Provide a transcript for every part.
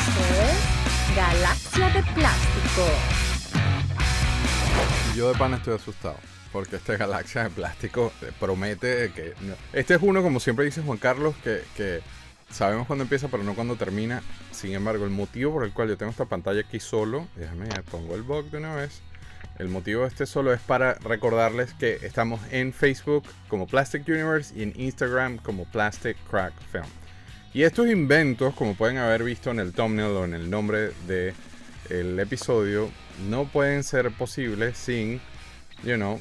Esto es Galaxia de Plástico. Yo de pan estoy asustado. Porque esta galaxia de plástico promete que... Este es uno, como siempre dice Juan Carlos, que, que sabemos cuándo empieza, pero no cuándo termina. Sin embargo, el motivo por el cual yo tengo esta pantalla aquí solo, déjame, pongo el bug de una vez. El motivo de este solo es para recordarles que estamos en Facebook como Plastic Universe y en Instagram como Plastic Crack Film. Y estos inventos, como pueden haber visto en el thumbnail o en el nombre del el episodio, no pueden ser posibles sin, you know,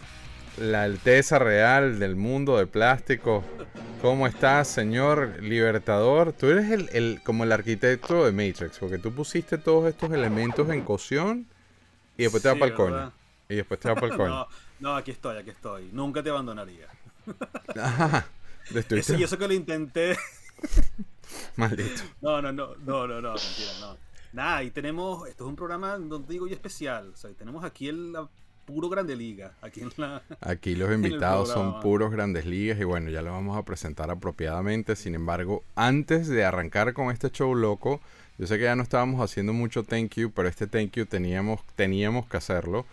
la alteza real del mundo de plástico. ¿Cómo estás, señor Libertador? Tú eres el, como el arquitecto de Matrix, porque tú pusiste todos estos elementos en cocción y después te vas para el coño. Y después te vas para el coño. no, no, aquí estoy, aquí estoy. Nunca te abandonaría. Ajá. Eso, y eso que lo intenté. Maldito. No, no, no, no, no, no, mentira, no. Nada, y tenemos, esto es un programa, donde digo yo, especial. O sea, tenemos aquí el puro Grandes Ligas. Aquí, aquí los invitados son puros Grandes Ligas y bueno, ya lo vamos a presentar apropiadamente. Sin embargo, antes de arrancar con este show loco, yo sé que ya no estábamos haciendo mucho thank you, pero este thank you teníamos, teníamos que hacerlo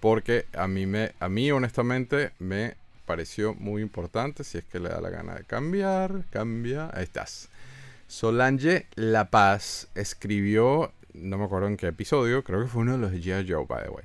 porque a mí, me, a mí honestamente me pareció muy importante. Si es que le da la gana de cambiar, cambia. Ahí estás. Solange La Paz escribió, no me acuerdo en qué episodio, creo que fue uno de los G.I. Joe, by the way.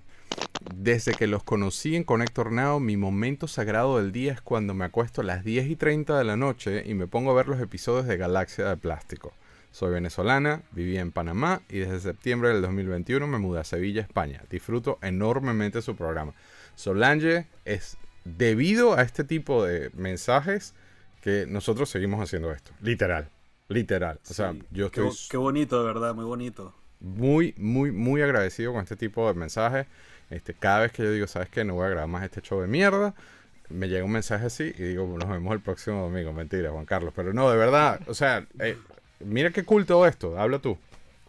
Desde que los conocí en Connector Now, mi momento sagrado del día es cuando me acuesto a las 10 y 30 de la noche y me pongo a ver los episodios de Galaxia de Plástico. Soy venezolana, viví en Panamá y desde septiembre del 2021 me mudé a Sevilla, España. Disfruto enormemente su programa. Solange es debido a este tipo de mensajes que nosotros seguimos haciendo esto. Literal. Literal. O sea, yo estoy... Qué, bonito, de verdad, muy bonito. Muy, muy, muy agradecido con este tipo de mensajes. Este, cada vez que yo digo, ¿sabes qué? No voy a grabar más este show de mierda. Me llega un mensaje así y digo, nos vemos el próximo domingo. Mentira, Juan Carlos. Pero no, de verdad. O sea, eh, mira qué cool todo esto. Habla tú.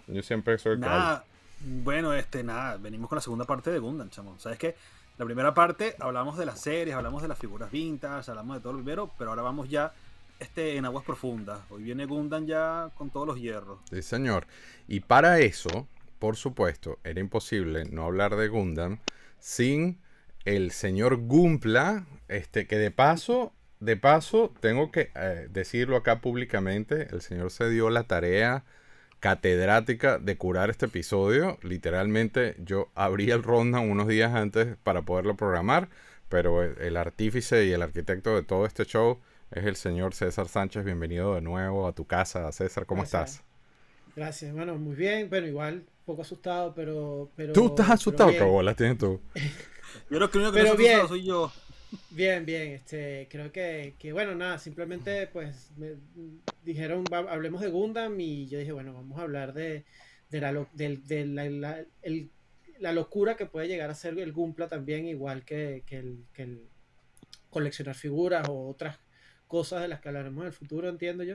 Yo siempre soy el Nada. Bueno, este, nada. Venimos con la segunda parte de Gundam, chamo. ¿Sabes qué? La primera parte hablamos de las series, hablamos de las figuras vintage, hablamos de todo lo primero, pero ahora vamos ya este, en aguas profundas. Hoy viene Gundam ya con todos los hierros. Sí, señor. Y para eso, por supuesto, era imposible no hablar de Gundam sin el señor Gumpla, este, que de paso, de paso, tengo que eh, decirlo acá públicamente, el señor se dio la tarea catedrática de curar este episodio. Literalmente yo abrí el ronda unos días antes para poderlo programar, pero el, artífice y el arquitecto de todo este show es el señor César Sánchez. Bienvenido de nuevo a tu casa, César. ¿Cómo estás? Gracias, bueno, muy bien. Bueno, igual, un poco asustado, pero... pero ¿Tú estás asustado? ¿Qué bolas tienes tú? yo creo que el único que pero bien. soy yo. Bien, bien, este, creo que, que, bueno, nada, simplemente pues me dijeron, hablemos de Gundam y yo dije, bueno, vamos a hablar de, de, la, de, la, el, la, locura que puede llegar a ser el Gumpla también, igual que, que, el, que el coleccionar figuras o otras cosas de las que hablaremos en el futuro, entiendo yo.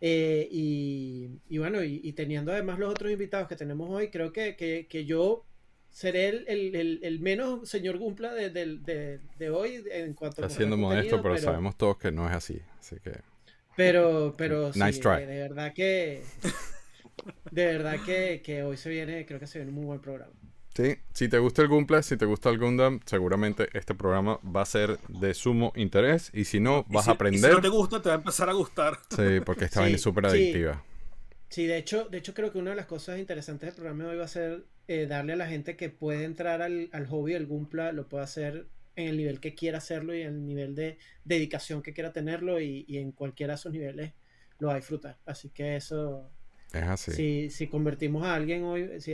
Eh, y, y, bueno, y, y, teniendo además los otros invitados que tenemos hoy, creo que, que, que yo seré el, el, el, menos señor Gumpla de, de, de, hoy en cuanto Está siendo modesto, pero, sabemos todos que no es así. Así que. Pero, pero sí, De, verdad que. De verdad que, que, hoy se viene, creo que se viene un muy buen programa. Sí, si te gusta el Gumple, si te gusta el Gundam, seguramente este programa va a ser de sumo interés. Y si no, vas a aprender. si no te gusta, te va a empezar a gustar. Sí, porque esta sí, súper adictiva. Sí, de hecho, de hecho creo que una de las cosas interesantes del programa de hoy va a ser eh, darle a la gente que puede entrar al, al hobby del Gumpla, lo puede hacer en el nivel que quiera hacerlo y en el nivel de dedicación que quiera tenerlo y, y en cualquiera de esos niveles lo va a disfrutar. Así que eso... Es así. Si, si convertimos a alguien hoy, si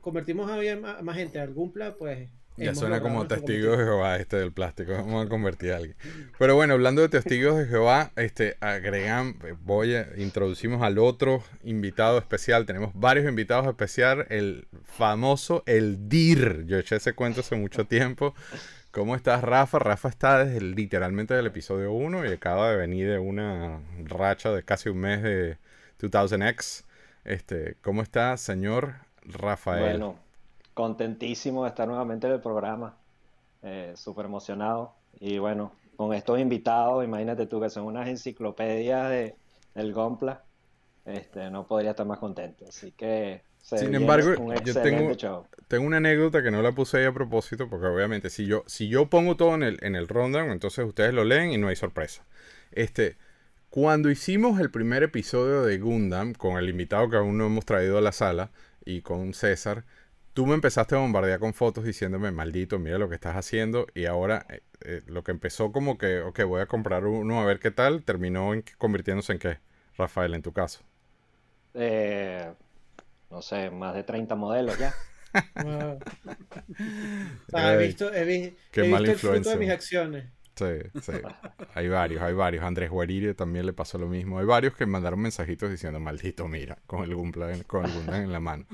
convertimos a, hoy a más gente al Gumpla, pues ya suena como testigos de Jehová este del plástico. Vamos a convertir a alguien. Pero bueno, hablando de testigos de Jehová, este agregan, voy a introducimos al otro invitado especial. Tenemos varios invitados especiales. El famoso El DIR. Yo eché ese cuento hace mucho tiempo. ¿Cómo estás, Rafa? Rafa está desde literalmente del episodio 1 y acaba de venir de una racha de casi un mes de 2000X. Este, ¿Cómo está, señor Rafael? Bueno, contentísimo de estar nuevamente en el programa, eh, súper emocionado. Y bueno, con estos invitados, imagínate tú que son unas enciclopedias de, del Gompla. Este, no podría estar más contento. Así que sin embargo, yo tengo, tengo una anécdota que no la puse ahí a propósito, porque obviamente si yo, si yo pongo todo en el, en el rundown, entonces ustedes lo leen y no hay sorpresa. Este, cuando hicimos el primer episodio de Gundam, con el invitado que aún no hemos traído a la sala, y con César, tú me empezaste a bombardear con fotos diciéndome, maldito, mira lo que estás haciendo, y ahora eh, eh, lo que empezó como que, ok, voy a comprar uno a ver qué tal, terminó en, convirtiéndose en qué, Rafael, en tu caso. Eh, no sé, más de 30 modelos ya. Ah, he visto, he, visto el fruto de mis acciones. Sí, sí. Hay varios, hay varios. Andrés Guarire también le pasó lo mismo. Hay varios que mandaron mensajitos diciendo, maldito, mira, con el Gundam, con el en la mano.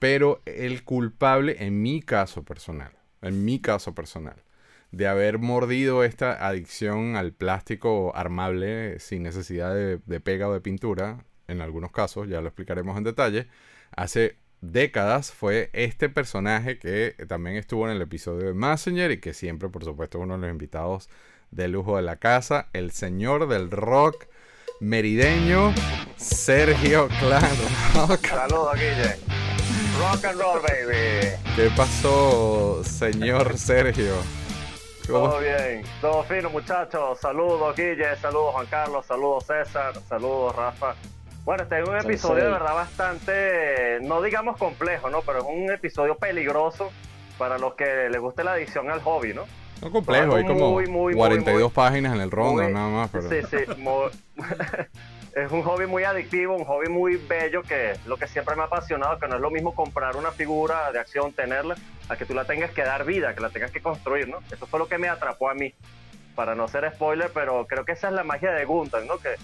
Pero el culpable, en mi caso personal, en mi caso personal, de haber mordido esta adicción al plástico armable sin necesidad de, de pega o de pintura, en algunos casos, ya lo explicaremos en detalle, hace décadas fue este personaje que también estuvo en el episodio de Messenger y que siempre, por supuesto, uno de los invitados de lujo de la casa, el señor del rock merideño, Sergio Claro. Saludos, Guille. Rock and roll, baby. ¿Qué pasó, señor Sergio? Todo bien, todo fino, muchachos. Saludos, Guille. Saludos, Juan Carlos. Saludos, César. Saludos, Rafa. Bueno, este es un episodio de verdad bastante, no digamos complejo, ¿no? Pero es un episodio peligroso para los que les guste la adicción al hobby, ¿no? No complejo, hay como 42 páginas en el ronda nada más. Pero... Sí, sí. es un hobby muy adictivo, un hobby muy bello que lo que siempre me ha apasionado, que no es lo mismo comprar una figura de acción, tenerla, a que tú la tengas que dar vida, que la tengas que construir, ¿no? Eso fue lo que me atrapó a mí. Para no ser spoiler, pero creo que esa es la magia de Gundam, ¿no? Que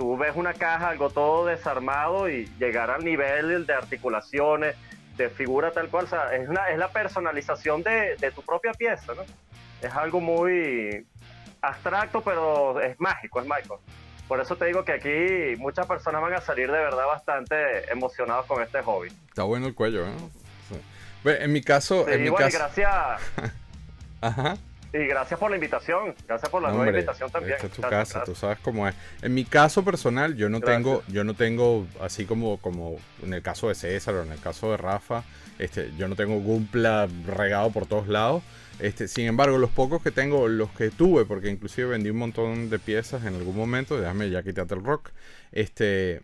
tú ves una caja, algo todo desarmado y llegar al nivel de articulaciones, de figura tal cual, o sea, es, una, es la personalización de, tu propia pieza, ¿no? Es algo muy abstracto, pero es mágico, es mágico. Por eso te digo que aquí muchas personas van a salir de verdad bastante emocionados con este hobby. Está bueno el cuello, ¿eh? En mi caso... en mi caso... gracias... Ajá. Y gracias por la invitación, gracias por la nueva invitación también. Esta es tu casa, tú sabes cómo es. En mi caso personal, yo no tengo, yo no tengo, así como, como en el caso de César o en el caso de Rafa, este, yo no tengo Gumpla regado por todos lados. Este, sin embargo, los pocos que tengo, los que tuve, porque inclusive vendí un montón de piezas en algún momento, déjame ya quitarte el rock, este,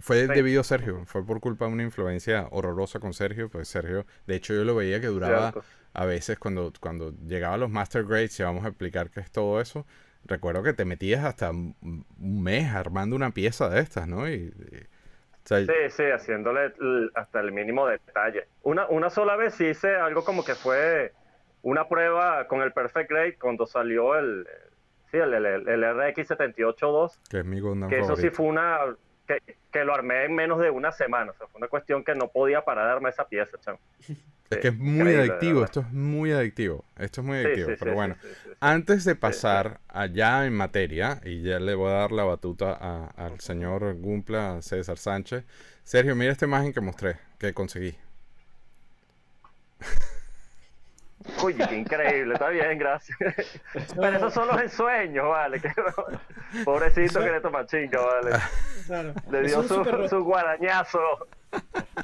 fue debido a Sergio, fue por culpa de una influencia horrorosa con Sergio, pues Sergio, de hecho yo lo veía que duraba a veces cuando, cuando llegaba a los Master Grades y vamos a explicar qué es todo eso, recuerdo que te metías hasta un mes armando una pieza de estas, ¿no? Y, sí, sí, haciéndole hasta el mínimo detalle. Una, una sola vez hice algo como que fue una prueba con el Perfect Grade cuando salió el, sí, el, el, el RX782. Que es mi Gundam Que eso sí fue una... Que, que, lo armé en menos de una semana. O sea, fue una cuestión que no podía parar de armar esa pieza, chamo. Es que es muy adictivo, esto es muy adictivo, esto es muy adictivo, pero bueno, antes de pasar allá en materia, y ya le voy a dar la batuta al señor Gumpla César Sánchez, Sergio, mira esta imagen que mostré, que conseguí. Uy, qué increíble, está bien, gracias. Pero eso son los ensueños, vale. Pobrecito que le toma chinga, vale. Le dio su, su guadañazo.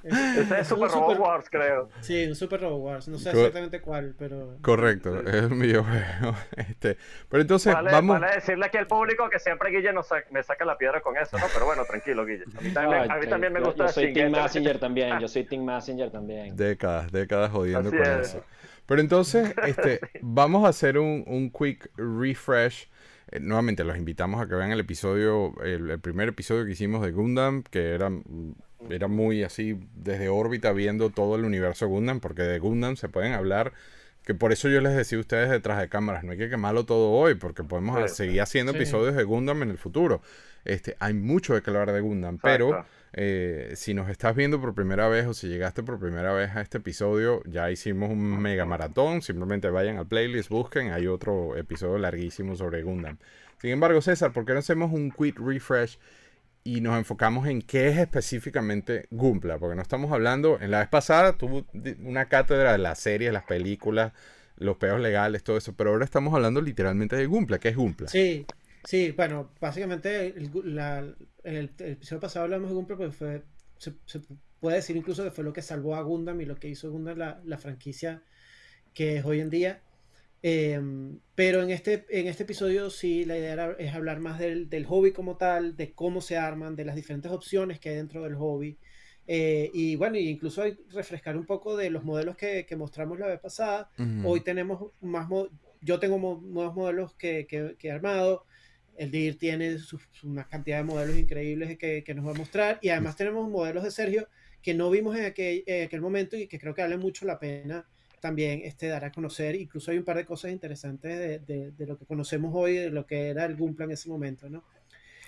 Ese es Super Robot Wars, creo. Sí, un Super Robot Wars. No sé exactamente cuál, pero. Correcto, es videojuego. Este, pero entonces, vamos. Vale decirle aquí al público que siempre Guille me saca la piedra con eso, ¿no? Pero bueno, tranquilo, Guille. A mí también, a mí también me gusta. Yo, soy Team Messenger también. Yo soy Team Messenger también. Décadas, décadas jodiendo con eso. Pero entonces, este, vamos a hacer un, un quick refresh. Eh, nuevamente, los invitamos a que vean el episodio, el, el, primer episodio que hicimos de Gundam, que era era muy así desde órbita viendo todo el universo Gundam, porque de Gundam se pueden hablar, que por eso yo les decía a ustedes detrás de cámaras, no hay que quemarlo todo hoy, porque podemos seguir haciendo episodios de Gundam en el futuro. Este, hay mucho de que hablar de Gundam, pero eh, si nos estás viendo por primera vez o si llegaste por primera vez a este episodio, ya hicimos un mega maratón, simplemente vayan al playlist, busquen, hay otro episodio larguísimo sobre Gundam. Sin embargo, César, ¿por qué no hacemos un quick refresh? Y nos enfocamos en qué es específicamente Gumpla, porque no estamos hablando, en la vez pasada tuvo una cátedra de las series, las películas, los peos legales, todo eso, pero ahora estamos hablando literalmente de Gumpla, ¿qué es Gumpla? Sí, Sí, bueno, básicamente el, el, episodio pasado hablamos de Gunpla, pues fue, se, puede decir incluso que fue lo que salvó a Gundam y lo que hizo Gundam la, la franquicia que es hoy en día. Em, pero en este, en este episodio sí la idea es hablar más del, del, hobby como tal, de cómo se arman, de las diferentes opciones que hay dentro del hobby. Eh, y bueno, incluso hay refrescar un poco de los modelos que, que mostramos la vez pasada. Hoy tenemos más, yo tengo nuevos modelos que, que, he armado. El DIR tiene una cantidad de modelos increíbles que, que, nos va a mostrar. Y además tenemos modelos de Sergio que no vimos en aquel, en aquel momento y que creo que vale mucho la pena también este, dar a conocer. Incluso hay un par de cosas interesantes de, de, lo que conocemos hoy, de lo que era el Gumpla en ese momento, ¿no?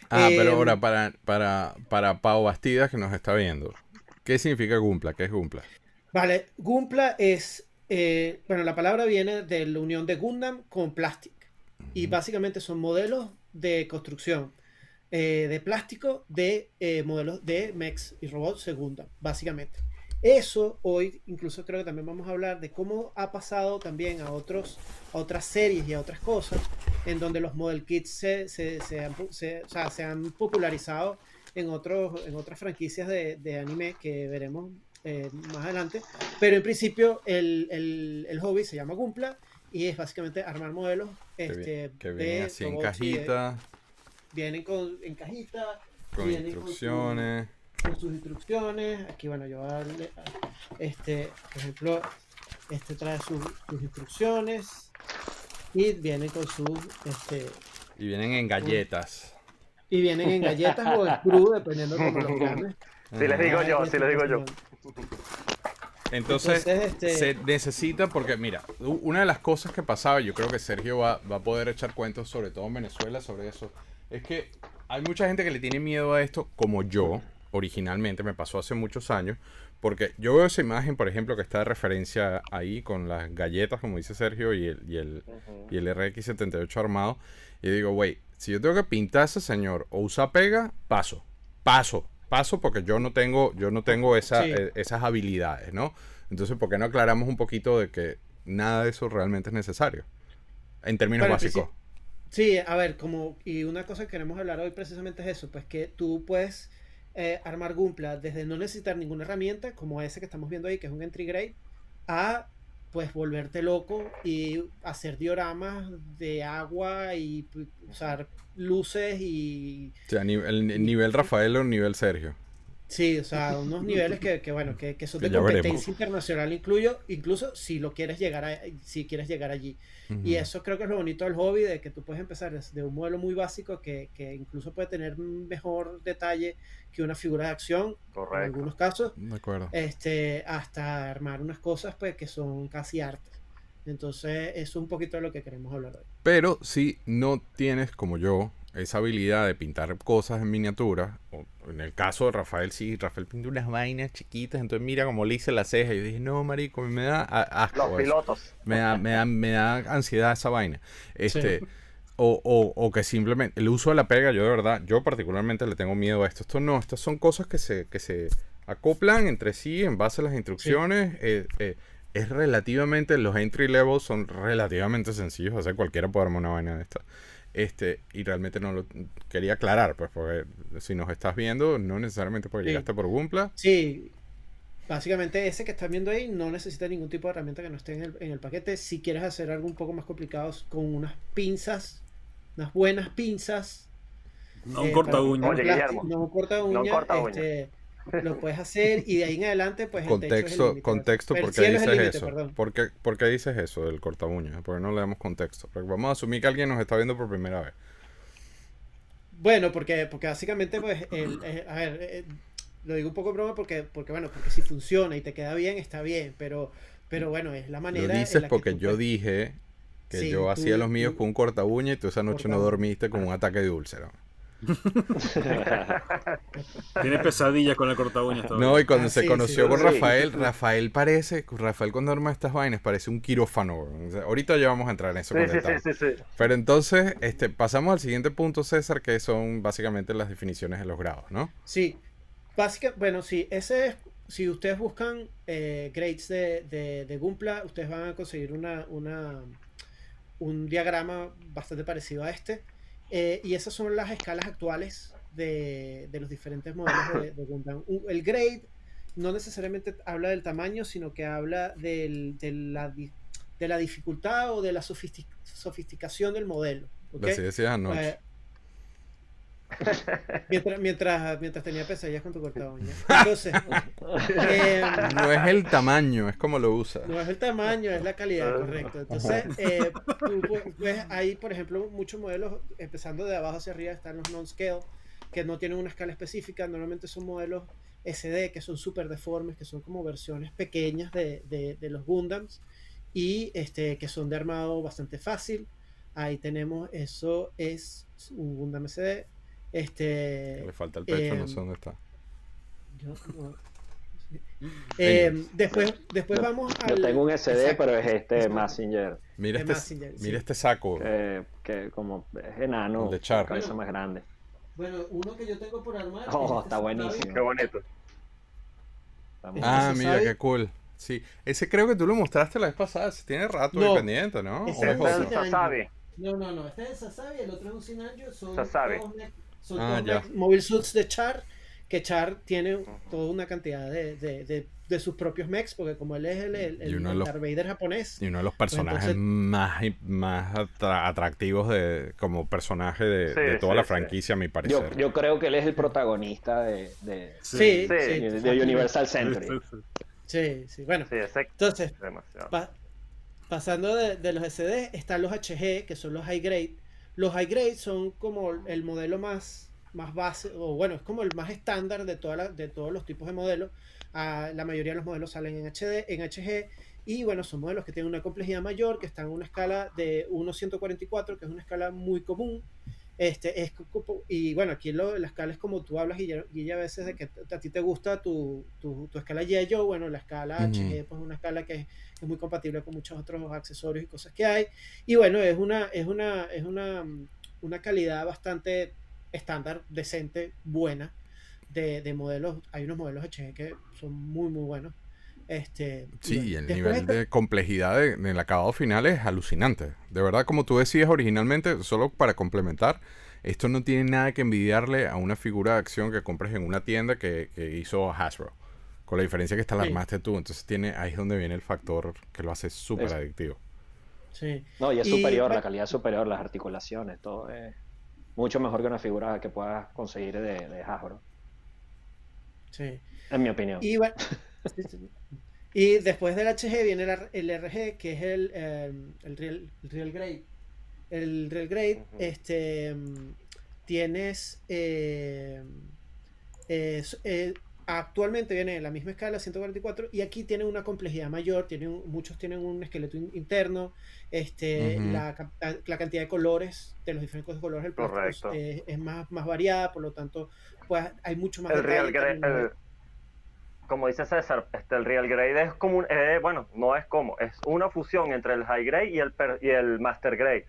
Ah, pero ahora em, para, para, para Pau Bastidas que nos está viendo, ¿qué significa Gumpla? ¿Qué es Gumpla? Vale, Gumpla es, eh, bueno, la palabra viene de la unión de Gundam con Plastic. Y básicamente son modelos de construcción eh, de plástico de eh, modelos de mechs y robots de Gundam, básicamente. Eso hoy incluso creo que también vamos a hablar de cómo ha pasado también a, otros, otras series y a otras cosas en donde los model kits se, se, se, han, se han, popularizado en, otros, en otras franquicias de, de anime que veremos eh, más adelante. Pero en principio el, el, el, hobby se llama Gumpla y es básicamente armar modelos. Este, que vienen así en cajita. vienen con, en cajita. Con instrucciones con sus instrucciones. Aquí, bueno, yo voy a darle, este, por ejemplo, este trae sus, instrucciones y viene con sus, este... Y vienen en galletas. Y vienen en galletas o en crudo, dependiendo de cómo los llames. Si les digo yo, si les digo yo. Entonces, este se necesita, porque mira, una de las cosas que pasaba, yo creo que Sergio va, va, a poder echar cuentos, sobre todo en Venezuela, sobre eso, es que hay mucha gente que le tiene miedo a esto, como yo, originalmente, me pasó hace muchos años, porque yo veo esa imagen, por ejemplo, que está de referencia ahí con las galletas, como dice Sergio, y el, y el, y el RX78 armado, y digo, güey, si yo tengo que pintar a ese señor o usar pega, paso, paso, paso, porque yo no tengo, yo no tengo esa, eh, esas habilidades, ¿no? Entonces, ¿por qué no aclaramos un poquito de que nada de eso realmente es necesario? En términos básicos. Sí, a ver, como, y una cosa que queremos hablar hoy precisamente es eso, pues que tú puedes eh, armar Gumpla desde no necesitar ninguna herramienta, como ese que estamos viendo ahí, que es un entry grade, a pues volverte loco y hacer dioramas de agua y usar luces y... O sea, el, nivel Rafael o nivel Sergio. Sí, o sea, unos niveles que, que bueno, que, que son de competencia internacional incluyo, incluso si lo quieres llegar a, si quieres llegar allí. Y eso creo que es lo bonito del hobby, de que tú puedes empezar desde un modelo muy básico que, que incluso puede tener mejor detalle que una figura de acción, en algunos casos. De acuerdo. Este, hasta armar unas cosas pues que son casi arte. Entonces, eso es un poquito de lo que queremos hablar hoy. Pero si no tienes, como yo, esa habilidad de pintar cosas en miniatura, o en el caso de Rafael, sí, Rafael pinta unas vainas chiquitas, entonces mira como le hice la ceja y yo dije, no, marico, me da asco. Los pilotos. Me da, me, da, me da ansiedad esa vaina. Este, o, o, o, que simplemente, el uso de la pega, yo de verdad, yo particularmente le tengo miedo a esto. Esto no, estas son cosas que se, que se acoplan entre sí en base a las instrucciones. Eh, eh, es relativamente, los entry levels son relativamente sencillos, o sea, cualquiera puede armar una vaina de esta. Este, y realmente no lo quería aclarar, pues, porque si nos estás viendo, no necesariamente porque llegaste por Gumpla. Sí, básicamente ese que estás viendo ahí no necesita ningún tipo de herramienta que no esté en el, en el paquete. Si quieres hacer algo un poco más complicado con unas pinzas, unas buenas pinzas. No eh, corta uña. no corta uña. No corta uña. Este, lo puedes hacer y de ahí en adelante pues contexto contexto porque dices eso ¿Por, qué, dices eso del corta uñas porque no le damos contexto porque vamos a asumir que alguien nos está viendo por primera vez. Bueno porque porque básicamente pues a ver eh, lo digo un poco broma porque porque bueno porque si funciona y te queda bien está bien pero pero bueno es la manera lo dices porque yo dije que yo hacía los míos con un corta uña y tú esa noche no dormiste con un ataque de úlcera Tiene pesadilla con la corta uña. No, y cuando ah, se conoció con Rafael, Rafael parece, Rafael cuando arma estas vainas parece un quirófano. ahorita ya vamos a entrar en eso. Pero entonces, este, pasamos al siguiente punto, César, que son básicamente las definiciones de los grados, ¿no? Sí, básicamente, bueno, sí, ese es, si ustedes buscan eh, grades de, de, de Gumpla, ustedes van a conseguir una, una, un diagrama bastante parecido a este Eh, y esas son las escalas actuales de, los diferentes modelos de, Gundam. El grade no necesariamente habla del tamaño, sino que habla de, la, de la dificultad o de la sofisticación del modelo. Así decías anoche. Mientras, mientras, mientras tenía pesadillas con tu corta uña. Entonces, eh, no es el tamaño, es como lo usa. No es el tamaño, es la calidad, correcto. Entonces, eh, pues, hay, por ejemplo, muchos modelos, empezando de abajo hacia arriba, están los non-scale, que no tienen una escala específica. Normalmente son modelos SD, que son súper deformes, que son como versiones pequeñas de, de, los Gundams y este, que son de armado bastante fácil. Ahí tenemos, eso es un Gundam SD este, Le falta el pecho, no sé em, dónde está. Eh, después, después vamos a. Yo tengo un SD, pero es este Messenger. Mira este, mira este saco. que como es enano, de Char. cabeza más grande. Bueno, uno que yo tengo por armar. Oh, está buenísimo. Qué bonito. Ah, mira, qué cool. Sí, ese creo que tú lo mostraste la vez pasada. Tiene rato no, independiente, ¿no? Ese es el Sasabi. No, no, no. Este es el Sasabi, el otro es un Sinanjo. Son Sasabi. Son ah, Mobile Suits de Char, que Char tiene toda una cantidad de, de, de, sus propios mechs, porque como él es el, el, el Darth Vader japonés. Y uno de los pues personajes más, más atractivos de, como personaje de, toda la franquicia, a mi parecer. Yo, yo, creo que él es el protagonista de, de, sí, de Universal Century. Sí, sí, bueno. entonces, pasando de, los SD, están los HG, que son los high grade los high grade son como el modelo más, más base, o bueno, es como el más estándar de, toda de todos los tipos de modelos. Ah, la mayoría de los modelos salen en, HD, en HG y bueno, son modelos que tienen una complejidad mayor, que están en una escala de 1.144, que es una escala muy común. Este, es, y bueno, aquí lo, la escala es como tú hablas, y ya a veces de que a ti te gusta tu, tu, tu escala Yeyo, bueno, la escala HG pues es una escala que es, muy compatible con muchos otros accesorios y cosas que hay. Y bueno, es una, es una, es una, una calidad bastante estándar, decente, buena de, de modelos. Hay unos modelos HG que son muy, muy buenos. Este, sí, el nivel de complejidad en el acabado final es alucinante. De verdad, como tú decías originalmente, solo para complementar, esto no tiene nada que envidiarle a una figura de acción que compres en una tienda que, hizo Hasbro. Con la diferencia que esta la armaste tú. Entonces tiene, ahí es donde viene el factor que lo hace súper adictivo. Sí. No, y es superior, la calidad es superior, las articulaciones, todo es mucho mejor que una figura que puedas conseguir de, de Hasbro. Sí. En mi opinión. Y bueno, Y después del HG viene el, RG, que es el, em, el, real, real, Grade. El Real Grade, este, em, tienes. Em, eh, actualmente viene en la misma escala, 144, y aquí tiene una complejidad mayor. Tiene muchos tienen un esqueleto interno. Este, la, la, cantidad de colores, de los diferentes colores del plástico, es, más, más variada, por lo tanto, pues hay mucho más. El Real Grade como dice César, este, el Real Grade es como, un, eh, bueno, no es como, es una fusión entre el High Grade y el, y el Master Grade,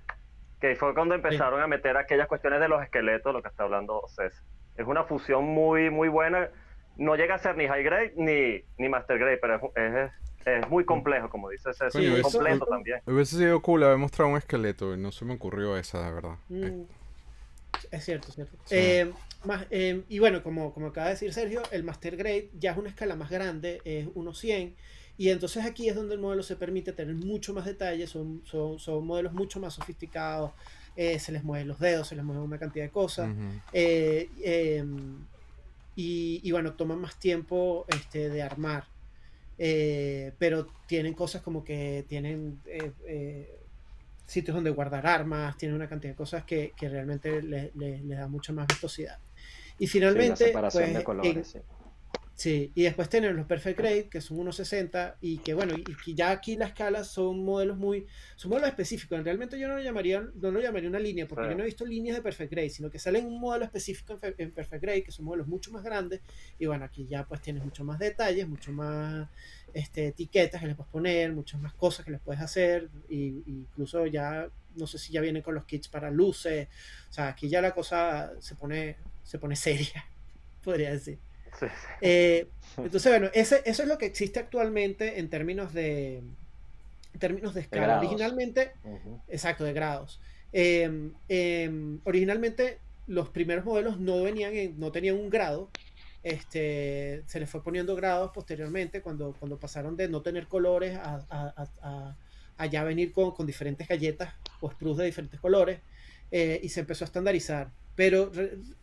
que fue cuando empezaron a meter aquellas cuestiones de los esqueletos, lo que está hablando César. Es una fusión muy, muy buena, no llega a ser ni High Grade ni, ni Master Grade, pero es, es, muy complejo, como dice César, sí, es completo también. Hubiese sido cool haber mostrado un esqueleto, y no se me ocurrió esa, de verdad. Mm. Es cierto, es cierto. Eh, Em, y bueno, como, como acaba de decir Sergio, el Master Grade ya es una escala más grande, es 1.100. Y entonces aquí es donde el modelo se permite tener mucho más detalles, son, son, son modelos mucho más sofisticados, eh, se les mueven los dedos, se les mueven una cantidad de cosas. Y, y, bueno, toman más tiempo este, de armar. Eh, pero tienen cosas como que tienen sitios donde guardar armas, tienen una cantidad de cosas que, que realmente le, le, le, da mucha más vistosidad. Y finalmente, pues, sí. Y después tenemos los Perfect Grade, que son 1.60 y que bueno, y, ya aquí la escala son modelos muy, son modelos específicos. Realmente yo no lo llamaría, no lo llamaría una línea, porque yo no he visto líneas de Perfect Grade, sino que salen un modelo específico en, Perfect Grade, que son modelos mucho más grandes, y bueno, aquí ya pues tienes mucho más detalles, mucho más este, etiquetas que les puedes poner, muchas más cosas que les puedes hacer, y, incluso ya, no sé si ya vienen con los kits para luces, o sea, aquí ya la cosa se pone se pone seria, podría decir. Eh, entonces, bueno, ese, eso es lo que existe actualmente en términos de, en términos de escala. Originalmente, exacto, de grados. Em, em, originalmente los primeros modelos no venían no tenían un grado. Este, se les fue poniendo grados posteriormente cuando, cuando pasaron de no tener colores a, ya venir con, con, diferentes galletas o sprues de diferentes colores eh, y se empezó a estandarizar. Pero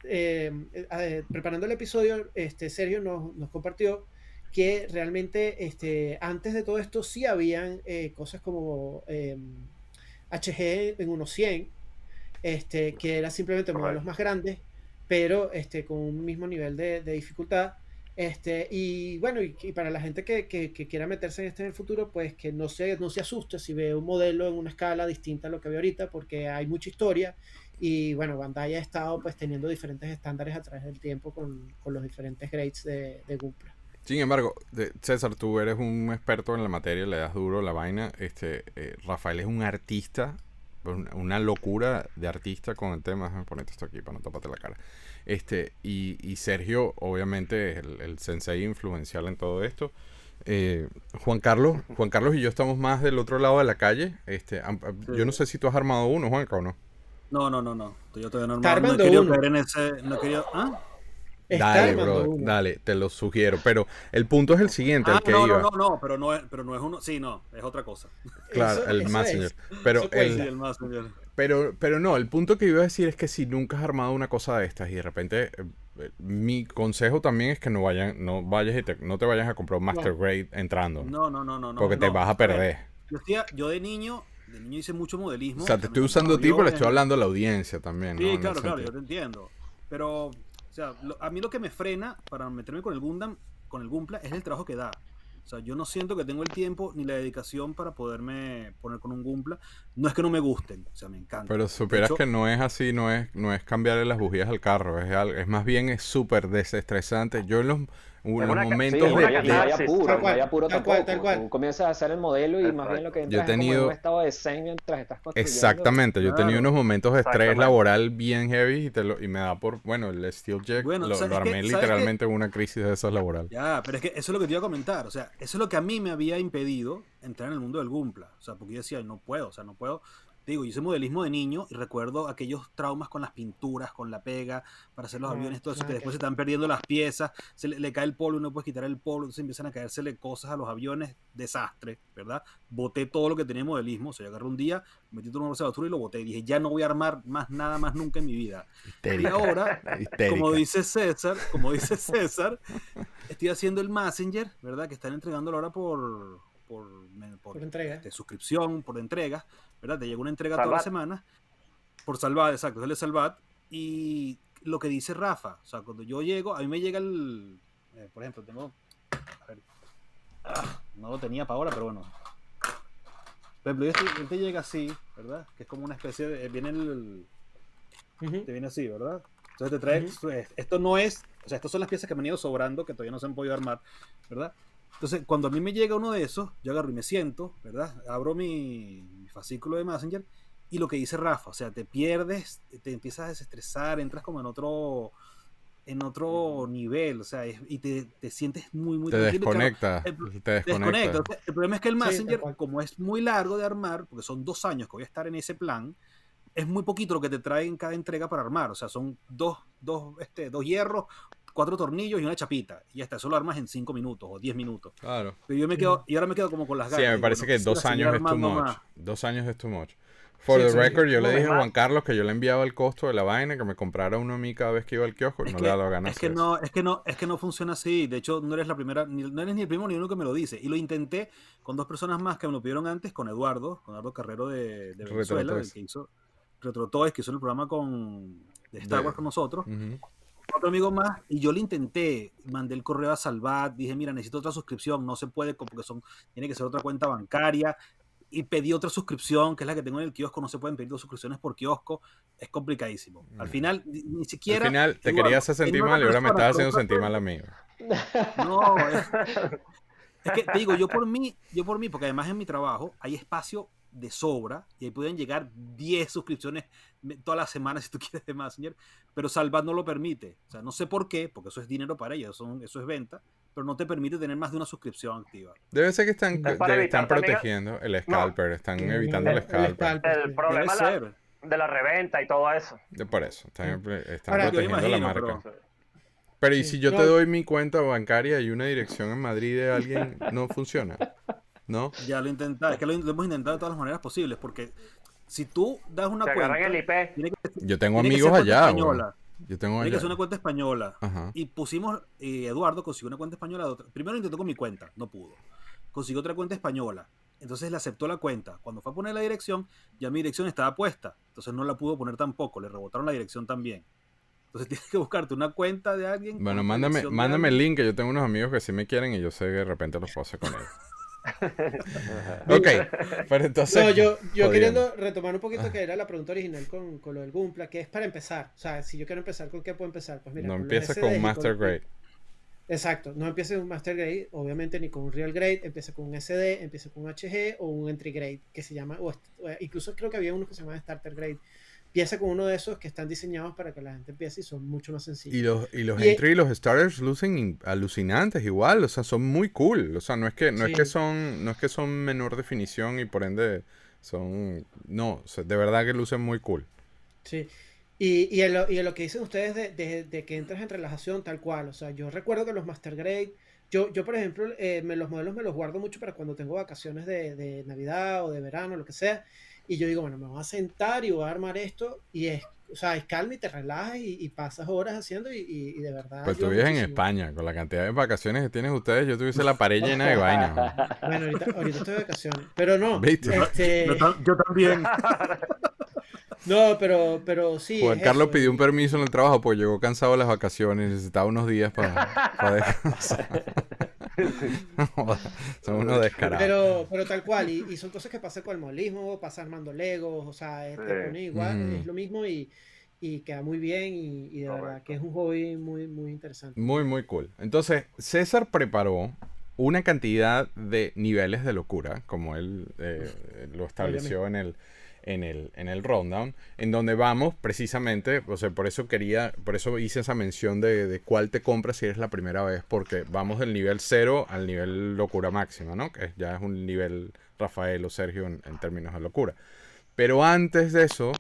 em, eh, preparando el episodio, este, Sergio nos, nos compartió que realmente este, antes de todo esto sí habían eh, cosas como HG en unos 100, este, que era simplemente modelos más grandes, pero este, con un mismo nivel de, dificultad. Este, y bueno, y, para la gente que, quiera meterse en este en el futuro, pues que no se, no se asuste si ve un modelo en una escala distinta a lo que ve ahorita, porque hay mucha historia. Y bueno, Bandai ha estado pues teniendo diferentes estándares a través del tiempo con, los diferentes grades de, de Sin embargo, César, tú eres un experto en la materia, le das duro la vaina. Este, eh, Rafael es un artista una locura de artista con el tema. Déjame ponerte esto aquí para no taparte la cara. Este, y, Sergio, obviamente, es el, sensei influencial en todo esto. Eh, Juan Carlos, Juan Carlos y yo estamos más del otro lado de la calle. Este, yo no sé si tú has armado uno, Juanca, o no. No, no, no, no. Yo todavía no, no, he querido en ese. No quería, ¿ah? Dale, bro, dale, te lo sugiero. Pero el punto es el siguiente, el ah, que no, iba. No, no, no, pero no es, pero no es uno. Sí, no, es otra cosa. Claro, el Messenger. Pero el, Pero, pero no, el punto que iba a decir es que si nunca has armado una cosa de estas y de repente eh, eh, mi consejo también es que no vayan, no vayas y te, no te vayas a comprar un Master Grade entrando. No, no, no, no. Porque te vas a perder. yo, yo de niño de niño hice mucho modelismo. O sea, te estoy usando a ti, pero le estoy hablando a la audiencia también. Sí, claro, claro, yo te entiendo. Pero o sea, a mí lo que me frena para meterme con el Gundam, con el Gumpla, es el trabajo que da. O sea, yo no siento que tengo el tiempo ni la dedicación para poderme poner con un Gumpla. No es que no me gusten, o sea, me encanta. Pero supieras que no es así, no es, no es cambiarle las bujías al carro, es, es más bien es súper desestresante. Yo en los unos momentos de, puro, puro tal cual, tal cual. Tú comienzas a hacer el modelo y más bien lo que entras yo he tenido, es un estado de zen mientras estás construyendo. Exactamente, yo he tenido unos momentos de estrés laboral bien heavy y, te lo, y me da por, bueno, el Steel Jack lo, lo, armé literalmente en una crisis de esas laboral. Ya, pero es que eso es lo que te iba a comentar, o sea, eso es lo que a mí me había impedido entrar en el mundo del Gumpla, o sea, porque yo decía, no puedo, o sea, no puedo digo, yo hice modelismo de niño y recuerdo aquellos traumas con las pinturas, con la pega, para hacer los ah, aviones, todo eso, que después se están perdiendo las piezas, se le, cae el polvo y no puedes quitar el polvo, entonces empiezan a caérsele cosas a los aviones, desastre, ¿verdad? Boté todo lo que tenía modelismo, o sea, yo agarré un día, metí todo en una basura y lo boté, y dije, ya no voy a armar más nada más nunca en mi vida. Y ahora, como dice César, como dice César, estoy haciendo el Messenger, ¿verdad? Que están entregándolo ahora por por, por, entrega. De suscripción, por entrega, ¿verdad? Te llega una entrega toda la semana. Por Salvat, exacto, sale Salvat. Y lo que dice Rafa, o sea, cuando yo llego, a mí me llega el. Eh, por ejemplo, tengo. A ver. Ah, no lo tenía para ahora, pero bueno. Por ejemplo, este, este, llega así, ¿verdad? Que es como una especie de. Viene el. Te viene así, ¿verdad? Entonces te trae. Esto no es. O sea, estas son las piezas que me han ido sobrando, que todavía no se han podido armar, ¿verdad? Entonces, cuando a mí me llega uno de esos, yo agarro y me siento, ¿verdad? Abro mi, fascículo de Messenger y lo que dice Rafa, o sea, te pierdes, te empiezas a desestresar, entras como en otro en otro nivel, o sea, y te, te, sientes muy, muy te Desconecta, te desconecta. El problema es que el Messenger, como es muy largo de armar, porque son dos años que voy a estar en ese plan, es muy poquito lo que te trae en cada entrega para armar, o sea, son dos, dos, este, dos hierros, cuatro tornillos y una chapita. Y hasta eso lo armas en cinco minutos o diez minutos. Claro. Pero yo me quedo, y ahora me quedo como con las ganas. Sí, me parece que dos años es too much. Dos años es too much. For the record, yo le dije a Juan Carlos que yo le enviaba el costo de la vaina, que me comprara uno a mí cada vez que iba al kiosco, y no le daba ganas. Es que no, es que no, es que no funciona así. De hecho, no eres la primera, no eres ni el primero ni uno que me lo dice. Y lo intenté con dos personas más que me lo pidieron antes, con Eduardo, con Eduardo Carrero de, Venezuela, el que hizo Retro que hizo el programa con de Star Wars con nosotros otro amigo más y yo le intenté, mandé el correo a Salvat, dije, mira, necesito otra suscripción, no se puede porque son, tiene que ser otra cuenta bancaria y pedí otra suscripción, que es la que tengo en el kiosco, no se pueden pedir dos suscripciones por kiosco, es complicadísimo. Al mm. final, ni, siquiera... Al final, te querías hacer sentir mal y ahora me estás haciendo sentir mal a mí. No, es, es que te digo, yo por mí, yo por mí, porque además en mi trabajo hay espacio de sobra y ahí pueden llegar 10 suscripciones todas las semanas si tú quieres de más, señor. Pero Salvat no lo permite. O sea, no sé por qué, porque eso es dinero para ellos, eso es venta, pero no te permite tener más de una suscripción activa. Debe ser que están, están protegiendo el scalper, están evitando el, scalper. El, problema, de la reventa y todo eso. De por eso, están, están Ahora, protegiendo la imagino, marca. pero- Pero ¿y Sí. si yo No. te doy mi cuenta bancaria y una dirección en Madrid de alguien, no funciona? ¿No? Ya lo intentamos, es que lo, lo hemos intentado de todas las maneras posibles, porque si tú das una cuenta, agarran el IP. tiene que, Yo tengo tiene amigos allá, española. Yo tengo Tiene que ser una cuenta española. Ajá. Y pusimos, y Eduardo consiguió una cuenta española. de otra- Primero intentó con mi cuenta, no pudo. Consiguió otra cuenta española. Entonces le aceptó la cuenta. Cuando fue a poner la dirección, ya mi dirección estaba puesta. Entonces no la pudo poner tampoco. Le rebotaron la dirección también. Entonces tienes que buscarte una cuenta de alguien. Bueno, mándame, mándame el link, que yo tengo unos amigos que sí me quieren y yo sé que de repente los puedo hacer con ellos. ok, pero entonces... No, yo, yo queriendo retomar un poquito que era la pregunta original con, con lo del Gumpla, que es para empezar. O sea, si yo quiero empezar, ¿con qué puedo empezar? Pues mira, no empieces con un Master Grade. Exacto, no empiece con un Master Grade, obviamente ni con un Real Grade, empieza con un SD, empieza con un HG o un Entry Grade, que se llama, o, est- o incluso creo que había uno que se llama Starter Grade. Empieza con uno de esos que están diseñados para que la gente empiece y son mucho más sencillos. Y los, y los Y- entry y los starters lucen in- alucinantes igual, o sea, son muy cool. O sea, no es que, no es que son, no es que son menor definición y por ende son. No, o sea, de verdad que lucen muy cool. Sí. Y, y, en lo, y en lo que dicen ustedes de, de- de que entras en relajación tal cual, o sea, yo recuerdo que los Master Grade, yo, yo por ejemplo, eh, me, los modelos me los guardo mucho para cuando tengo vacaciones de, de Navidad o de verano, lo que sea, y yo digo, bueno, me voy a sentar y voy a armar esto, y es, o sea, es calma y te relajas y, y pasas horas haciendo y, y- y de verdad... Pues tú vives en. España, con la cantidad de vacaciones que tienen ustedes, yo tuviese la pared llena de vainas. ¿no? Bueno, ahorita, ahorita estoy de vacaciones, pero no, ¿Viste? este, Yo, yo también. no, pero, pero sí. Juan es Carlos eso, pidió un permiso en el trabajo porque llegó cansado de las vacaciones, necesitaba unos días para descansar. Son unos descarados. Pero, pero tal cual, y, y son cosas que pasan con el modelismo, pasa armando Legos, o sea, Sí. pone igual, Ujú. es lo mismo y, y queda muy bien y, y de verdad que es un hobby muy, muy interesante. Muy, muy cool. Entonces, César preparó una cantidad de niveles de locura, como él eh, lo estableció en el, en el, en el rundown, en donde vamos precisamente, o sea, por eso quería, por eso hice esa mención de, de cuál te compras si eres la primera vez, porque vamos del nivel cero al nivel locura máxima, ¿no? Que ya es un nivel Rafael o Sergio en, términos de locura. Pero antes de eso,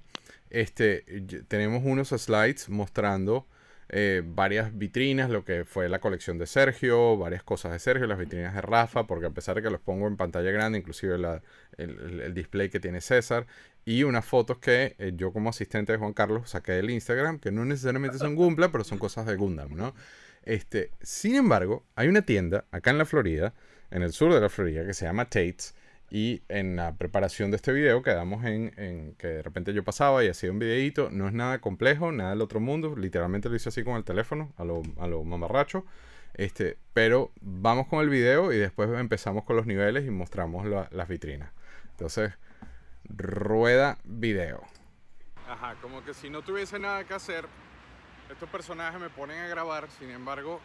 este, tenemos unos slides mostrando eh, varias vitrinas, lo que fue la colección de Sergio, varias cosas de Sergio, las vitrinas de Rafa, porque a pesar de que los pongo en pantalla grande, inclusive el- el display que tiene César, y unas fotos que eh, yo como asistente de Juan Carlos saqué del Instagram, que no necesariamente son Gumpla, pero son cosas de Gundam, ¿no? Este, sin embargo, hay una tienda acá en la Florida, en el sur de la Florida, que se llama Tate's, y en la preparación de este video quedamos en, que de repente yo pasaba y hacía un videito. No es nada complejo, nada del otro mundo. Literalmente lo hice así con el teléfono, a lo, a lo mamarracho. Este, pero vamos con el video y después empezamos con los niveles y mostramos la- las vitrinas. Entonces, rueda video. Ajá, como que si no tuviese nada que hacer, estos personajes me ponen a grabar. Sin embargo,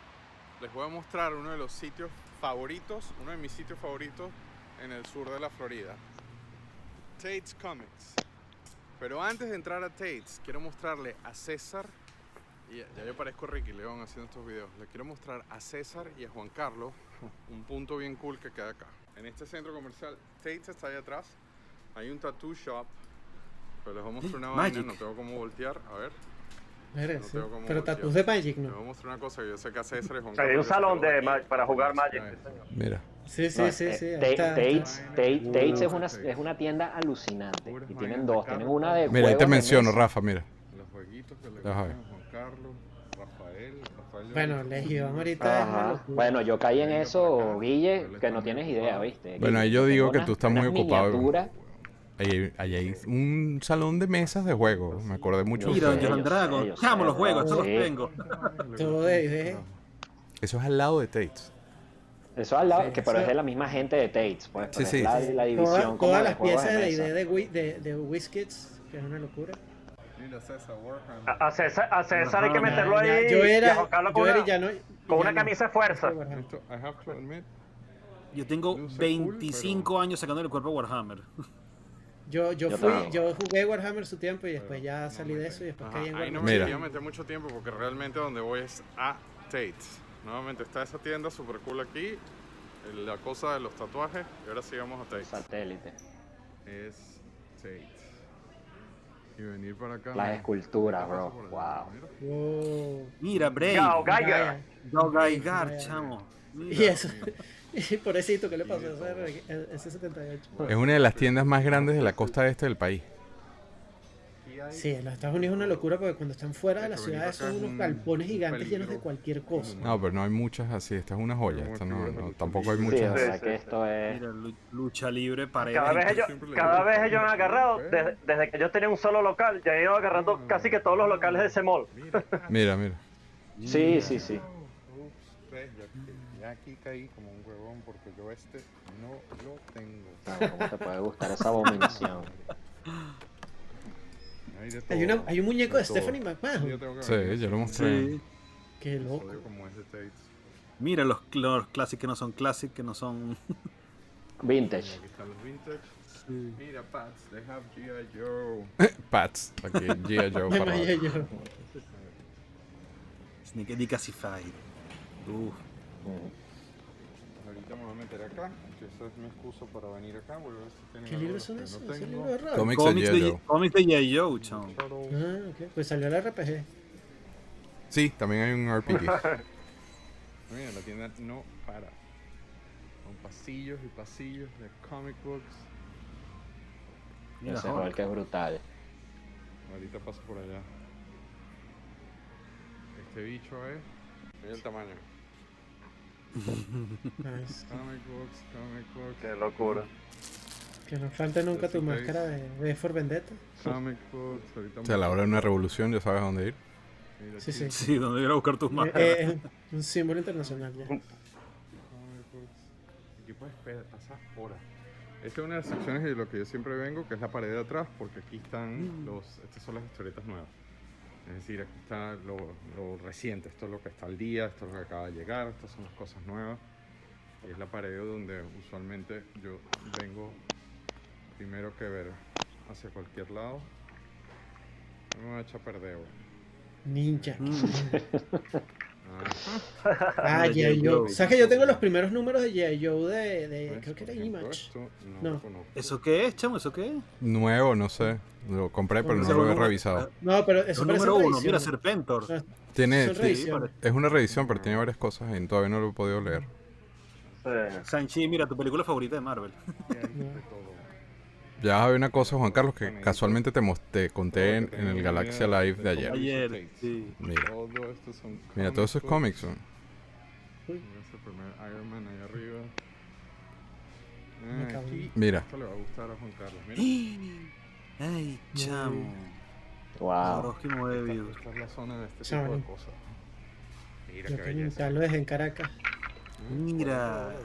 les voy a mostrar uno de los sitios favoritos, uno de mis sitios favoritos en el sur de la Florida. Tate's Comics. Pero antes de entrar a Tate's, quiero mostrarle a César, y ya, yo parezco Ricky León haciendo estos videos, le quiero mostrar a César y a Juan Carlos un punto bien cool que queda acá. En este centro comercial, Tate's está ahí atrás, hay un tattoo shop, pero les voy a mostrar una vaina, Magic. no tengo cómo voltear, a ver, Verga, No sí. tengo cómo Pero voltear. tatus de Magic, les voy ¿no? a mostrar una cosa que yo sé que a César O sea, hay un salón de ma- para jugar Magic. Señor. Mira. Sí, sí, No, sí, eh, sí. Tate's, es una, es una tienda alucinante. Y tienen dos. Tienen una de Mira, ahí te menciono. Rafa, mira. Los jueguitos que le gustan a Juan Carlos, Rafael, Rafael. Bueno, Legión ahorita es. Bueno, yo caí en eso. Guille, que no tienes idea. ¿viste? Bueno, ahí yo digo que tú estás muy ocupado. Ahí hay un salón de mesas de juegos. Me acordé mucho de Mira, sé, ustedes. Dungeons and yo sé, Dragons. yo sé, Amo los juegos, sí. estos los tengo. Todo de- de- Eso es al lado de Tate's. Eso al lado, Sí, que pero sí. es de la misma gente de Tate's, pues. Sí, sí. la, Sí, la división como todas de las piezas de mesa. ID de, de, de WizKids, que es una locura. A, a César, a César hay que meterlo ahí yo y a era, Carlos yo con, era y una, ya no. con una no. camisa de fuerza. Yo tengo No sé, cool, 25 años sacando el cuerpo a Warhammer. Yo, yo, Yo fui, también. yo jugué Warhammer su tiempo y después ya salí de eso y después Ajá, caí en ahí no Warhammer. me Mira. quería meter mucho tiempo porque realmente donde voy es a Tate's. Nuevamente está esa tienda super cool aquí. La cosa de los tatuajes. Y ahora sí vamos a Tate's. Satélite. Es Tate's. Y venir para acá. Las esculturas, bro. Wow. mira. Wow. Mira, Bray. Gao Geiger. Vaya. Gao Gaigar, chamo. Mira. Y eso. Pobrecito, ¿qué le pasó a ese, ese 78? Es una de las tiendas más grandes de la costa este del país. Sí, en los Estados Unidos es una locura porque cuando están fuera de las ciudades son unos un- galpones gigantes llenos de cualquier cosa. No, pero no hay muchas así. Esta es una joya. Esta no, no- tampoco hay Sí, muchas de así. verdad sí, que sí. esto es. Lucha libre para Cada vez ellos, cada vez "Pero ellos han agarrado, desde, desde que yo tenía un solo local, ya he ido agarrando casi que todos los locales de ese mall. Mira, mira. Sí, sí, sí. Ya, aquí caí como un porque yo este no lo tengo. No, ¿Cómo te puede gustar esa abominación? Hay, de Hay, una, hay un muñeco de. Stephanie Yo McMahon. tengo que Sí, yo lo mostré. Sí. Qué loco. como. Mira los, los clásicos que no son clásicos, que no son. Vintage. Aquí están los vintage. Mira, Pats, they have G.I. Joe. Pats, aquí G.I. Joe para yo. Sneaker Declassified. Uf. Ahorita me voy a meter acá, que esa es mi excusa para venir acá. Voy a ver si tienen ¿Qué libros son no esos? ¿Ese tengo. libro de rol? Comics de Cómics G.I. de. Joe, chamo. Ah, ok. Pues salió el RPG. Sí, también hay un RPG. Mira, la tienda no para. Con pasillos y pasillos de comic books. Mira, Ese rol que es brutal. Ahorita paso por allá. Este bicho es. Mira el tamaño. Nice. Comic books, comic books. Qué locura. Que no falte nunca tu máscara de V for Vendetta. Comic books. Ahorita O sea, a la hora de una revolución ya sabes a dónde ir. Mira, Sí, sí. Sí, donde ir a buscar tus Eh, máscaras. eh, un símbolo internacional ya. comic books. Aquí puedes pasar horas. Esta es una de las secciones de lo que yo siempre vengo, que es la pared de atrás, porque aquí están los. Estas son las historietas nuevas. Es decir, aquí está lo, lo reciente, esto es lo que está al día, esto es lo que acaba de llegar, estas son las cosas nuevas. Y es la pared donde usualmente yo vengo primero que ver hacia cualquier lado. No me voy a echar a perder, güey. Ninja. Mm. Ah, G.I. Joe. ¿Sabes que yo tengo los primeros números de G.I. Joe de, de creo que era Image? esto no. ¿Eso qué es, chamo? ¿Eso qué es? Nuevo, no sé. Lo compré, pero no lo he revisado. No, pero Es eso un parece número uno. Mira, Serpentor. Tiene, es una reedición, pero tiene varias cosas y todavía no lo he podido leer. Sí. Sanchi, mira, tu película favorita de Marvel. Ya vas a ver una cosa, Juan Carlos, que casualmente te, te conté en, en el Galaxia Live de ayer. Ayer, sí. Mira, Todo esto son mira, todos esos cómics son. Mira ese primer Iron Man ahí arriba. Me cago en- aquí, Mira. Esto le va a gustar a Juan Carlos. Mira. ¡Ay, chamo! Wow. Esta, es la zona de este Chamo. tipo de cosas. Mira Yo qué belleza. lo dejé en Caracas. Mira.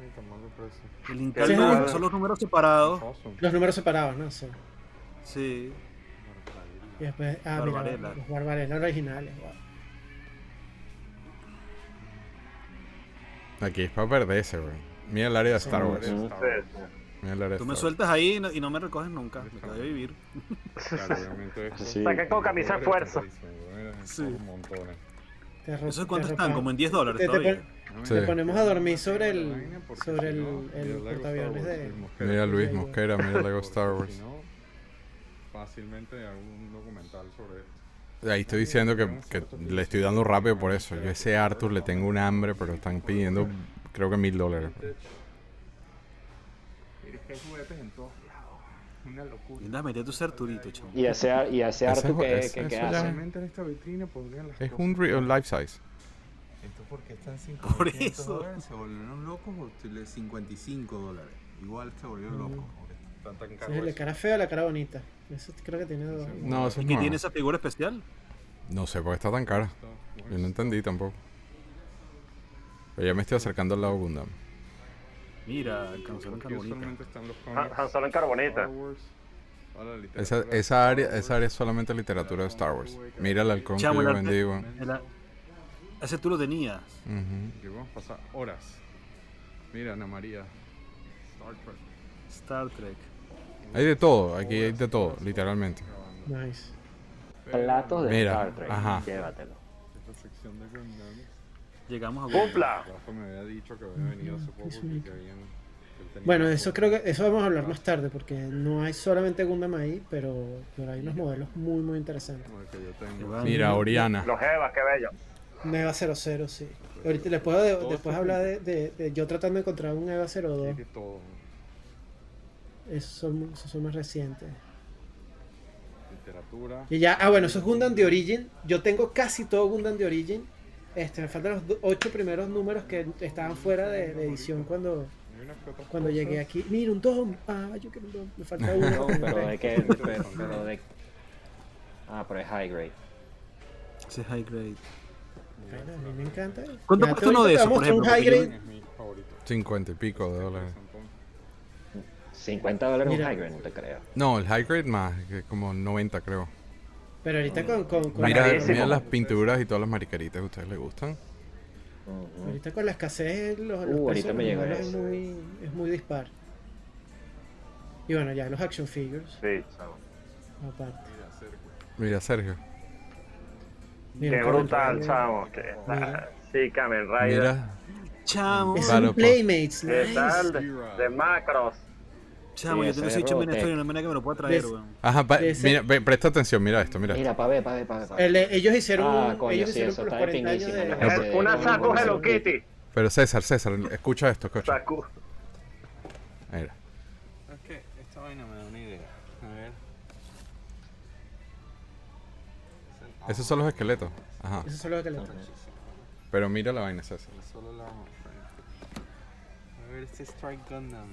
40 dólares, No está ni tan mal el. El Sí, sí. Son los números separados. Awesome. Los números separados, ¿no? Sí. Sí. Y después, ah, Barbarella. mira, los Barbarella originales. wow. Aquí es para perderse, güey. Mira el área de Star Wars. Sí, sí. Mira el área de Tú me Wars. sueltas ahí y no, y no me recoges nunca. Me quedo a vivir. Claro, obviamente con camisa de fuerza. Sí. montones. Te ¿Eso te cuánto están? Como en 10 dólares Te- te todavía. Sí. Te ponemos a dormir sobre el, sobre el, el portaaviones de... Mira Luis Lego. Mosquera, mira Lego Star Wars. fácilmente un documental sobre esto. Ahí estoy diciendo que, que le estoy dando rápido por eso. Yo a ese Arthur le tengo un hambre, pero están pidiendo creo que mil dólares. Una locura. Linda, metí a tu Arturito, chamo. Y ese, y ese es- que, que, que hace. Realmente en esta vitrina pondrían las Es cosas. un real life size. Esto porque están Por 500 eso. dólares, se volvieron locos o te- 55 dólares. Igual se volvieron locos. porque Están tan Sí, caros. la cara fea, la cara bonita. Eso creo que tiene dos. No, eso ¿Y qué tiene esa figura especial? No sé por qué está tan cara. Yo no entendí tampoco. Pero ya me estoy acercando al lado Gundam. Mira, el carbonita. están Han. Han Solo en carbonita. Star Wars, toda la literatura Esa, esa, área, esa área es solamente literatura de Star Wars. Mira el halcón que yo. El- Ese tú lo tenías. Que vamos a pasar horas. Mira, Ana María. Star Trek. Star Trek. Hay de todo, aquí hay de todo, literalmente. Nice. Platos de Mira, Star Trek. ajá. Llévatelo. Esta sección de Gundam. Llegamos a ¡Cumpla! Rafa me había dicho que había venido hace poco es y único. que habían Bueno, eso creo que eso vamos a hablar más tarde porque no hay solamente Gundam ahí, pero, pero hay unos modelos muy muy interesantes. Mira, Oriana. Los Evas, qué bello. Neva 00, sí. Ahorita les puedo después hablar de, de, de, yo tratando de encontrar un Eva 02. Esos son, esos son más recientes. Literatura. Y ya, ah bueno, eso es Gundam de Origin. Yo tengo casi todo Gundam de Origin. Este, me faltan los ocho primeros números que estaban fuera de, de edición cuando, cuando llegué aquí. Mira, un Dom. Ah, yo quiero un Dom. Me falta uno. No, pero de que. Pero, pero de. Ah, pero es high grade. Ese es high grade. Bueno, a mí me encanta. ¿Cuánto cuesta uno de esos, por un high Porque yo- grade. Es mi favorito. 50 y pico de dólares. 50 dólares un Mira. high grade, no te creo. No, el high grade más, que como 90 creo. Pero ahorita con, con, con Mira, la, mira las pinturas y todas las mariqueritas, ¿a ustedes les gustan? Ahorita con la escasez los, los Uh, ahorita me llegó es eso. muy, es muy dispar. Y bueno, ya los action figures, Sí, chamo. aparte. Mira, Sergio. Mira, Qué Kamen brutal, chamo. que- Mira. Sí, Kamen Rider. Mira, Chamo, Es Vale, un pues. Playmates, ¿Qué nice. tal? De, de macros. chamo, Sí, yo tengo ese bicho en. Venezuela no manera que me lo pueda traer, weón. ajá, pa- Ese- mira, ve, presta atención, mira esto, mira. esto. Mira, pa' ver, pa' ver, pa' ver. pa' ver. El- ellos hicieron, Ah, coño, ellos sí, hicieron eso por los está 40 años pinguísimo, de... ¿no? Es Sí, una Saku. Hello Kitty. Pero César, César, escucha esto, escucha. Saku. Mira. Esos son los esqueletos. Ajá. Eso es lo que le Pero mira la vaina, César. Solo la vamos a ver este Strike Gundam.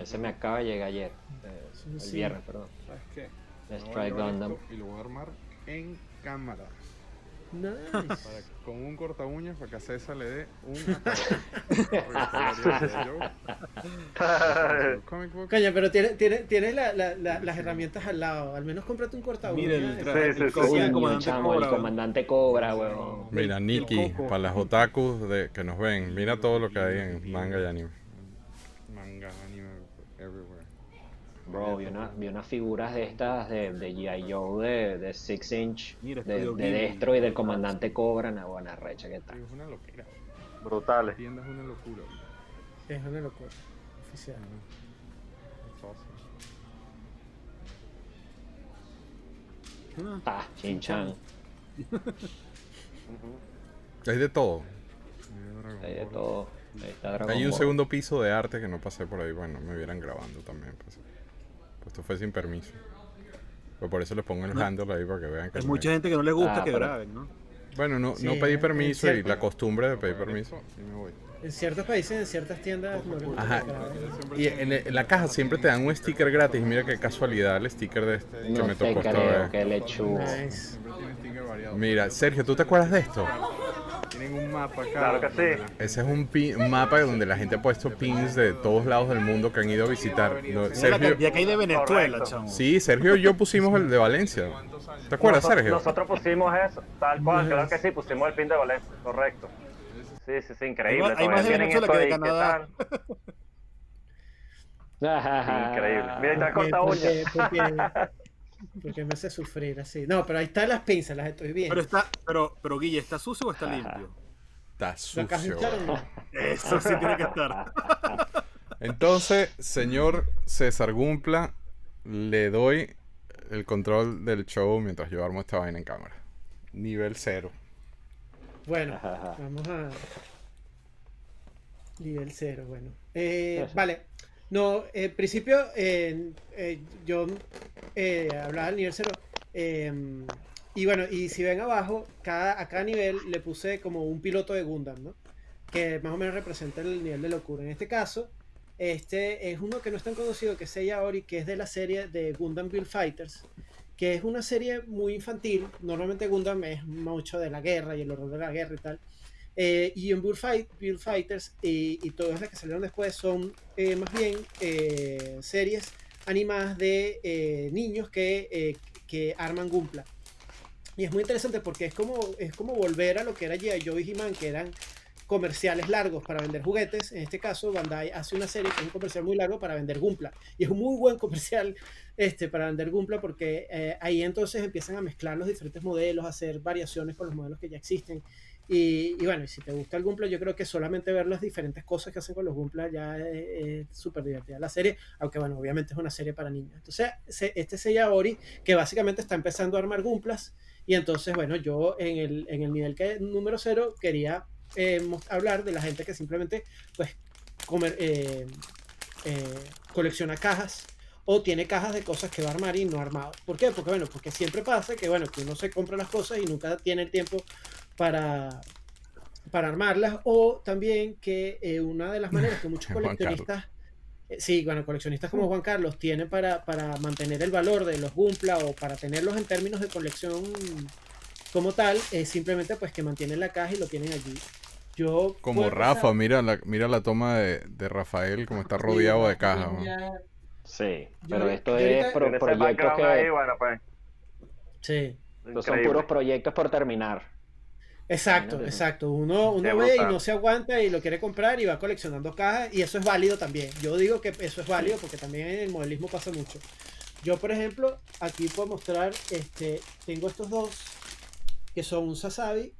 Ese me acaba de llegar ayer. eh, El Sí. viernes, perdón. ¿Sabes qué? El Strike Gundam. Y lo voy a armar en cámara. Nice. Para- con un corta uñas para que a César le dé un. Coño, pero tienes tiene, tienes la- la- la- las herramientas al lado. Al menos cómprate un corta Mira el el comandante Cobra, el weón. comandante Cobra, weón. Mira, coco. para las otakus de, que nos ven, mira todo lo que hay en manga y anime. Bro, vi, una, vi unas figuras de estas de, de G.I. Joe de, de 6 inch, Mira, de, de. Destro y del comandante Cobra, una buena recha, ¿qué tal? Es una locura. Brutales. La tienda es una locura. Es una locura. Oficial. Ah, Chin-Chan. Hay de todo. Hay de todo. Ahí está Dragon Hay un Ball. segundo piso de arte que no pasé por ahí. Bueno, me vieran grabando también. Pues, Pues esto fue sin permiso. Pues por eso les pongo el No. handle ahí para que vean que Hay mucha hay- gente que no le gusta Ah, que pero- graben, ¿no? Bueno, no, no pedí permiso y la costumbre de pedir permiso. Y me voy. En ciertos países, en ciertas tiendas, no Ajá. Y en, en la caja siempre te dan un sticker gratis. Mira qué casualidad el sticker de este que No me tocó esta vez. que lechugo. Nice. Mira, Sergio, ¿tú te acuerdas de esto? Tienen un mapa acá. Claro que sí. Ese es un, mapa donde la gente ha puesto pins de todos lados del mundo que han ido a visitar. No, Sergio, cantidad que hay de Venezuela, chamo. sí, Sergio y yo pusimos el de Valencia. ¿Te acuerdas, Nosotros- Sergio? Nosotros pusimos eso, tal cual, claro que sí, pusimos el pin de Valencia, correcto. Sí, sí, sí, increíble. Hay más- hay más de Venezuela que de ahí, ¿qué Canadá. Increíble. Mira, está corta uñas. Porque, me hace sufrir así. No, pero ahí están las pinzas, las estoy viendo. Pero está, pero, pero Guille, ¿está sucio o está limpio? Está sucio. Eso sí tiene que estar. Entonces, señor César Gumpla, le doy el control del show mientras yo armo esta vaina en cámara. Nivel cero. Bueno, vamos a. Nivel cero, bueno. Eh, vale. No, en principio, eh, eh, yo eh, hablaba del nivel cero. eh, y bueno, y si ven abajo, cada, a cada nivel le puse como un piloto de Gundam, ¿no? Que más o menos representa el nivel de locura. En este caso, este es uno que no es tan conocido, que es Seiya Ori, que es de la serie de Gundam Build Fighters, que es una serie muy infantil. Normalmente Gundam es mucho de la guerra y el horror de la guerra y tal. Eh, y en Build, Fight, Build Fighters y, y todas las que salieron después son eh, más bien eh, series animadas de eh, niños que, eh, que arman Gumpla. Y es muy interesante porque es como, es como volver a lo que era G.I. Joe y He-Man, que eran comerciales largos para vender juguetes. En este caso, Bandai hace una serie que es un comercial muy largo para vender Gumpla. Y es un muy buen comercial este, para vender Gumpla porque eh, ahí entonces empiezan a mezclar los diferentes modelos, a hacer variaciones con los modelos que ya existen. Y, bueno, y si te gusta el Gunpla, yo creo que solamente ver las diferentes cosas que hacen con los Gunpla ya es súper divertida la serie, aunque bueno, obviamente es una serie para niños. Entonces, este Seiya Ori, que básicamente está empezando a armar Gumplas, y entonces, bueno, yo en el, en el nivel que, número cero quería eh, hablar de la gente que simplemente, pues, comer, eh, eh, colecciona cajas o tiene cajas de cosas que va a armar y no armado. ¿Por qué? Porque bueno, porque siempre pasa que bueno, que uno se compra las cosas y nunca tiene el tiempo para, para armarlas. O también que eh, una de las maneras que muchos coleccionistas, eh, sí, bueno, coleccionistas como Juan Carlos tienen para, para mantener el valor de los Gumpla o para tenerlos en términos de colección como tal, es simplemente pues que mantienen la caja y lo tienen allí. Yo como Rafa, mira la, mira la toma de, de Rafael como está rodeado de cajas. Sí, pero esto es proyectos que... Pues. Sí. son puros proyectos por terminar. Exacto, exacto. Uno, uno ve y no se aguanta y lo quiere comprar y va coleccionando cajas y eso es válido también. Yo digo que eso es válido porque también en el modelismo pasa mucho. Yo, por ejemplo, aquí puedo mostrar, este, tengo estos dos que son un Sasabi,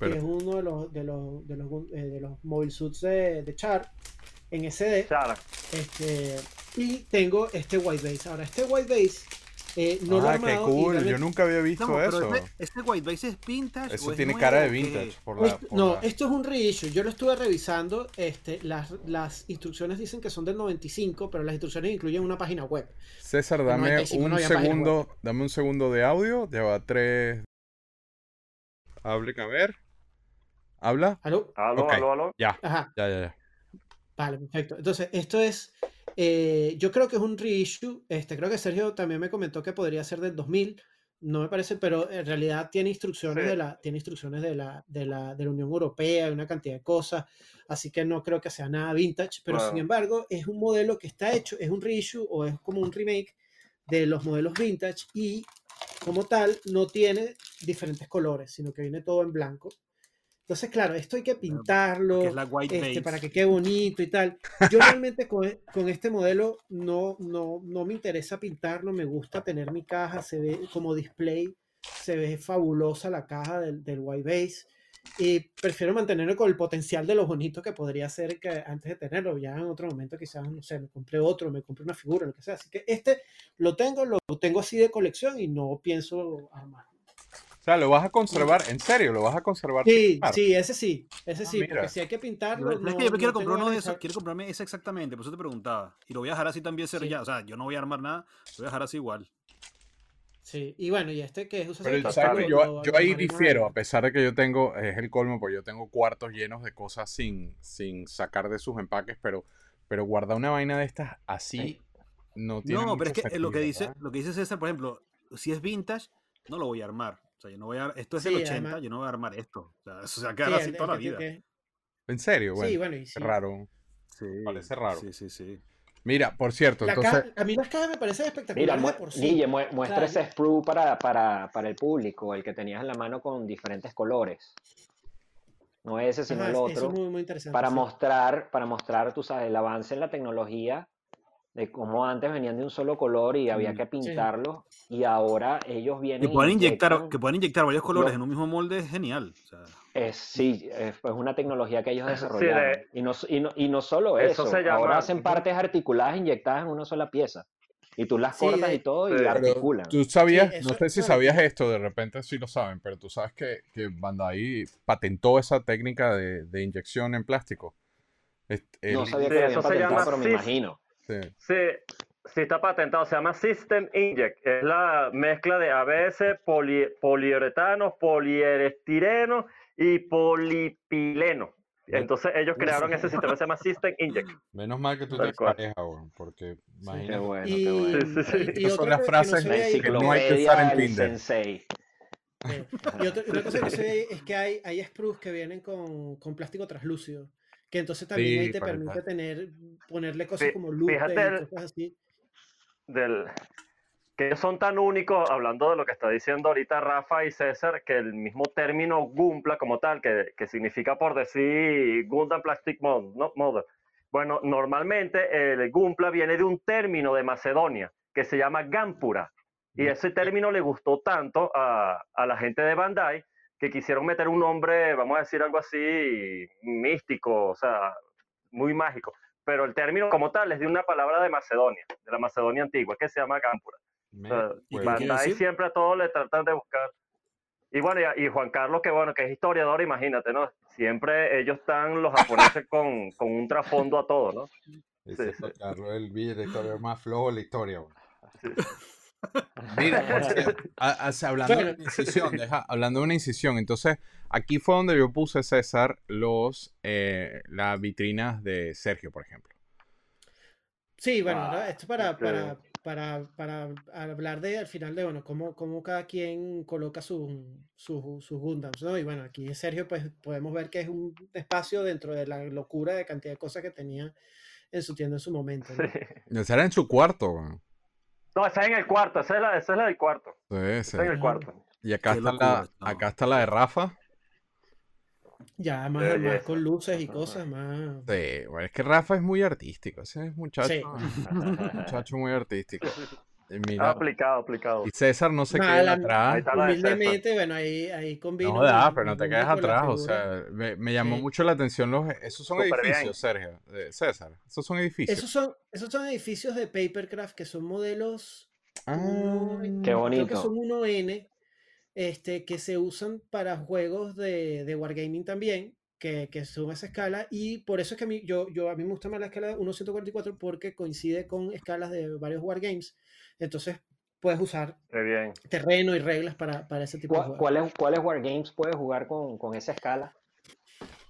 que es uno de los de los de los, eh, de los mobile suits de, de Char en SD. Este, y tengo este white base. Ahora, este white base eh, no lo he qué cool. Yo nunca había visto eso. Este, este, white base es vintage. Eso tiene cara de vintage. no, esto es un reissue. Yo lo estuve revisando. Este, las, las instrucciones dicen que son del 95, pero las instrucciones incluyen una página web. César, dame un segundo. Dame un segundo de audio. Lleva tres. Hable, a ver. ¿Habla? ¿Aló? ¿Aló, aló, aló? Ya. ya, ya, ya. Vale, perfecto. Entonces, esto es, eh, yo creo que es un reissue. Este, creo que Sergio también me comentó que podría ser del 2000. No me parece, pero en realidad tiene instrucciones, de, la, tiene instrucciones de, la, de, la, de la Unión Europea, una cantidad de cosas, así que no creo que sea nada vintage, pero sin embargo es un modelo que está hecho, es un reissue o es como un remake de los modelos vintage y como tal no tiene diferentes colores, sino que viene todo en blanco. Entonces, claro, esto hay que pintarlo este, para que quede bonito y tal. Yo realmente con, e, con, este modelo no, no, no me interesa pintarlo, me gusta tener mi caja, se ve como display, se ve fabulosa la caja del, del white base y prefiero mantenerlo con el potencial de lo bonito que podría ser que antes de tenerlo. Ya en otro momento quizás, no sé, me compré otro, me compré una figura, lo que sea. Así que este lo tengo, lo tengo así de colección y no pienso armar. O sea, lo vas a conservar, en serio, lo vas a conservar. Sí, sí, ese sí, ese ah, sí, porque si hay que pintarlo. es que yo quiero comprar uno de esos, quiero comprarme ese exactamente, por eso te preguntaba. Y lo voy a dejar así también ser ya, o sea, yo no voy a armar nada, lo voy a dejar así igual. Sí, y bueno, y este que es Pero yo, yo ahí difiero, a pesar de que yo tengo, es el colmo, porque yo tengo cuartos llenos de cosas sin, sin sacar de sus empaques, pero, pero guardar una vaina de estas así no tiene. No, pero es que lo que dice, lo que dice César, por ejemplo, si es vintage, no lo voy a armar yo no voy a, esto es del 80, yo no voy a armar esto. O sea, eso se va a quedar así toda la vida. ¿En serio? Bueno, sí, bueno, y Es raro. Sí, parece raro. Sí, sí, sí. Mira, por cierto, entonces... a mí las cajas me parecen espectaculares Mira, por sí. Guille, muestra ese sprue para, para, para, el público, el que tenías en la mano con diferentes colores. No ese, sino el otro. muy, muy interesante, para mostrar, para mostrar, tú sabes, el avance en la tecnología de cómo antes venían de un solo color y había que pintarlo y ahora ellos vienen que pueden inyectar que pueden inyectar varios colores en un mismo molde es genial es sí es, una tecnología que ellos desarrollaron y, no, y, no, y no solo eso, ahora hacen partes articuladas inyectadas en una sola pieza y tú las cortas y todo y articulan. Tú sabías no sé si sabías esto de repente sí lo saben pero tú sabes que, que Bandai patentó esa técnica de, de inyección en plástico. No sabía que habían patentado pero me imagino Sí. sí. está patentado, se llama System Inject. Es la mezcla de ABS, poli, poliuretano, polierestireno y polipileno. Entonces ellos crearon ese sistema se llama System Inject. Menos mal que tú te pareja, porque imagínate. qué bueno, qué bueno. Y, son las frases que no, hay que usar en Tinder. Y otra, cosa que sé es que hay, hay sprues que vienen con, con plástico translúcido que entonces también ahí te permite tener, ponerle cosas como lupe y cosas así. Del, que son tan únicos, hablando de lo que está diciendo ahorita Rafa y César, que el mismo término Gumpla como tal, que, que significa por decir Gundam Plastic Model, bueno, normalmente el Gumpla viene de un término de Macedonia que se llama Gampura. Y ese término le gustó tanto a, a la gente de Bandai que quisieron meter un nombre, vamos a decir algo así, místico, o sea, muy mágico. Pero el término como tal es de una palabra de Macedonia, de la Macedonia antigua, que se llama Gámpura. y Bandai siempre a todos le tratan de buscar. Y bueno, y, Juan Carlos, que bueno, que es historiador, imagínate, ¿no? Siempre ellos están, los japoneses, con, con un trasfondo a todo, ¿no? Sí, sí. Carlos, el historiador más flojo de la historia. Mira, hablando, de una incisión, hablando de una incisión, entonces aquí fue donde yo puse, César, los eh, las vitrinas de Sergio, por ejemplo. Sí, bueno, ah, esto para, para, para, para, hablar de al final de, bueno, cómo, cómo cada quien coloca sus su, su Gundams, ¿no? Y bueno, aquí Sergio, pues podemos ver que es un espacio dentro de la locura de cantidad de cosas que tenía en su tienda en su momento. ¿no? era en su cuarto, no, está en el cuarto, esa es la, esa es la del cuarto. Sí, Está en el cuarto. Y acá está, la, acá está la de Rafa. Ya, más, más con luces y cosas, más. Sí, bueno, es que Rafa es muy artístico, ese es muchacho. Sí. muchacho muy artístico. Mira, aplicado, aplicado. Y César no se queda atrás. Humildemente, bueno, ahí, ahí combino. No, da, pero no te quedes atrás. O sea, me, me llamó mucho la atención los. Esos son edificios, Sergio. César. Esos son edificios. Esos son, esos son edificios de Papercraft que son modelos. Ah, qué bonito. Creo que son 1N. Este, que se usan para juegos de, de Wargaming también. Que, que, son esa escala y por eso es que a mí, yo, yo, a mí me gusta más la escala de 1.144 porque coincide con escalas de varios wargames entonces puedes usar terreno y reglas para, para ese tipo de juegos. ¿Cuáles, ¿Cuáles wargames puedes jugar con, con esa escala?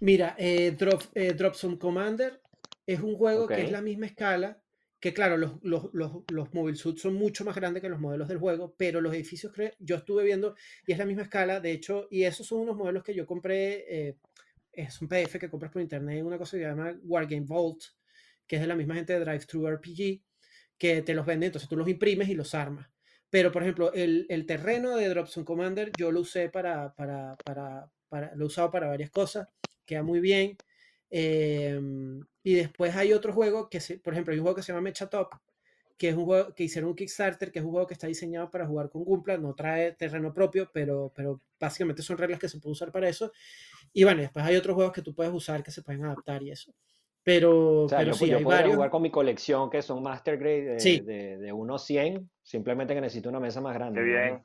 Mira, eh, Drop, eh, Commander es un juego que es la misma escala, que claro, los, los, los, los, mobile suits son mucho más grandes que los modelos del juego, pero los edificios yo estuve viendo y es la misma escala, de hecho, y esos son unos modelos que yo compré, eh, es un PDF que compras por internet, una cosa que se llama Wargame Vault, que es de la misma gente de Drive Thru RPG, que te los venden, entonces tú los imprimes y los armas. Pero, por ejemplo, el, el terreno de Dropson Commander yo lo usé para, para, para, lo usado para varias cosas, queda muy bien. Em, y después hay otro juego que, se, por ejemplo, hay un juego que se llama Mecha Top, que es un juego que hicieron un Kickstarter, que es un juego que está diseñado para jugar con Gunpla, no trae terreno propio, pero, pero básicamente son reglas que se pueden usar para eso. Y bueno, después hay otros juegos que tú puedes usar que se pueden adaptar y eso. Pero, pero yo, sí, yo hay jugar con mi colección que son Master Grade de, de, de 1 100, simplemente que necesito una mesa más grande. Qué bien.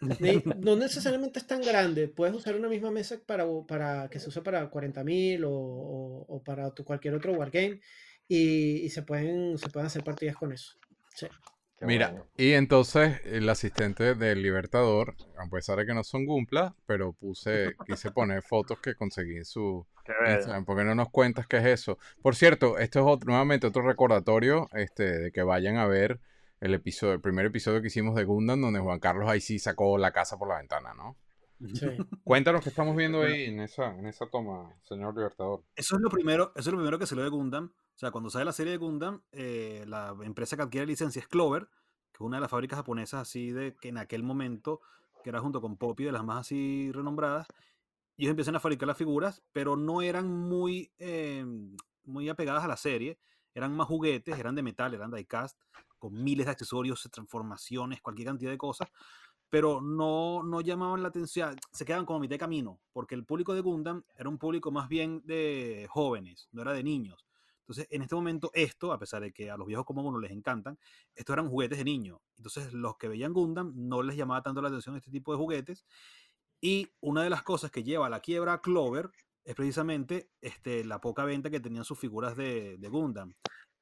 No necesariamente es tan grande, puedes usar una misma mesa para, para que se use para 40.000 o, o, o, para tu, cualquier otro wargame y, y se, pueden, se pueden hacer partidas con eso. Sí. Mira, y entonces el asistente del Libertador, a pesar de que no son Gumpla, pero puse, quise poner fotos que conseguí en su porque no nos cuentas qué es eso. Por cierto, esto es otro, nuevamente otro recordatorio este, de que vayan a ver el episodio, el primer episodio que hicimos de Gundam, donde Juan Carlos ahí sí sacó la casa por la ventana, ¿no? Sí. Cuéntanos qué estamos viendo ahí en esa, en esa toma, señor Libertador. Eso es lo primero, eso es lo primero que salió de Gundam. O sea, cuando sale la serie de Gundam, eh, la empresa que adquiere licencia es Clover, que es una de las fábricas japonesas así de que en aquel momento, que era junto con Poppy, de las más así renombradas, ellos empiezan a fabricar las figuras, pero no eran muy, eh, muy apegadas a la serie, eran más juguetes, eran de metal, eran diecast, con miles de accesorios, transformaciones, cualquier cantidad de cosas, pero no, no llamaban la atención, se quedaban como a mitad de camino, porque el público de Gundam era un público más bien de jóvenes, no era de niños. Entonces, en este momento, esto, a pesar de que a los viejos como uno les encantan, estos eran juguetes de niño. Entonces, los que veían Gundam no les llamaba tanto la atención este tipo de juguetes. Y una de las cosas que lleva a la quiebra a Clover es precisamente este, la poca venta que tenían sus figuras de, de Gundam.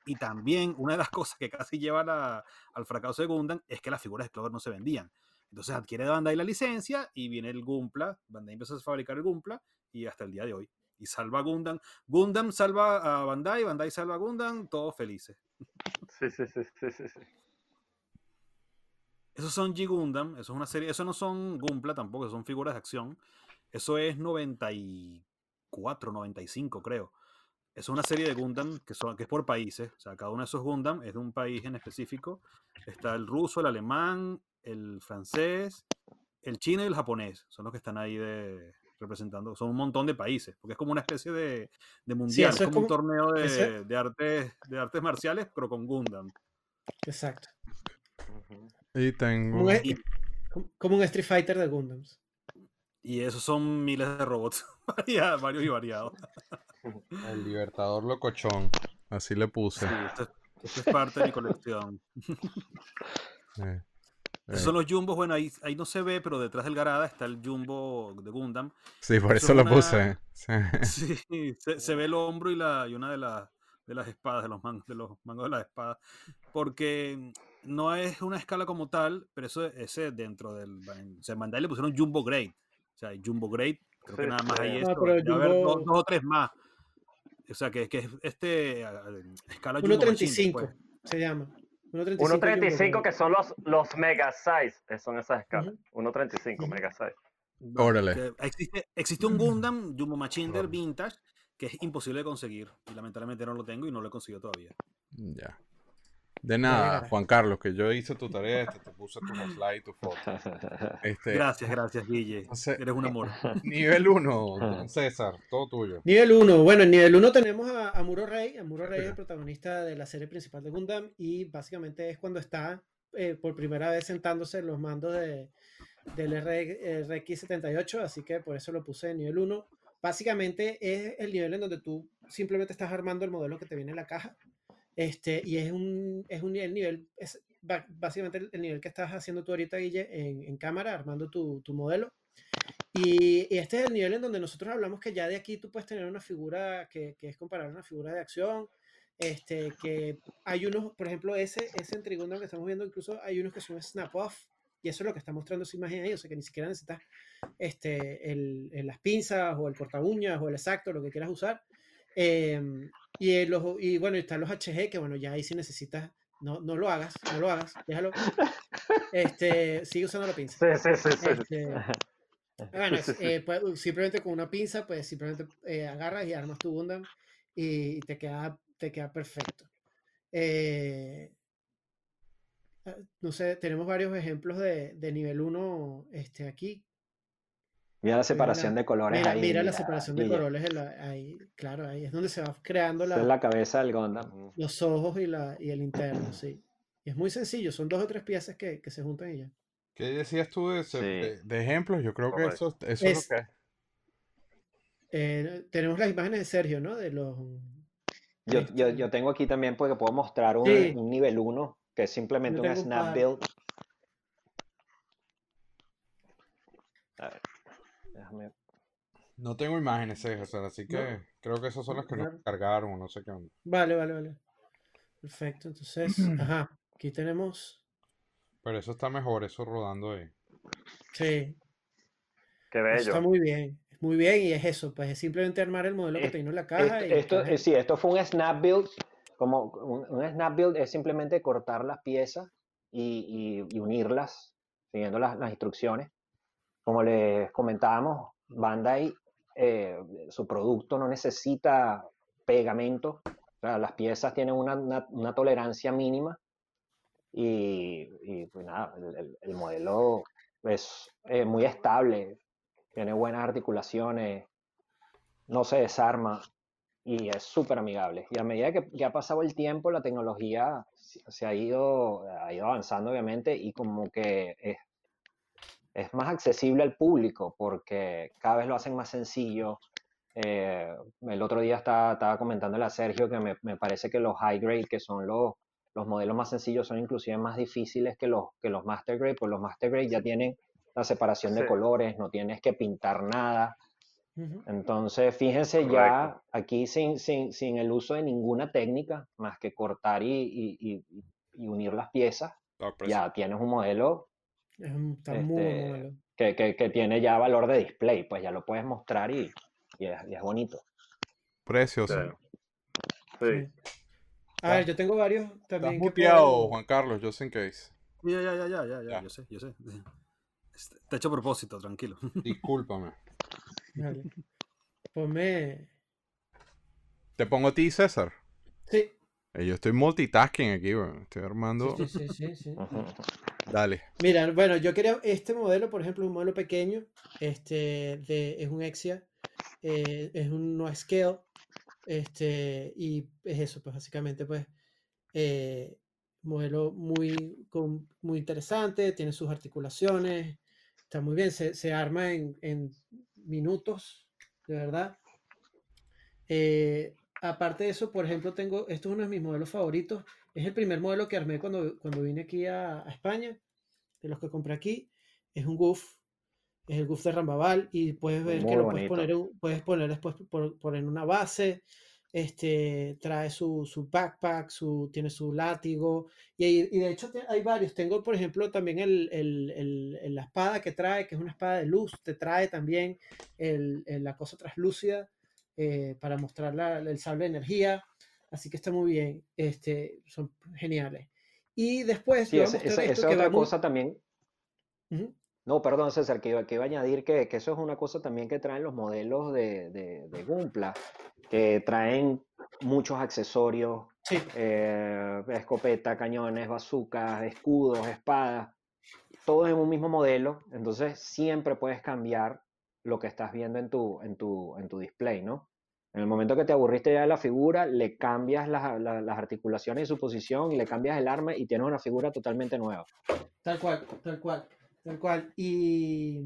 Y también una de las cosas que casi lleva al fracaso de Gundam es que las figuras de Clover no se vendían. Entonces adquiere Bandai la licencia y viene el Gumpla. Bandai empieza a fabricar el Gumpla y hasta el día de hoy y salva a Gundam. Gundam salva a Bandai, Bandai salva a Gundam, todos felices. Sí, sí, sí, sí, sí. Esos son G-Gundam, eso es una serie, eso no son Gumpla tampoco, son figuras de acción. Eso es 94, 95 creo. Es una serie de Gundam que, son, que es por países. O sea, cada uno de esos Gundam es de un país en específico. Está el ruso, el alemán, el francés, el chino y el japonés. Son los que están ahí de, representando, son un montón de países, porque es como una especie de, de mundial, es como, un torneo de, de, artes, de artes marciales, pero con Gundam. Exacto. Y tengo... Como un, como un Street Fighter de Gundams. Y esos son miles de robots, varios y variados. El Libertador Locochón, así le puse. Sí, esto, es parte de mi colección. Eh, son los jumbos, bueno, ahí, ahí no se ve, pero detrás del Garada está el jumbo de Gundam. Sí, por eso, lo puse. Sí, se, ve el hombro y, la, y una de, de las espadas, de los, de los mangos de la espada. Porque no es una escala como tal, pero eso ese dentro del. O sea, en le pusieron Jumbo Grade. O sea, Jumbo Grade, creo que nada más hay esto. haber dos, o tres más. O sea, que, que es este. Escala 1.35 pues. se llama. 1.35 que son los, los mega size, son esas escalas. 1.35 mega size. Órale. Existe, existe un Gundam Jumbo Machinder Vintage que es imposible de conseguir. Y lamentablemente no lo tengo y no lo he conseguido todavía. Ya. De nada, Juan Carlos, que yo hice tu tarea, este, te puse tu slide y tu foto. Este, gracias, gracias, Guille. Eres un amor. Nivel 1, César, todo tuyo. Nivel 1, bueno, en nivel 1 tenemos a, Muro Rey. Amuro Rey es el protagonista de la serie principal de Gundam y básicamente es cuando está eh, por primera vez sentándose en los mandos de, del RX78, así que por eso lo puse en nivel 1. Básicamente es el nivel en donde tú simplemente estás armando el modelo que te viene en la caja este, y es un, es un nivel, nivel es básicamente el, nivel que estás haciendo tú ahorita, Guille, en, cámara, armando tu, tu modelo. Y, este es el nivel en donde nosotros hablamos que ya de aquí tú puedes tener una figura que, que es comparable a una figura de acción. Este, que hay unos, por ejemplo, ese, ese en que estamos viendo, incluso hay unos que son snap-off, y eso es lo que está mostrando esa imagen ahí, o sea que ni siquiera necesitas este, el, las pinzas o el corta uñas o el exacto, lo que quieras usar. Eh, y, los, y bueno, están los HG, que bueno, ya ahí si necesitas, no, no lo hagas, no lo hagas, déjalo. Este, sigue usando la pinza. Sí, sí, sí. Este, bueno, eh, pues, simplemente con una pinza, pues simplemente eh, agarras y armas tu Gundam y te queda, te queda perfecto. Eh, no sé, tenemos varios ejemplos de, de nivel 1 este, aquí. Mira la separación de colores mira, ahí. Mira la separación de colores ahí, claro, ahí es donde se va creando la, la cabeza del Gundam. Los ojos y, la, y el interno, sí. Y es muy sencillo, son dos o tres piezas que, que se juntan y ya. ¿Qué decías tú de, de, ejemplos? Yo creo que eso, eso es, lo que eh, tenemos las imágenes de Sergio, ¿no? De los... Yo, yo, yo tengo aquí también porque puedo mostrar un, un nivel 1 que es simplemente un snap build. A ver. No tengo imágenes, César, así que creo que esos son los que nos cargaron, no sé qué onda. Vale, vale, vale. Perfecto, entonces, ajá, aquí tenemos. Pero eso está mejor, eso rodando ahí. Sí. Qué bello. está muy bien, muy bien, y es eso, pues es simplemente armar el modelo que tiene en la caja. Esto, y... sí, esto fue un snap build, como un, snap build es simplemente cortar las piezas y, unirlas siguiendo las, las instrucciones. Como les comentábamos, Bandai, eh, su producto no necesita pegamento, las piezas tienen una, tolerancia mínima y, pues nada, el, modelo es eh, muy estable, tiene buenas articulaciones, no se desarma y es súper amigable. Y a medida que, ha pasado el tiempo, la tecnología se ha ido, ha ido avanzando, obviamente, y como que es es más accesible al público porque cada vez lo hacen más sencillo. Eh, el otro día estaba, estaba comentándole a Sergio que me, me, parece que los high grade, que son los, los modelos más sencillos, son inclusive más difíciles que los, que los master grade, pues los master grade ya tienen la separación de colores, no tienes que pintar nada. Entonces, fíjense ya aquí sin, sin, sin, el uso de ninguna técnica más que cortar y, y, y unir las piezas, ya tienes un modelo es está muy este, que, que, que, tiene ya valor de display, pues ya lo puedes mostrar y, y, es, bonito. Precioso. Sí. A ver, yo tengo varios también. Estás muteado, Juan Carlos, yo sé que es. Ya, ya, ya, ya, ya, ya, yo sé, yo sé. Este, te he hecho a propósito, tranquilo. Discúlpame. Vale. Ponme. ¿Te pongo a ti, César? Sí. Eh, yo estoy multitasking aquí, estoy armando. Sí, sí, sí, sí. Dale. Mira, bueno, yo quería este modelo, por ejemplo, un modelo pequeño, este, de, es un Exia, eh, es un no scale, este, y es eso, pues básicamente, pues, eh, modelo muy, muy interesante, tiene sus articulaciones, está muy bien, se, se arma en, en, minutos, de verdad. Eh, aparte de eso, por ejemplo, tengo, esto es uno de mis modelos favoritos, es el primer modelo que armé cuando, cuando vine aquí a, a España, de los que compré aquí, es un Goof, es el Goof de Rambaval y puedes ver que lo puedes poner, puedes poner después por, por, en una base, este, trae su, su, backpack, su, tiene su látigo, y, y, de hecho hay varios. Tengo, por ejemplo, también el, el, el, la espada que trae, que es una espada de luz, te trae también la cosa translúcida eh, para mostrar la, el sable de energía, así que está muy bien, este, son geniales. Y después... Sí, esa, es otra cosa también. No, perdón, César, que iba, que iba a añadir que, que, eso es una cosa también que traen los modelos de, de, de Gumpla, que traen muchos accesorios, eh, escopeta, cañones, bazucas, escudos, espadas, todo en un mismo modelo, entonces siempre puedes cambiar lo que estás viendo en tu, en tu, en tu display, ¿no? En el momento que te aburriste ya de la figura, le cambias las, las articulaciones y su posición, le cambias el arma y tienes una figura totalmente nueva. Tal cual, tal cual, tal cual. Y,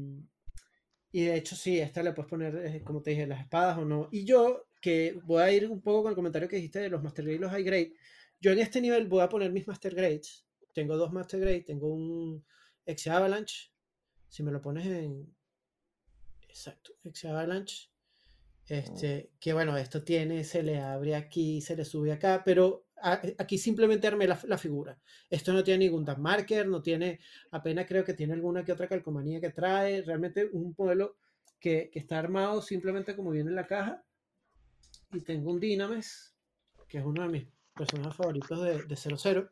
y de hecho sí, esta le puedes poner, eh, como te dije, las espadas o no. Y yo que voy a ir un poco con el comentario que dijiste de los Master Grade y los High Grade. Yo en este nivel voy a poner mis Master Grades. Tengo dos Master Grade, tengo un Exe Avalanche. Si me lo pones en. Exacto, Exe Avalanche. Este, que bueno, esto tiene, se le abre aquí, se le sube acá, pero aquí simplemente armé la, la, figura. Esto no tiene ningún tag marker, no tiene, apenas creo que tiene alguna que otra calcomanía que trae. Realmente un modelo que, que está armado simplemente como viene en la caja y tengo un Dynames, que es uno de mis personajes favoritos de, de 00.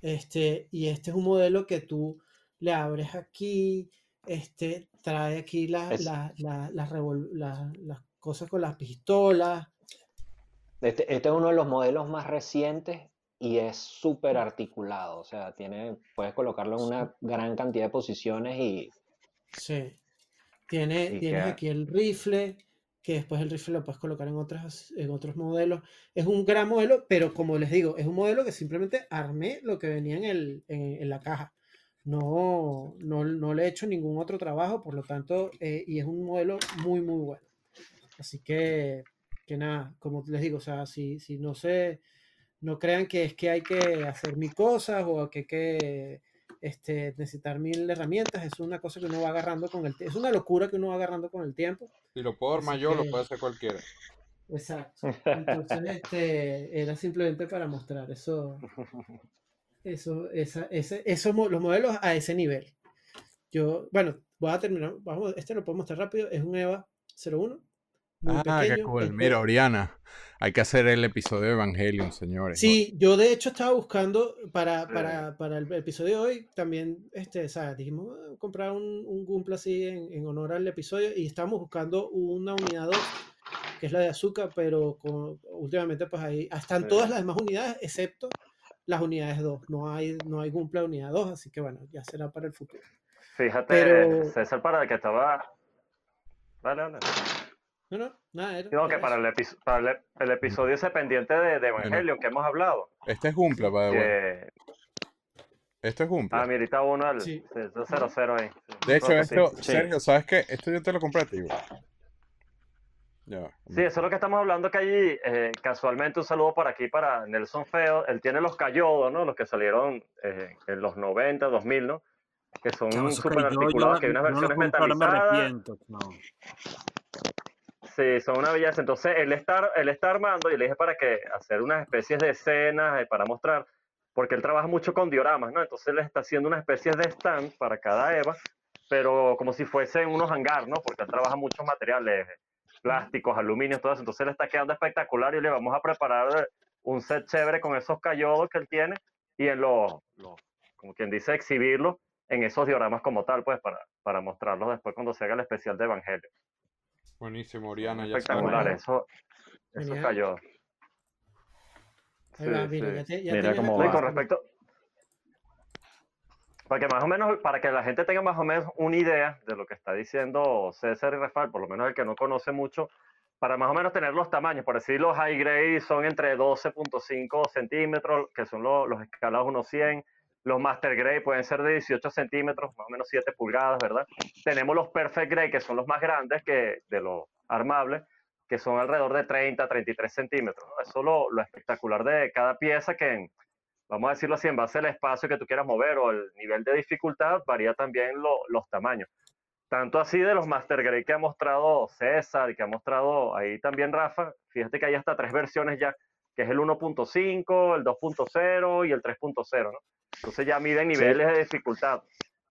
Este, y este es un modelo que tú le abres aquí, este, trae aquí las cosas con las pistolas. Este, este, es uno de los modelos más recientes y es súper articulado. O sea, tiene, puedes colocarlo en una gran cantidad de posiciones y. Sí. Tiene, tienes aquí el rifle, que después el rifle lo puedes colocar en, otras, en otros modelos. Es un gran modelo, pero como les digo, es un modelo que simplemente armé lo que venía en, el, en, la caja. No, no, no, le he hecho ningún otro trabajo, por lo tanto, eh, y es un modelo muy, muy bueno. Así que, que nada, como les digo, o sea, si, si no se, no crean que es que hay que hacer mil cosas o que hay que este, necesitar mil herramientas, es una cosa que uno va agarrando con el tiempo, es una locura que uno va agarrando con el tiempo. Si lo puedo armar yo, lo puede hacer cualquiera. Exacto. Entonces, este, era simplemente para mostrar eso, eso, esa, ese, esos, los modelos a ese nivel. Yo, bueno, voy a terminar, vamos, este lo puedo mostrar rápido, es un EVA 01 ah, qué cool. Mira, Oriana, hay que hacer el episodio de Evangelion, señores. Sí, yo de hecho estaba buscando para, para, para el episodio de hoy también, este, ¿sabes? Dijimos ah, comprar un, un Gumpla así en, en, honor al episodio y estábamos buscando una unidad 2, que es la de azúcar, pero con, últimamente pues ahí están todas las demás unidades excepto las unidades 2. No hay, no hay Gumpla unidad 2, así que bueno, ya será para el futuro. Fíjate, pero... César, para el que estaba... Vale, vale. No, no, nada. Era, no, que para, el, para el, episodio ese pendiente de, de Evangelion que hemos hablado. Este es Gumpla, para que... Esto es Gumpla. Ah, mira, está uno al sí. 0 ahí. De hecho, esto, Sergio, ¿sabes qué? Esto yo te lo compré a ti, ya. Sí, eso es lo que estamos hablando que allí, eh, casualmente un saludo por aquí para Nelson Feo, él tiene los Cayodos, ¿no? Los que salieron eh, en los 90, 2000, ¿no? Que son súper articulados, que hay unas versiones no metalizadas. No. Sí, son una belleza. Entonces, él está, él está armando, y le dije para que hacer unas especies de escenas eh, para mostrar, porque él trabaja mucho con dioramas, ¿no? Entonces, él está haciendo unas especies de stand para cada Eva, pero como si fuesen unos hangar, ¿no? Porque él trabaja muchos materiales, plásticos, aluminio, todo eso. Entonces, le está quedando espectacular y le vamos a preparar un set chévere con esos cayodos que él tiene y en los, como quien dice, exhibirlos en esos dioramas como tal, pues, para, para mostrarlos después cuando se haga el especial de Evangelio. Buenísimo, Oriana. Ya Espectacular, eso, eso cayó. Sí, mira, sí. mira cómo con respecto para que más o menos para que la gente tenga más o menos una idea de lo que está diciendo César y Rafael por lo menos el que no conoce mucho para más o menos tener los tamaños por decir los high grade son entre 12.5 centímetros que son los, los escalados 1.100 Los Master Grade pueden ser de 18 centímetros, más o menos 7 pulgadas, ¿verdad? Tenemos los Perfect Grade, que son los más grandes que de los armables, que son alrededor de 30, 33 centímetros. Eso es lo, lo, espectacular de cada pieza que, vamos a decirlo así, en base al espacio que tú quieras mover o el nivel de dificultad, varía también los tamaños. Tanto así de los Master Grade que ha mostrado César que ha mostrado ahí también Rafa, fíjate que hay hasta tres versiones ya, que es el 1.5, el 2.0 y el 3.0, ¿no? Entonces ya miden niveles de dificultad.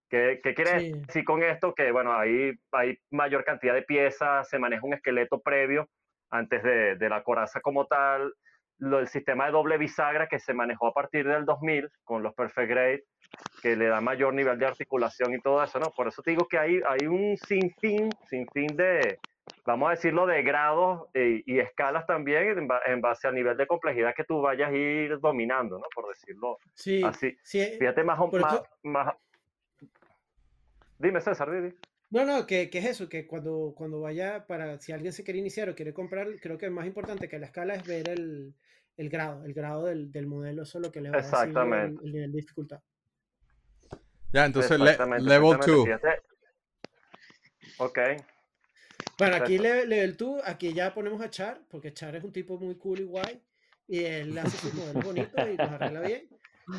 ¿Qué, qué quiere decir con esto? Que, bueno, ahí hay mayor cantidad de piezas, se maneja un esqueleto previo antes de, de la coraza como tal, lo, el sistema de doble bisagra que se manejó a partir del 2000 con los Perfect Grade, que le da mayor nivel de articulación y todo eso, ¿no? Por eso te digo que hay, hay un sinfín, sinfín de, vamos a decirlo, de grados y, y escalas también en, en, base al nivel de complejidad que tú vayas a ir dominando, ¿no? Por decirlo sí, así. Sí, Fíjate más, más, más, Dime, César, dime. No, no, que, que, es eso, que cuando, cuando vaya para, si alguien se quiere iniciar o quiere comprar, creo que es más importante que la escala es ver el, el grado, el grado del, del, modelo, eso es lo que le va a decir el, el nivel de dificultad. Ya, entonces le, level 2. Ok. Bueno, aquí level, level 2, aquí ya ponemos a Char, porque Char es un tipo muy cool y guay, y él hace sus modelos bonitos y los arregla bien.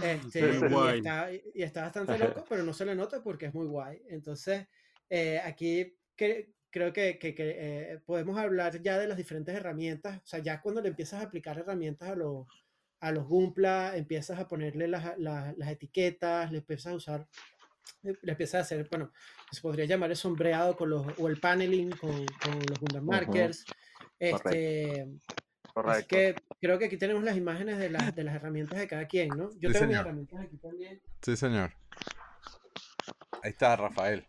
Este, y, está, y, está, bastante loco, pero no se le nota porque es muy guay. Entonces, eh, aquí que, creo que, que, que eh, podemos hablar ya de las diferentes herramientas. O sea, ya cuando le empiezas a aplicar herramientas a los, a los Gumpla, empiezas a ponerle las, las, las etiquetas, le empiezas a usar, le empiezas a hacer, bueno, se podría llamar el sombreado con los, o el paneling con, con los Gundam Markers. Uh -huh. Este, Correcto. Así que creo que aquí tenemos las imágenes de, las de las herramientas de cada quien, ¿no? Yo Sí, tengo mis señor. herramientas aquí también. Sí, señor. Ahí está Rafael.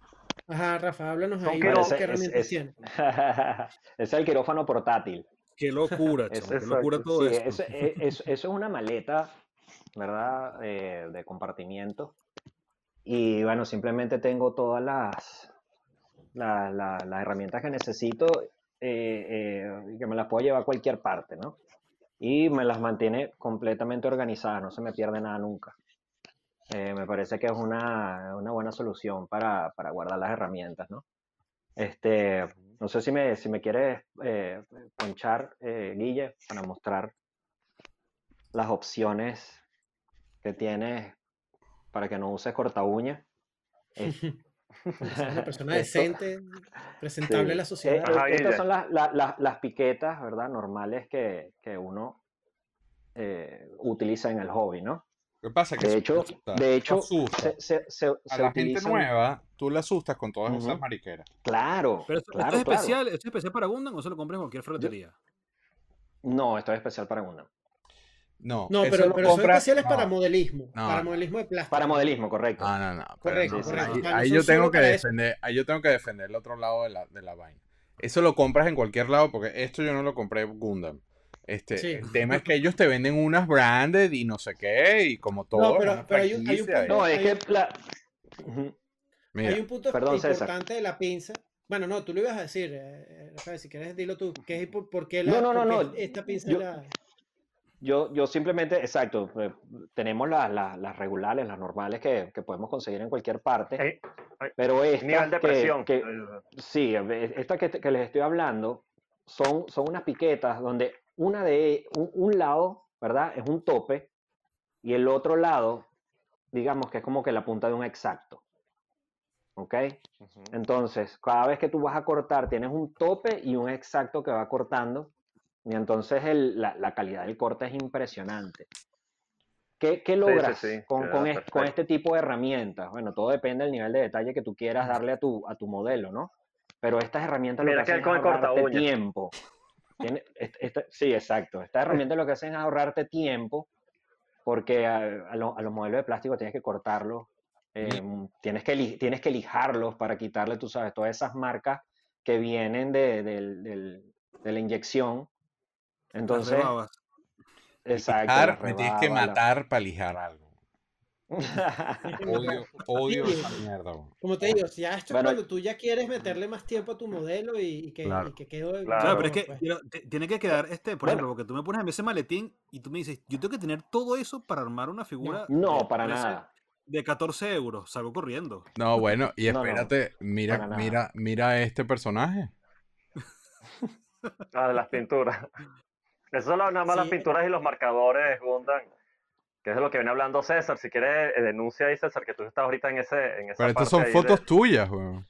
Ajá, Rafa, háblanos ahí qué es- herramientas es- tiene. es el quirófano portátil. Qué locura, Es- chamo, qué locura todo Sí, esto. eso, e- eso- eso es una maleta, ¿verdad? Eh, de compartimiento. Y bueno, simplemente tengo todas las, la- la- las herramientas que necesito eh, eh, que me las puedo llevar a cualquier parte, ¿no? Y me las mantiene completamente organizadas, no se me pierde nada nunca. Eh, me parece que es una, una buena solución para, para guardar las herramientas, ¿no? Este, no sé si me, si me quieres eh, ponchar, eh, Guille, para mostrar las opciones que tienes para que no uses corta uña. Seas una persona esto- decente, presentable sí. a la sociedad. Eh, Ajá, estas son las, la- la- las piquetas, ¿verdad? Normales que, que uno eh, utiliza en el hobby, ¿no? ¿Qué pasa? Que De hecho, asusta, de hecho, se, se, se, a se la gente utilizan- nueva, tú la asustas con todas Ujú. esas mariqueras. Claro, Pero esto, claro, esto es claro. especial, esto es especial para Gundam o se lo compras en cualquier ferretería. No, esto es especial para Gundam. No, No, pero, pero son especiales para no. modelismo, No. para modelismo de plástico. Para modelismo, correcto. Ah, no, no. pero Correcto, no, correcto. Ahí, O sea, no ahí son yo tengo que defender, ahí yo tengo que defender el otro lado de la, de la vaina. Eso lo compras en cualquier lado porque esto yo no lo compré en Gundam. Este, Sí. El tema es que ellos te venden unas branded y no sé qué, y como todo. pero- una pero hay un- hay un y- No, Hay- es que la... Ujú. Mira, Hay un punto Perdón, César. importante de la pinza. Bueno, no, tú lo ibas a decir, eh, Rafael, si quieres dilo tú. ¿Qué es por, por qué la, No, no, no, no, esta pinza yo- la- Yo, yo simplemente, exacto, eh, tenemos las, las, las regulares, las normales que, que podemos conseguir en cualquier parte, pero estas nivel de que- presión. que, Sí, eh, esta que, que les estoy hablando son, son unas piquetas donde una de un, un lado, ¿verdad? Es un tope y el otro lado, digamos que es como que la punta de un exacto. ¿Ok? Entonces, cada vez que tú vas a cortar, tienes un tope y un exacto que va cortando. Y entonces el- la, la calidad del corte es impresionante. ¿Qué, qué sí, logras sí, con, con es- con perfecto. este tipo de herramientas? Bueno, todo depende del nivel de detalle que tú quieras darle a tu, a tu modelo, ¿no? Pero estas herramientas lo que que hacen es ahorrarte tiempo. Tiene- est- esta- sí, exacto. Estas herramientas lo que hacen es ahorrarte tiempo porque a, a lo- a los modelos de plástico tienes que cortarlos, eh, tienes, que, tienes que lijarlos para quitarle, tú sabes, todas esas marcas que vienen de, de la inyección. Entonces, exacto. lijar, me tienes que matar para lijar algo. Odio, odio Sí. esa mierda. güey. Como te digo, si ya esto es Bueno, cuando tú ya quieres meterle más tiempo a tu modelo y, y que, Claro. y que quede Claro. Claro, pero es que pues. tiene que quedar, este, por Bueno. ejemplo, porque tú me pones en ese maletín y tú me dices, yo tengo que tener todo eso para armar una figura. No, de para nada. de 14 euros, salgo corriendo. No, bueno, y espérate, mira, mira, mira este personaje. Ah, de las pinturas. Esas son nada más las pinturas y los marcadores, Gundam. Que es de lo que viene hablando César. Si quieres, eh, denuncia ahí, César, que tú estás ahorita en, ese, en esa Pero estas son fotos tuyas, weón.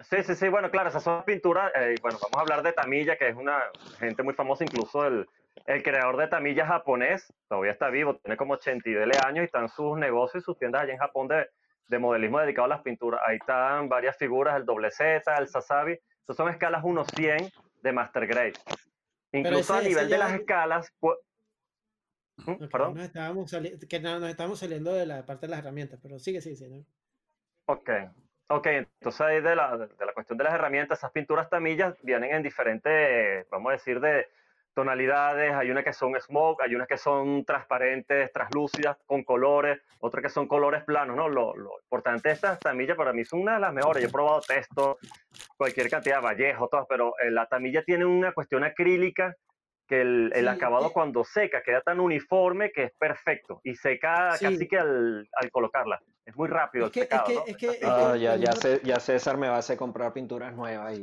Sí, sí, sí, bueno, claro, esas son pinturas. Eh, bueno, vamos a hablar de Tamilla, que es una gente muy famosa, incluso el, el creador de Tamilla japonés, todavía está vivo, tiene como 82 años y están sus negocios y sus tiendas allá en Japón de, de modelismo dedicado a las pinturas. Ahí están varias figuras, el doble Z, el Sasabi. Esas son escalas 1-100 de Master Grade. Incluso a nivel de las escalas. ¿Mm? ¿Perdón? Nos estábamos que nos estábamos saliendo de la parte de las herramientas, pero sigue, sigue, sigue. ¿no? Ok. Ok, entonces ahí de la, de la cuestión de las herramientas, esas pinturas tamillas vienen en diferentes, vamos a decir, de tonalidades, hay unas que son smoke, hay unas que son transparentes, translúcidas, con colores, otras que son colores planos, ¿no? Lo, lo importante de estas tamillas para mí son una de las mejores, yo he probado texto, cualquier cantidad, Vallejo, todas, pero eh, la tamilla tiene una cuestión acrílica que el, el acabado cuando seca queda tan uniforme que es perfecto y seca casi que al, al, colocarla. Es muy rápido el secado, ¿no? ya, ya, ya César me va a hacer comprar pinturas nuevas y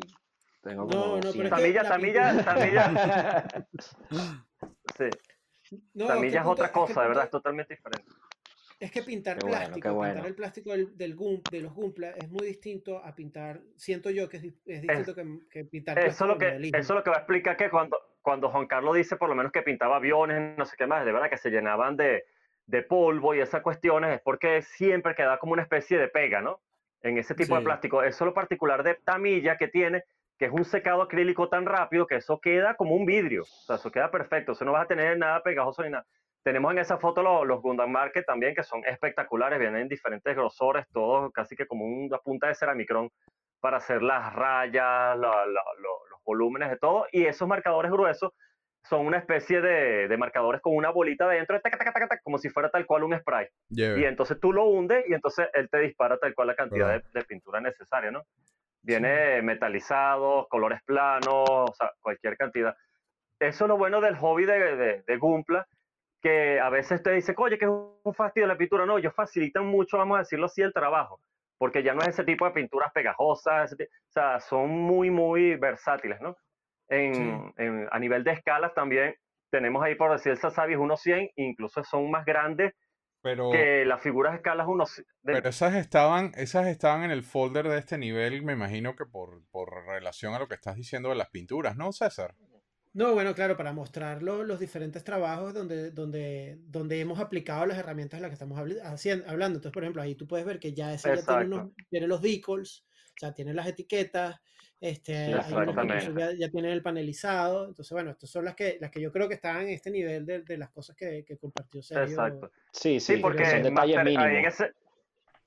tengo como no, no, tamilla, tamilla, tamilla. sí. tamilla es, otra cosa, de verdad, es totalmente diferente. Es que pintar plástico, pintar el plástico del, del de los Gumpla es muy distinto a pintar, siento yo que es, es distinto que, que, pintar eso lo que Eso es lo que va a explicar que cuando, cuando Juan Carlos dice por lo menos que pintaba aviones, no sé qué más, de verdad que se llenaban de, de polvo y esas cuestiones, es porque siempre queda como una especie de pega, ¿no? En ese tipo de plástico. Eso es lo particular de Tamilla que tiene, que es un secado acrílico tan rápido que eso queda como un vidrio. O sea, eso queda perfecto. Eso no vas a tener nada pegajoso ni nada. Tenemos en esa foto los, los Gundam Market también, que son espectaculares. Vienen en diferentes grosores, todos casi que como una punta de ceramicrón para hacer las rayas, los volúmenes de todo. Y esos marcadores gruesos son una especie de, de marcadores con una bolita dentro, como si fuera tal cual un spray. Y entonces tú lo hundes y entonces él te dispara tal cual la cantidad de, de, pintura necesaria, ¿no? Viene metalizado, colores planos, o sea, cualquier cantidad. Eso es lo bueno del hobby de, de, de Gumpla, que a veces te dice, oye, que es un fastidio la pintura. No, ellos facilitan mucho, vamos a decirlo así, el trabajo, porque ya no es ese tipo de pinturas pegajosas, o sea, son muy, muy versátiles, ¿no? En, en, a nivel de escalas también tenemos ahí, por decir, el Sasabi es 1.100, incluso son más grandes pero, que las figuras escalas uno... Pero esas estaban, esas estaban en el folder de este nivel, me imagino que por, por relación a lo que estás diciendo de las pinturas, ¿no, César? No, bueno, claro, para mostrar los diferentes trabajos donde, donde, donde hemos aplicado las herramientas de las que estamos haciendo, hablando. Entonces, por ejemplo, ahí tú puedes ver que ya ese ya tiene, tiene, los decals, o sea, tiene las etiquetas, este, ya, ya, tienen el panelizado. Entonces, bueno, estas son las que, las que yo creo que están en este nivel de, de las cosas que, que compartió Sergio. Exacto. Sí, sí, porque son detalles mínimos.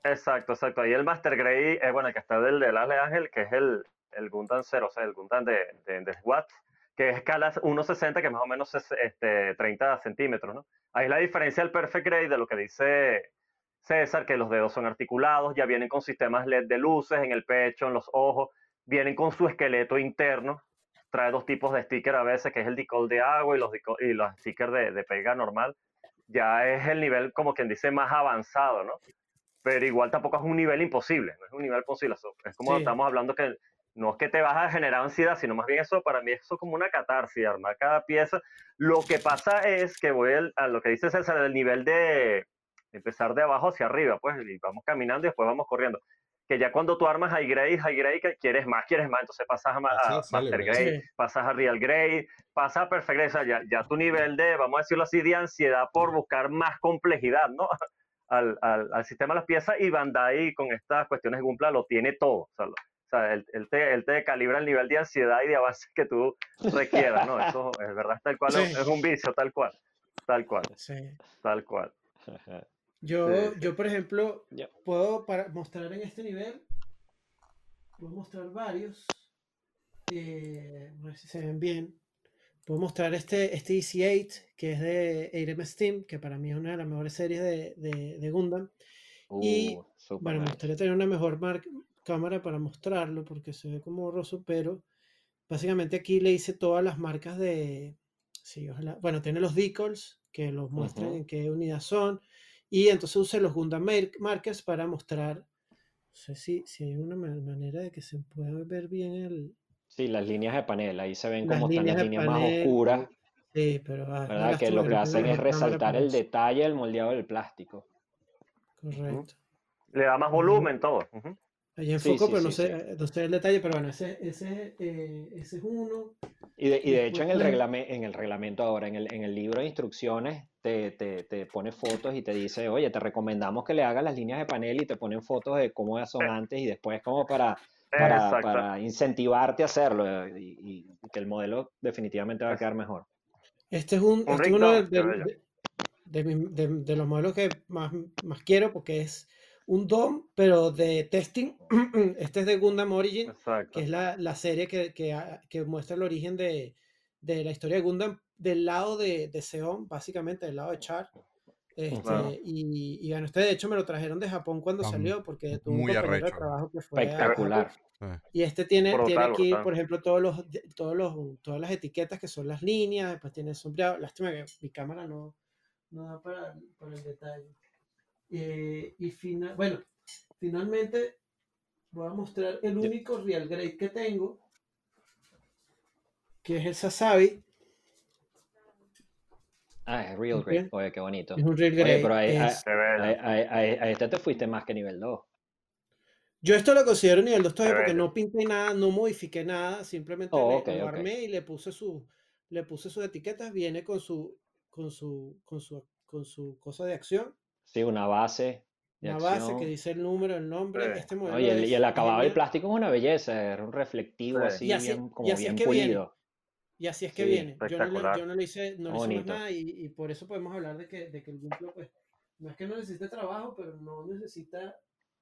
Exacto, exacto. Ahí el Master Grade, es bueno, el que está del de Ale Ángel, que es el, el Gundam 0, o sea, el Gundam de, de, de SWAT, que es escala 1.60, que más o menos es este, 30 centímetros, ¿no? Ahí es la diferencia del Perfect Grade de lo que dice César, que los dedos son articulados, ya vienen con sistemas LED de luces en el pecho, en los ojos, vienen con su esqueleto interno. Trae dos tipos de sticker a veces, que es el decol de agua y los, y los stickers de, de, pega normal. Ya es el nivel, como quien dice, más avanzado, ¿no? Pero igual tampoco es un nivel imposible, no es un nivel posible. Es como estamos hablando que no es que te vas a generar ansiedad, sino más bien eso, para mí eso es como una catarsis, armar cada pieza. Lo que pasa es que voy a lo que dice César, el nivel de empezar de abajo hacia arriba, pues, y vamos caminando y después vamos corriendo que ya cuando tú armas high grade, high grade, que quieres más, quieres más, entonces pasas a, a master grade, pasas a real grade, pasas a perfect grade, o sea, ya, ya, tu nivel de, vamos a decirlo así, de ansiedad por buscar más complejidad, ¿no? Al, al, al sistema de las piezas y Bandai con estas cuestiones de Gumpla lo tiene todo, o sea, lo, o sea él, él, te, él, te, calibra el nivel de ansiedad y de avance que tú requieras, ¿no? Eso es verdad, tal cual, sí. es un vicio, tal cual, tal cual, sí. tal cual. Yo, yo por ejemplo, yeah. puedo para mostrar en este nivel, puedo mostrar varios, eh, a ver si se ven bien. Puedo mostrar este, este EC8, que es de ARM Steam, que para mí es una de las mejores series de, de, de Gundam. Uh, y bueno, nice. me gustaría tener una mejor cámara para mostrarlo, porque se ve como borroso, pero básicamente aquí le hice todas las marcas de... Sí, ojalá, bueno, tiene los decals, que los muestran uh -huh. en qué unidad son Y entonces usé los Gundam Markers para mostrar, no sé si, si hay una manera de que se pueda ver bien el... Sí, las líneas de panel, ahí se ven como están las líneas más oscuras. Sí, pero... Ah, ¿verdad? Que lo que hacen es resaltar el detalle del moldeado del plástico. Correcto. Le da más volumen todo. Ahí enfoco, pero no, sé, no sé el detalle, pero bueno, ese, ese, eh, ese es uno. Y de, y de hecho en el, reglamento, en el reglamento ahora, en el, en el libro de instrucciones, te, te, te, pone fotos y te dice, oye, te recomendamos que le hagas las líneas de panel y te ponen fotos de cómo son eh. antes y después como para, para, para incentivarte a hacerlo y, que el modelo definitivamente va a quedar mejor. Este es, un, este es uno de, de, de, los modelos que más, más quiero porque es un DOM, pero de testing. este es de Gundam Origin, que es la, la serie que, que, que, muestra el origen de, de, la historia de Gundam del lado de, de Seon, básicamente del lado de Char. Este, y, y, bueno, este de hecho me lo trajeron de Japón cuando salió, porque tuvo un de trabajo que fue espectacular. Y este tiene, tiene aquí, por ejemplo, todos los, todos los, todas las etiquetas que son las líneas, después tiene sombreado. Lástima que mi cámara no, no da para, para el detalle. Eh, y final, bueno, finalmente voy a mostrar el único real grade que tengo, que es el Sasabi. Ah, es real grade. Oye, qué bonito. Es un real grade. pero ahí, a, este te fuiste más que nivel 2. Yo esto lo considero nivel 2 todavía porque no pinté nada, no modifiqué nada, simplemente oh, le, armé y le puse su le puse sus etiquetas, viene con su con su con su con su cosa de acción Sí, una base. una base que dice el número, el nombre. Este y, el, y, el, acabado del plástico es una belleza, es un reflectivo así, bien, como bien pulido. Y así es que viene. Yo no, le, yo no, le, hice, no le hice nada y, y, por eso podemos hablar de que, de que el Gumplo, pues, no es que no necesite trabajo, pero no necesita...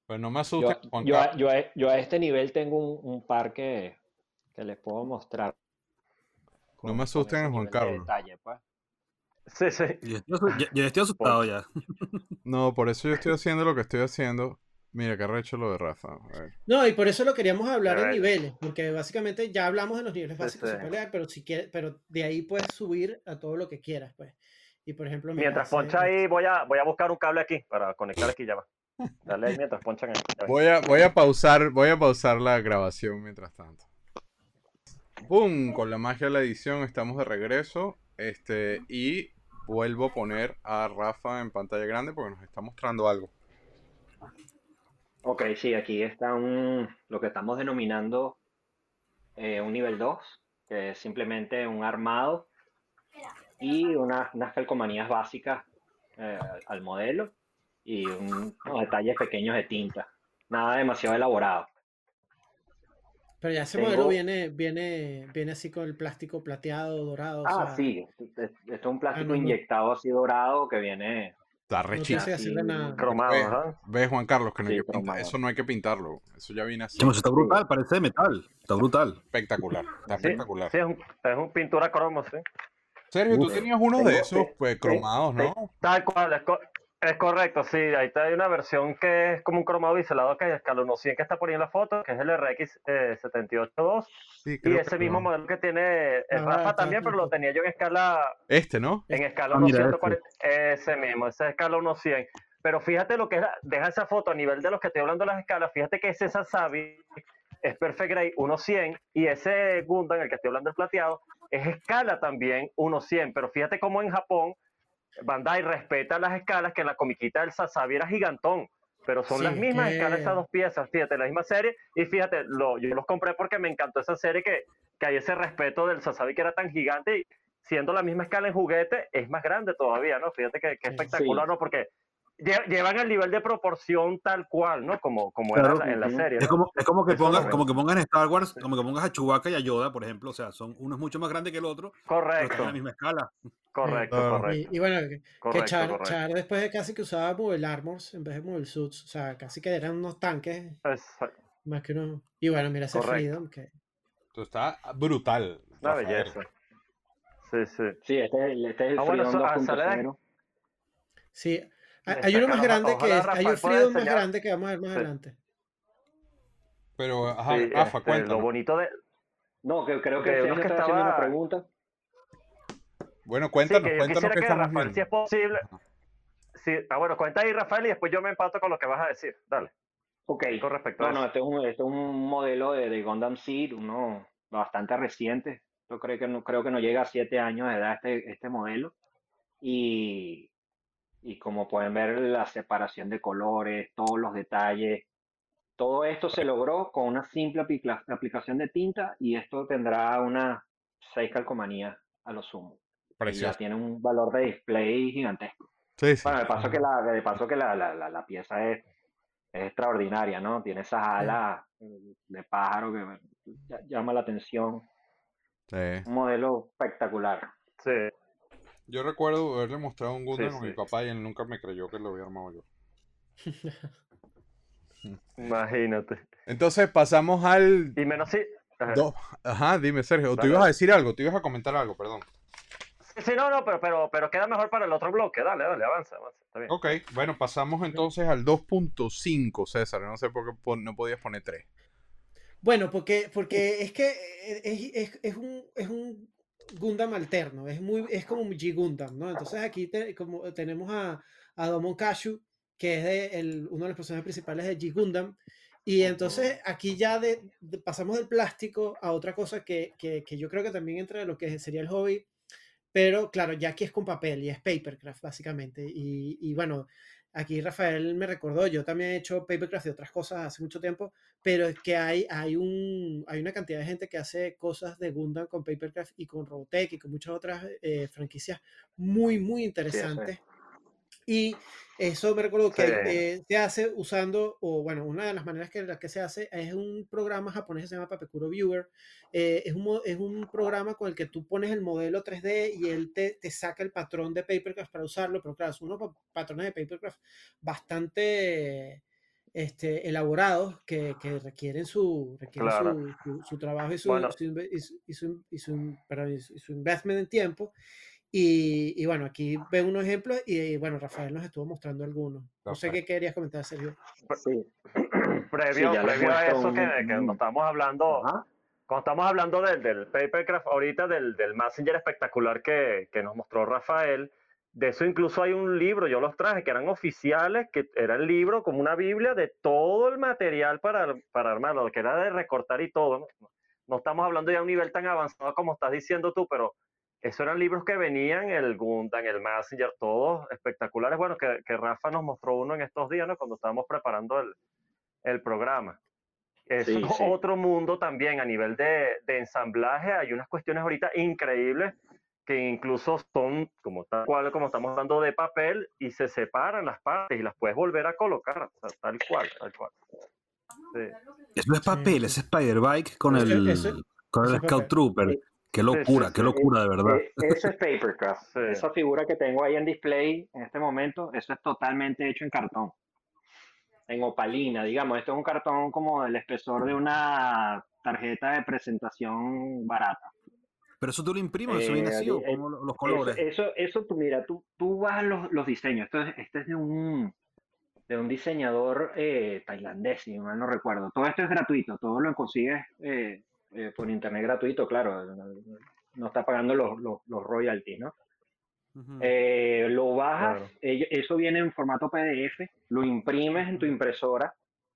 Pues no me asusta. Yo, yo, a, yo, a, yo, a, este nivel tengo un, un par que, que, les puedo mostrar. no me asusten, Juan Carlos. Detalle, pues. Sí, sí. Yo estoy, asustado ya. No, por eso yo estoy haciendo lo que estoy haciendo. Mira, que recho lo de Rafa. No, y por eso lo queríamos hablar en niveles, porque básicamente ya hablamos de los niveles básicos de pelear, pero si quieres, pero de ahí puedes subir a todo lo que quieras, pues. Y por ejemplo, mientras poncha ahí, voy a, voy a buscar un cable aquí para conectar aquí ya va. Dale ahí mientras ponchan ahí. Voy a, voy a pausar, voy a pausar la grabación mientras tanto. ¡Pum! Con la magia de la edición estamos de regreso. Este, y vuelvo a poner a Rafa en pantalla grande porque nos está mostrando algo. Ok, sí, aquí está un, lo que estamos denominando eh, un nivel 2, que es simplemente un armado y unas calcomanías básicas eh, al modelo y unos detalles pequeños de tinta. Nada demasiado elaborado. Pero ya ese modelo viene, viene, viene así con el plástico plateado, dorado. Ah, sí. Esto es un plástico ah, inyectado así dorado que viene. Está rechísimo. cromado, ¿Ves, Juan Carlos, que no hay que pintar. Eso no hay que pintarlo. Eso ya viene así. está brutal, parece de metal. Está brutal. Espectacular. Está espectacular. Sí, es, un, es un pintura cromo, sí. Sergio, tú tenías uno de esos pues, cromados, ¿no? Tal cual, es correcto, sí, ahí está, hay una versión que es como un cromado biselado que hay escala 100 que está poniendo la foto, que es el RX eh, 782. y ese mismo modelo que tiene el ah, Rafa también, pero lo tenía yo en escala... Este, ¿no? En escala 140, este. ese mismo, ese es escala 100. Pero fíjate lo que es, deja esa foto a nivel de los que estoy hablando de las escalas, fíjate que ese Sasabi es Perfect Gray 100 y ese Gundam, el que estoy hablando el plateado, es escala también 100, pero fíjate cómo en Japón Bandai respeta las escalas que en la comiquita del Sasabi era gigantón, pero son las mismas escalas esas dos piezas, fíjate, la misma serie, y fíjate, lo, yo los compré porque me encantó esa serie que, que hay ese respeto del Sasabi que era tan gigante y siendo la misma escala en juguete, es más grande todavía, ¿no? Fíjate que, que espectacular, ¿no? Porque llevan el nivel de proporción tal cual, ¿no? Como, como era en la serie. Es, como, es como que pongas, como que pongan Star Wars, como que pongas a Chewbacca y a Yoda, por ejemplo, o sea, son uno es mucho más grande que el otro. Correcto. en la misma escala. Correcto, correcto. Y, bueno, que, Char, Char, después de casi que usaba Mobile Armors en vez de Mobile Suits, o sea, casi que eran unos tanques. Más que uno. Y bueno, mira ese Freedom que. Esto está brutal. Una belleza. Sí, sí. Sí, este, este es el ah, Freedom bueno, Sí, hay uno más grande que es, hay un Freedom más grande que vamos a ver más adelante. Pero, ajá, Rafa, este, Lo bonito de. No, que creo que, que uno que estaba haciendo una pregunta. Bueno, cuéntanos, cuéntanos qué que estamos viendo. Si es posible, sí. Ah, bueno, cuenta ahí, Rafael, y después yo me empato con lo que vas a decir. Dale. Ok. Con respecto a Bueno, eso. este es un, este es un modelo de, de Gundam Seed, uno bastante reciente. Yo creo que no, creo que no llega a siete años de edad este, este modelo. Y, y como pueden ver, la separación de colores, todos los detalles, todo esto se logró con una simple aplicación de tinta y esto tendrá unas seis calcomanías a lo sumo. Y ya Precioso. tiene un valor de display gigantesco. Sí, sí. Bueno, de paso que la, de paso que la, la, la, la pieza es, es extraordinaria, ¿no? Tiene esas alas eh, de pájaro que llama la atención. Sí. Un modelo espectacular. Sí. Yo recuerdo haberle mostrado un Gundam Sí, a mi sí. papá y él nunca me creyó que lo había armado yo. Imagínate. Entonces pasamos al... Y menos si. Ajá. do- Ajá, dime Sergio, o tú Dale. ibas a decir algo, tú ibas a comentar algo, perdón. Sí, sí, no, no, pero, pero, pero queda mejor para el otro bloque. Dale, dale, avanza, avanza. Está bien. Ok, bueno, pasamos entonces al 2.5, César. No sé por qué no podías poner 3. Bueno, porque, porque es que eh, es, es- es un, es un Gundam alterno, es, muy, es como un G-Gundam, ¿no? Entonces aquí te- como tenemos a, a Domon Kashu, que es de el- uno de los personajes principales de G-Gundam, y entonces aquí ya de, de- pasamos del plástico a otra cosa que, que, que yo creo que también entra en lo que sería el hobby, pero claro, ya aquí es con papel y es papercraft básicamente, y, y bueno, aquí Rafael me recordó, yo también he hecho papercraft y otras cosas hace mucho tiempo, pero es que hay, hay, un, hay una cantidad de gente que hace cosas de Gundam con Papercraft y con Robotech y con muchas otras eh, franquicias muy, muy interesantes. Y eso me recuerdo que Sí. eh, se hace usando, o bueno, una de las maneras que, las que se hace es un programa japonés que se llama Papekuro Viewer. Eh, es, un, es un programa con el que tú pones el modelo 3D y él te, te saca el patrón de Papercraft para usarlo, pero claro, son unos pa- patrones de Papercraft bastante este, elaborados que, que requieren, su, requieren Claro. su, su- su trabajo y su, Bueno. y su, y y y su investment en tiempo. Y, y bueno, aquí ven unos ejemplos y, bueno, Rafael nos estuvo mostrando algunos. No sé qué querías comentar, Sergio. Sí. Previo, Sí, a eso un- que, un- estamos hablando, Ajá. cuando estamos hablando del, del papercraft ahorita, del, del Messenger espectacular que, que nos mostró Rafael, de eso incluso hay un libro, yo los traje, que eran oficiales, que era el libro como una Biblia de todo el material para, para armarlo, que era de recortar y todo. ¿no? No estamos hablando ya de un nivel tan avanzado como estás diciendo tú, pero esos eran libros que venían, el Gundam, el Messenger, todos espectaculares. Bueno, que, que Rafa nos mostró uno en estos días, ¿no? Cuando estábamos preparando el, el programa. Es Sí, sí. otro mundo también a nivel de, de ensamblaje. Hay unas cuestiones ahorita increíbles que incluso son como tal cual, como estamos hablando de papel, y se separan las partes y las puedes volver a colocar, o sea, tal cual, tal cual. Sí. Eso es papel, ese Spider Bike con el, con el es Scout. Trooper. Qué locura, sí, qué locura, de verdad. Eh, Eso es Papercraft. Esa figura que tengo ahí en display en este momento, eso es totalmente hecho en cartón. En opalina, digamos. Esto es un cartón como del espesor de una tarjeta de presentación barata. Pero eso tú lo imprimes, eso viene Eh, así, o eh, cómo lo- los colores. Eso, eso, tú, mira, tú, tú vas los, los diseños. Esto es, este es de un, de un diseñador eh, tailandés, si mal no recuerdo. Todo esto es gratuito, todo lo consigues eh, eh, por internet gratuito, claro. No, está pagando los, los, los royalties, ¿no? Eh, lo bajas, Claro. eso viene en formato PDF, lo imprimes en tu impresora,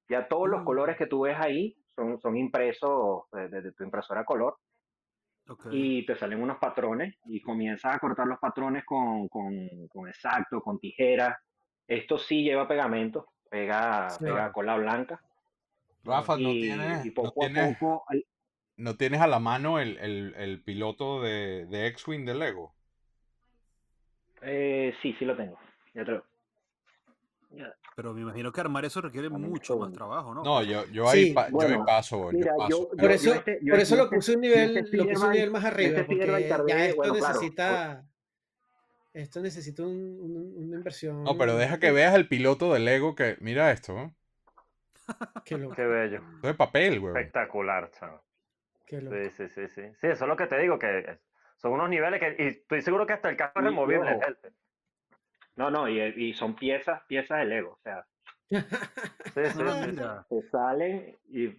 ya todos los Mm. colores que tú ves ahí son, son impresos desde tu impresora color y te salen unos patrones y comienzas a cortar los patrones con, con, con exacto, con tijeras. Esto sí lleva pegamento, pega, Sí. pega cola blanca Rafa, no y, tienes, y no poco a poco no tienes a la mano el, el, el piloto de, de X-Wing de Lego. eh, sí, sí lo tengo. Ya te lo- ya. Pero me imagino que armar eso requiere mucho más trabajo, ¿no? No, yo, yo ahí, Sí, pa- yo bueno, paso, yo paso. yo, pero- Por yo- eso, este- yo por este- eso lo este- puse un yo nivel, este lo puse un nivel más arriba, este porque tardé- ya esto bueno, claro, necesita, esto necesita un- un- una inversión. No, pero deja que veas el piloto de Lego que, mira esto. Qué loco, Qué bello. Esto es papel, güey. Espectacular, chavo. Qué loco. Sí, sí, sí, sí. Sí, eso es lo que te digo, que son unos niveles que, y estoy seguro que hasta el carro es removible. el- No, no, y, y son piezas, piezas de Lego, o sea, Sí, sí, sí, se salen y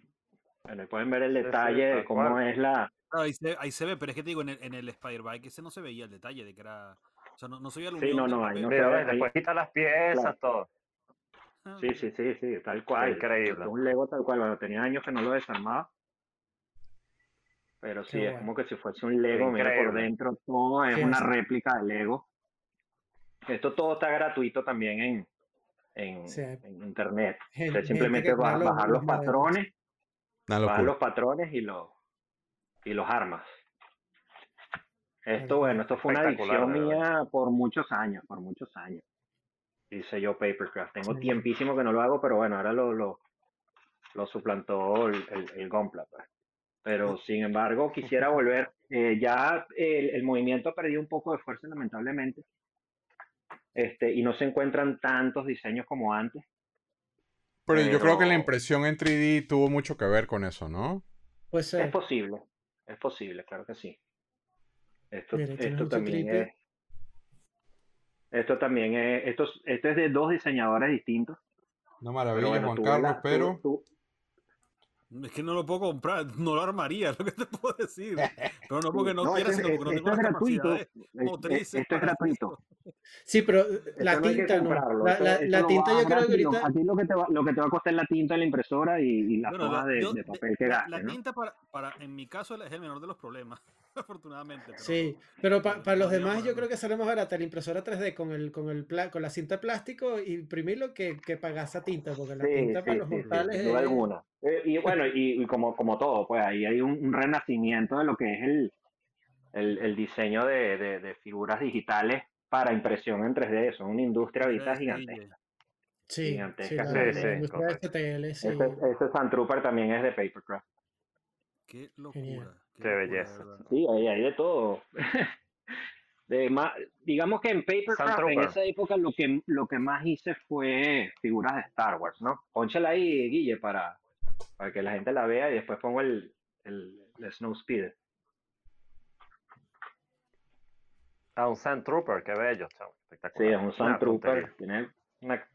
bueno, pueden ver el Sí, sí, detalle de cómo cual. es la... Claro, ahí, se, ahí se ve, pero es que te digo, en el, en el Spider Bike ese no se veía el detalle de que era. O sea, no, no soy el Sí, no, no, ahí no sé, ves, después quita las piezas, Claro. todo. Sí, sí, sí, sí, tal cual. Increíble. Un Lego tal cual. Bueno, tenía años que no lo desarmaba. Pero sí, Qué es bueno. como que si fuese un Lego, mira por dentro, todo es Sí, una sí. réplica de Lego. Esto todo está gratuito también en, en, Sí. en internet. Gen- Usted gente simplemente va a bajar los patrones, bajar los patrones y los y los armas. Esto, bueno, esto fue una adicción mía por muchos años, por muchos años. Hice yo Papercraft. Tengo Sí. tiempísimo que no lo hago, pero bueno, ahora lo, lo, lo suplantó el, el, el Gunpla, pues. Pero sin embargo, quisiera volver. Eh, ya el, el movimiento ha perdido un poco de fuerza, lamentablemente. Este, y no se encuentran tantos diseños como antes. Pero yo creo que la impresión en 3D tuvo mucho que ver con eso, ¿no? Puede ser. Es posible, es posible, claro que sí. Esto, Mira, esto también es. Esto también es. Esto, es- esto es de dos diseñadores distintos. Una maravilla, bueno, Juan Carlos, la- pero... Es que no lo puedo comprar, no lo armaría, es lo que te puedo decir. Pero no porque no, No, quiera, sino porque no tengo es las gratuito. capacidades Es- motrices esto es gratuito. Sí, pero la Esto no tinta no. La, esto- la- esto la tinta yo creo que ahorita. A ti lo que, te va, lo que te va a costar es la tinta, la impresora y, y las Bueno, la- de, yo- de papel que la, gastes, la ¿no? tinta para, para, en mi caso es el menor de los problemas, afortunadamente. Pero, Sí, pero pa- para los demás yo creo que sale más barata la impresora 3D con el con el pla- con la cinta de plástico y imprimirlo que, que pagar esa tinta, porque la Sí, tinta sí, para los sí, sí, mortales es- alguna. Eh, y bueno, y, y como, como todo, pues ahí hay un, un renacimiento de lo que es el, el, el diseño de, de, de figuras digitales para impresión en 3D. Eso es una industria ahorita gigantesca. Sí, sí, gigantesca, la, sí, la sí, industria de correcto. STL, sí. Ese, ese Sand Trooper también es de Papercraft. Qué locura. Genial. Qué, belleza. Sí, hay, hay de todo. De ma- digamos que en Papercraft en esa época lo que, lo que más hice fue figuras de Star Wars, ¿no? Pónchala ahí, Guille, para, para que la gente la vea y después pongo el, el, el Snow Speeder. Ah, un Sand Trooper, qué bello, chamo, Sí, espectacular. es un Una Sand Trooper. tontería. Tiene, una-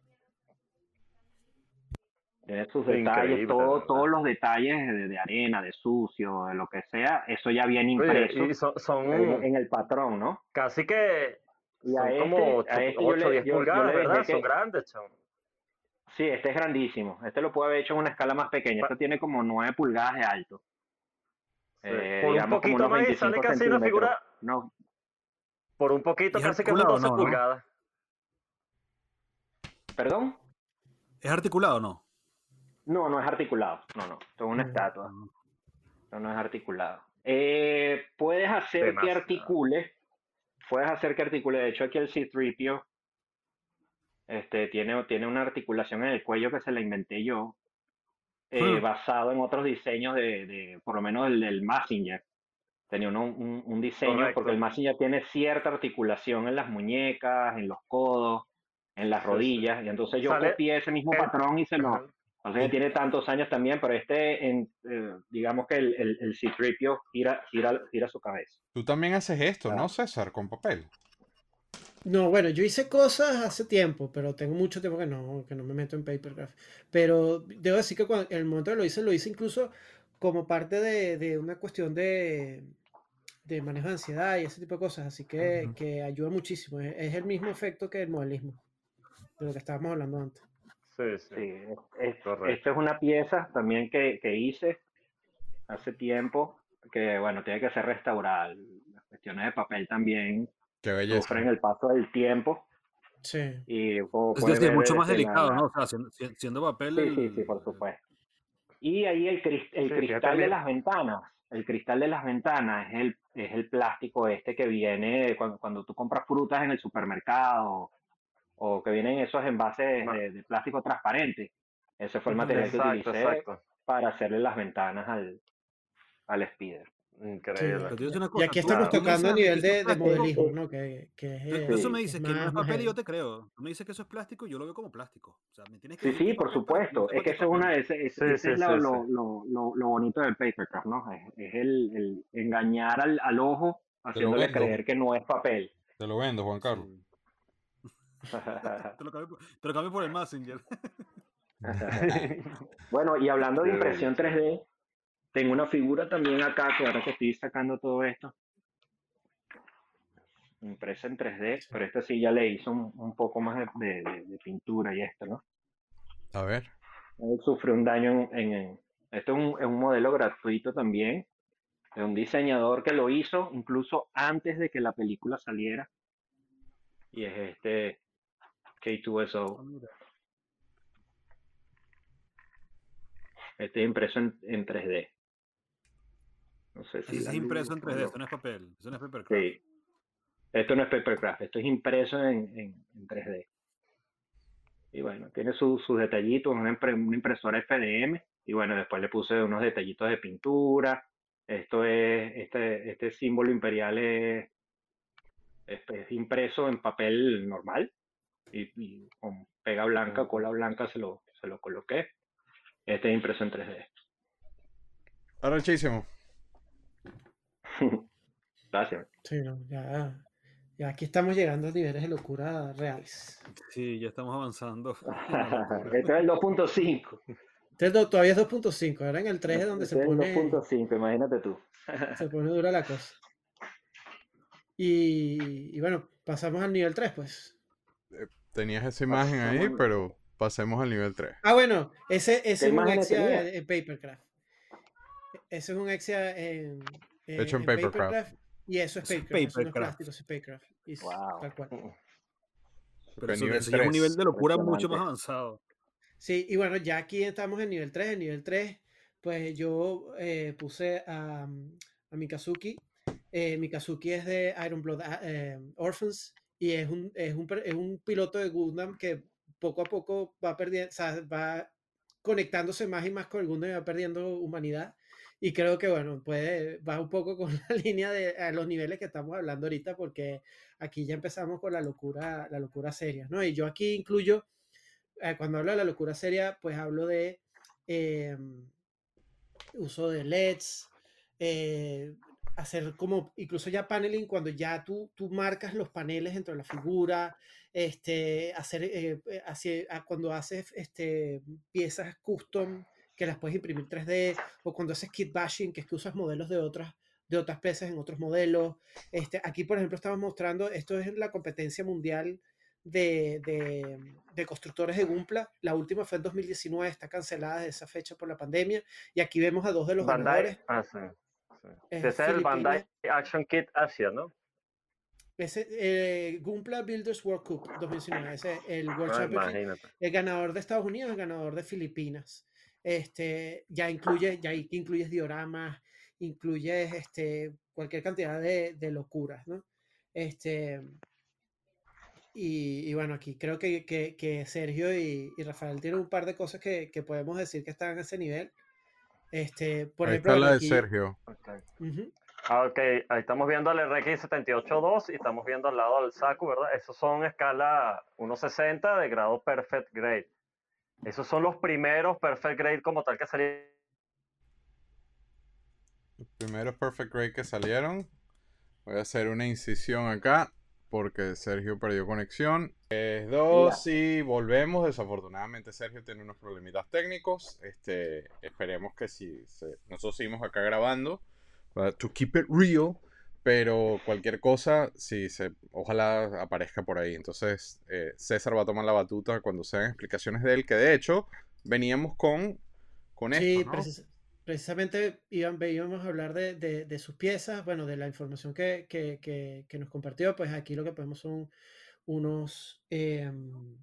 tiene sus Increíble, detalles, de todo, todos los detalles de, de arena, de sucio, de lo que sea, eso ya viene Oye, impreso y son, son en, en el patrón, ¿no? casi que Y son este, como a este yo 8 le- o 10 yo- yo pulgadas, ¿verdad? que- Son grandes, chamo. Sí, este es grandísimo. Este lo puedo haber hecho en una escala más pequeña. Pa- Este tiene como 9 pulgadas de alto. Sí. Eh, Por un digamos poquito más y 25 sale casi una figura, No, por un poquito ¿Y casi que unas articulado 12 no, no? pulgadas. ¿Perdón? ¿Es articulado o no? No, no es articulado. No, no. Esto es una Mm. estatua. Esto no es articulado. Eh, puedes hacer que articule. Puedes hacer que articule. De hecho, aquí el C-3PO este, tiene, tiene una articulación en el cuello que se la inventé yo. eh, Hmm. basado en otros diseños de, de por lo menos el del Messenger. Tenía uno- un, un diseño, Correcto. porque el Messenger tiene cierta articulación en las muñecas, en los codos, en las Sí, sí. rodillas, y entonces yo Sale copié ese mismo el- patrón y se lo... Sea, que tiene tantos años también, pero este, en, eh, digamos que el, el, el C-3PO gira, gira, gira su cabeza. Tú también haces esto, Ah. ¿no, César? Con papel. No, bueno, yo hice cosas hace tiempo, pero tengo mucho tiempo que no, que no me meto en Papercraft. Pero debo decir que cuando, en el momento que lo hice, lo hice incluso como parte de, de una cuestión de, de manejo de ansiedad y ese tipo de cosas. Así que ayuda muchísimo. Es, es el mismo efecto que el modelismo, de lo que estábamos hablando antes. Sí, sí. Sí, es- esta es una pieza también que, que hice hace tiempo, que bueno, tiene que ser restaurada. Las cuestiones de papel también Qué belleza. sufren el paso del tiempo Sí. y Es decir, mucho más este, delicado, la- ¿no? O sea, siendo, si- siendo papel. Sí, sí, el- sí, por supuesto. Y ahí el, Sí, cristal de las ventanas, el cristal de las ventanas es el, es el plástico este que viene cuando, cuando tú compras frutas en el supermercado o que vienen esos envases de, de plástico transparente. Ese fue el material que Exacto, utilicé exacto. para hacerle las ventanas al, al speeder. Increíble. Digo una Y cosa, aquí estamos tú tocando a nivel que de, es de modelismo, ¿no? Que, que es, eso me dices que no es papel y yo te creo. Tú me dices que eso es plástico y yo lo veo como plástico. O sea, me tienes que Sí, sí, por supuesto. Es que eso es una ese, ese- Sí, sí, es lo, sí, lo, sí. lo, lo, lo bonito del papercraft, ¿no? Es, es el, el engañar al, al ojo haciéndole creer que no es papel. Te lo vendo, Juan Carlos. Te lo cambio por, te lo cambio por el Messenger. Bueno, y hablando de impresión bello, 3D, tengo una figura también acá, que ahora que estoy sacando todo esto. impresa en 3D, pero este sí ya le hizo un, poco más de, pintura y esto, ¿no? A ver. sufrió un daño en, en, esto es un, es un, modelo gratuito también, de un diseñador que lo hizo incluso antes de que la película saliera. Y es este K2SO. Ah, este es impreso en, en 3D. No sé si. Es impreso en 3D, esto no es papel. Esto no es papercraft. Sí. Esto no es papercraft, esto es impreso en, en, 3D. Y bueno, tiene sus detallitos, una, impresora FDM. Y bueno, después le puse unos detallitos de pintura. Esto es, este, este símbolo imperial es, es, impreso en papel normal. Y, con pega blanca, cola blanca se lo, se lo coloqué. Este es impreso en 3D. Ahora muchísimo. Gracias. Sí, ya, ya aquí estamos llegando a niveles de locura reales. Sí, ya estamos avanzando. este es el 2.5. Este todavía es 2.5, ahora en el 3 es donde se este pone. 2.5, imagínate tú. se pone dura la cosa. Y, y, bueno, pasamos al nivel 3, pues. Tenías esa imagen ahí, pero pasemos al nivel 3. Ah, bueno, ese, ese es un Exia en Papercraft. Ese es un Exia en, Hecho en, papercraft. Y eso es Papercraft. Es Papercraft. wow. Tal cual. Pero eso, es un nivel de locura mucho más avanzado. Sí, y bueno, ya aquí estamos en nivel 3. En nivel 3, pues yo eh, puse a, a Mikazuki. Eh, Mikazuki es de Iron Blood ah, eh, Orphans y es un, es, un, es un piloto de Gundam que poco a poco va perdiendo, va conectándose más y más con el Gundam y va perdiendo humanidad. Y creo que, bueno, puede, va un poco con la línea de a los niveles que estamos hablando ahorita, porque aquí ya empezamos con la locura, la locura seria, ¿no? Y yo aquí incluyo, eh, cuando hablo de la locura seria, pues hablo de em, uso de LEDs, eh, hacer como incluso ya paneling cuando ya tú, tú marcas los paneles dentro de la figura, este, hacer, eh, eh cuando haces este, piezas custom que las puedes imprimir 3D, o cuando haces kit bashing, que es que usas modelos de otras, de otras piezas en otros modelos. Este, aquí, por ejemplo, estamos mostrando, esto es la competencia mundial de, de, de, constructores de Gumpla. La última fue en 2019, está cancelada de esa fecha por la pandemia. Y aquí vemos a dos de los Bandai, Ah, sí. Ese es el Bandai Action Kit Asia, ¿no? Ese, eh, Gumpla Builders World Cup 2019, ese el World ah, el ganador de Estados Unidos, el ganador de Filipinas. Este, ya incluye, ya incluyes dioramas, incluyes este, cualquier cantidad de, de locuras, ¿no? Este, y, y, bueno, aquí creo que, que, que Sergio y, y, Rafael tienen un par de cosas que, que, podemos decir que están a ese nivel. Este, por ahí está la de Sergio. Ah, ok, ahí estamos viendo el RX782 y estamos viendo al lado del Saku, ¿verdad? Esos son escala 1.60 de grado Perfect Grade. Esos son los primeros Perfect Grade como tal que salieron. Los primeros Perfect Grade que salieron. Voy a hacer una incisión acá porque Sergio perdió conexión. Es dos y volvemos. Desafortunadamente Sergio tiene unos problemitas técnicos. Este, esperemos que si nosotros seguimos acá grabando, to keep it real, pero cualquier cosa, sí, se, ojalá aparezca por ahí. Entonces, eh, César va a tomar la batuta cuando sean explicaciones de él, que de hecho veníamos con, con esto. Sí, precisamente íbamos a hablar de, de, sus piezas, bueno, de la información que, que, que, nos compartió. Pues aquí lo que podemos son unos, em,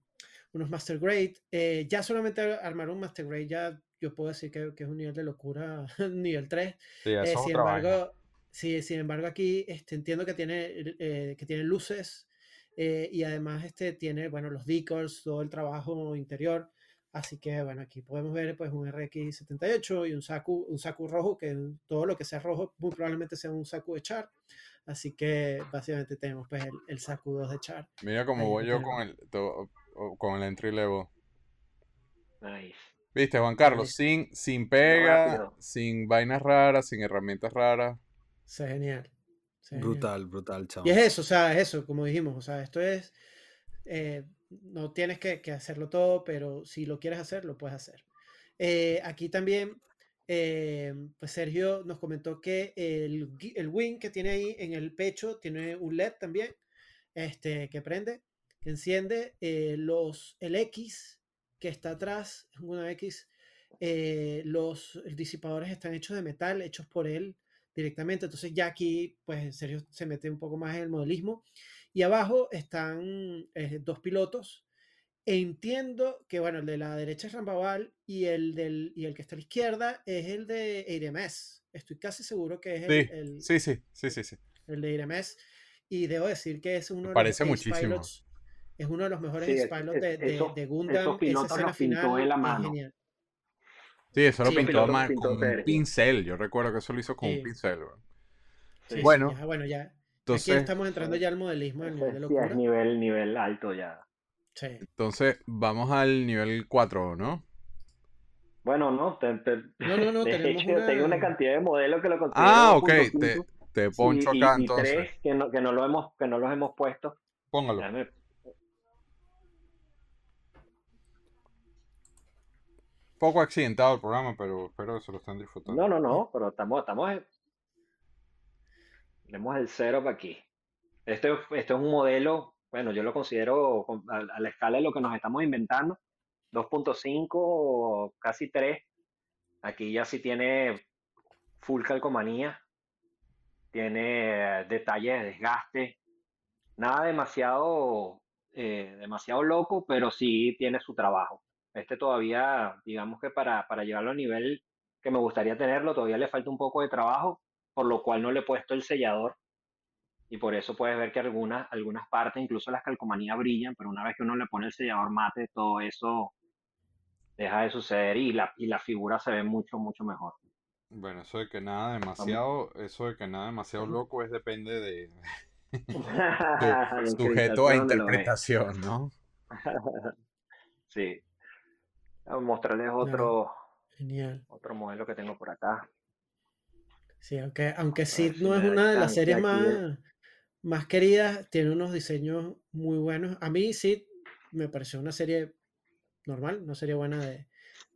unos Master Grade. Eh, ya solamente armar un Master Grade, ya yo puedo decir que, es un nivel de locura, nivel 3. Sí, eh, sin embargo. Sí, sin embargo, aquí este, entiendo que tiene, eh, que tiene luces eh, y además este, tiene, bueno, los decals, todo el trabajo interior. Así que, bueno, aquí podemos ver pues un RX78 y un Saku, un Saku rojo, que todo lo que sea rojo muy probablemente sea un Saku de Char. Así que básicamente tenemos pues el, el Saku 2 de Char. Mira cómo voy yo con el, con el entry level. Nice. Viste, Juan Carlos, sin, sin pega, sin vainas raras, sin herramientas raras. Sea genial. brutal, brutal, chao. Y es eso, o sea, es eso, como dijimos, o sea, esto es, eh, no tienes que, hacerlo todo, pero si lo quieres hacer, lo puedes hacer. Eh, aquí también, eh, pues Sergio nos comentó que el, el wing que tiene ahí en el pecho tiene un LED también. este, que prende, que enciende, eh, los, el X que está atrás, una X, eh, los disipadores están hechos de metal, hechos por él directamente, entonces ya aquí, pues en serio, se mete un poco más en el modelismo. Y abajo están eh, dos pilotos. Entiendo que, bueno, el de la derecha es Rambaval y el, del, y el que está a la izquierda es el de ADMS. Estoy casi seguro que es el, Sí, el, sí, sí, sí, sí, sí. el de ADMS. Y debo decir que es uno de parece los muchísimo. pilots. Es uno de los mejores Sí, pilots es- de, de, esos- de esos Gundam. pilotos Esa pintó final él a es mano. genial. Sí, eso lo Sí, pintó pintó con un pincel. Yo recuerdo que eso lo hizo con Sí. un pincel. Bueno, ya, bueno, ya. Aquí Entonces, estamos entrando ya al modelismo, al nivel de sí es locura. nivel, nivel alto ya. Sí. entonces vamos al nivel 4, ¿no? Bueno, no, te, te- No, no, no, de tenemos hecho, una- tengo una cantidad de modelos que lo considero Ah, ok, 2.5, te, te poncho y- acá y entonces. tres que no, que no lo hemos, que no los hemos puesto. Póngalo. Déjame- Poco accidentado el programa, pero espero que se lo estén disfrutando. No, no, no, pero estamos, estamos. Tenemos el para aquí. Este, este es un modelo, bueno, yo lo considero con- a, a la escala de lo que nos estamos inventando, 2.5, casi 3. Aquí ya sí tiene full calcomanía, tiene eh, detalles de desgaste, nada demasiado, eh, demasiado loco, pero sí tiene su trabajo. Este todavía, digamos que para, para llevarlo a nivel que me gustaría tenerlo, todavía le falta un poco de trabajo, por lo cual no le he puesto el sellador. Y por eso puedes ver que algunas, algunas partes, incluso las calcomanías brillan, pero una vez que uno le pone el sellador mate, todo eso deja de suceder y la, y la figura se ve mucho, mucho mejor. Bueno, eso de que nada demasiado, eso de que nada demasiado loco es depende de sujeto a interpretación ¿no? Sí. Vamos a mostrarles otro, Genial. otro modelo que tengo por acá. Sí, aunque, aunque Sid si no es una de las series más, más queridas, tiene unos diseños muy buenos. A mí Sid me pareció una serie normal, una serie buena de,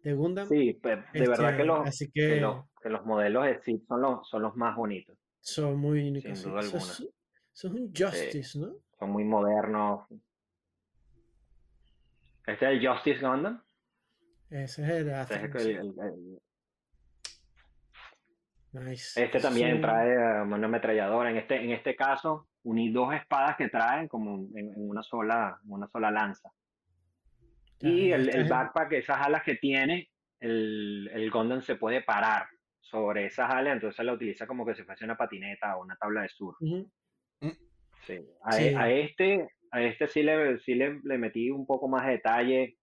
de Gundam. Sí, de verdad que Este, los, así que que los, que los modelos de SID son los, son los más bonitos. son muy únicos. sin duda alguna. es un Justice, ¿no? Son muy modernos. Este es el Justice Gundam. Ese es el Este, es el- el- Nice. este también son- trae eh, una ametralladora. En este, en este caso, uní dos espadas que traen como en, en una sola, en una sola lanza. ya, Y el, el backpack, esas alas que tiene, el, el Gundam se puede parar sobre esas alas, entonces la utiliza como que si fuese una patineta o una tabla de surf. Ujú. Sí. A, Sí. e- a este, a este sí le, sí le, le metí un poco más de detalle.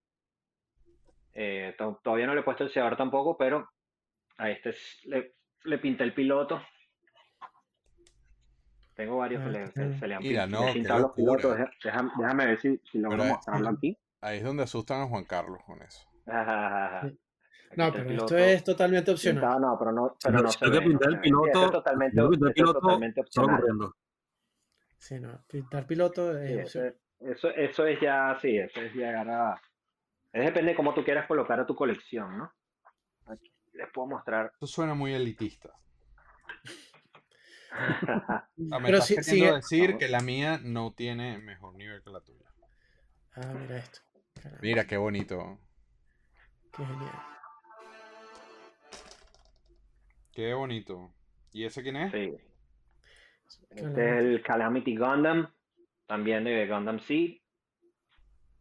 Eh, to- todavía no le he puesto el sellador tampoco, pero a este le, le pinté el piloto. Tengo varios que le, que se le han Mira, no, pintado los pilotos. Deja- déjame, déjame ver si, si logro mostrarlo aquí. Ahí es donde asustan a Juan Carlos con eso. Ajá. Sí. Aquí No, pero esto es totalmente opcional. no, pero no, pero no si se que ve, no pintar se el. Sí, esto piloto, es totalmente, que pintar el piloto totalmente opcional. corriendo. Sí, no, pintar piloto es Sí, opcional. eso, eso, eso es ya, sí, eso es llegar a... Es depende de cómo tú quieras colocar a tu colección, ¿no? Aquí les puedo mostrar. Eso suena muy elitista. Me Pero estás sí- queriendo sigue- decir Vamos. que la mía no tiene mejor nivel que la tuya. Ah, mira esto. Caramba, Mira qué bonito. qué genial. Qué bonito. ¿Y ese quién es? Sí. Este es el Calamity Gundam, también de Gundam Seed.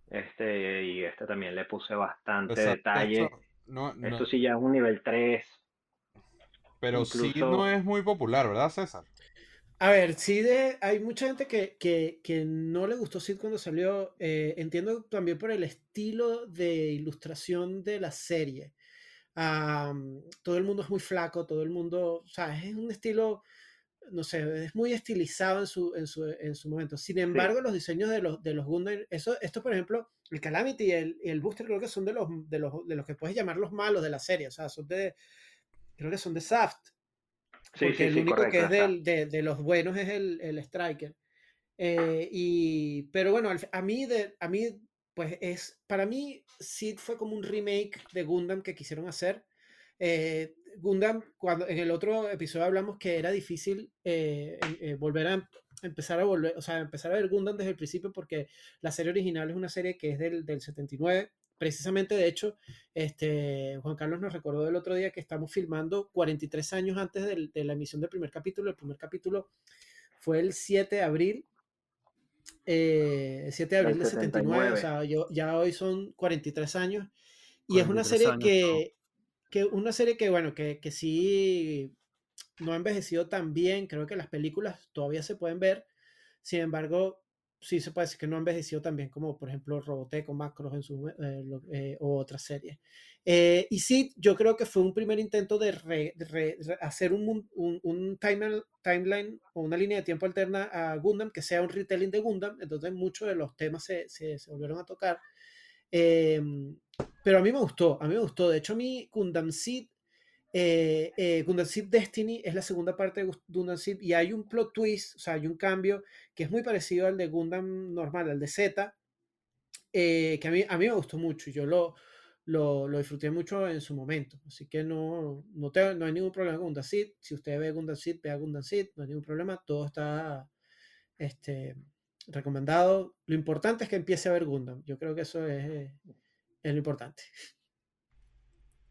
Este, y este también le puse bastante Exacto, detalle. Esto no- no- Esto sí ya es un nivel 3. pero sí incluso- no es muy popular, ¿verdad, César? A ver, sí de, hay mucha gente que, que, que no le gustó Sid cuando salió. eh, entiendo también por el estilo de ilustración de la serie. Am, todo el mundo es muy flaco, todo el mundo, o sea, es un estilo, no sé, es muy estilizado en su, en su, en su momento. Sin embargo, los diseños de los, de los Gundam, eso, esto por ejemplo, el Calamity y el, y el Booster creo que son de los, de los, de los que puedes llamar los malos de la serie, o sea, son de, creo que son de Saft. Sí, Porque sí, el sí, único correcto. que es del- de, de los buenos es el, el Striker. Eh, y, pero bueno, a mí, de, a mí, pues es, para mí, Sid fue como un remake de Gundam que quisieron hacer. Eh, Gundam, cuando en el otro episodio hablamos que era difícil eh, eh, volver a empezar a volver, o sea, empezar a ver Gundam desde el principio porque la serie original es una serie que es del, del 79. Precisamente, de hecho, este, Juan Carlos nos recordó el otro día que estamos filmando 43 años antes de la emisión del primer capítulo. El primer capítulo fue el 7 de abril. Eh, 7 de abril del 79, o sea, yo, ya hoy son 43 años. Y es una serie que, que, una serie que, bueno, que, que sí no ha envejecido tan bien. Creo que las películas todavía se pueden ver. Sin embargo, sí se puede decir que no ha envejecido tan bien como, por ejemplo, Robotech o Macros eh, eh, o otras series. Eh, y sí, yo creo que fue un primer intento de, hacer un, timeline, o una línea de tiempo alterna a Gundam, que sea un retelling de Gundam. Entonces, muchos de los temas se, se, se volvieron a tocar. Em, pero a mí me gustó, a mí me gustó. De hecho, a mí Gundam Seed eh, eh, Gundam Seed Destiny es la segunda parte de Gundam Seed y hay un plot twist, o sea, hay un cambio que es muy parecido al de Gundam normal, al de Z, eh, que a mí, a mí me gustó mucho y yo lo, lo, disfruté mucho en su momento. Así que no, no, no hay ningún problema con Gundam Seed. Si usted ve Gundam Seed, vea Gundam Seed, no hay ningún problema, todo está este, recomendado. Lo importante es que empiece a ver Gundam. Yo creo que eso es, es lo importante.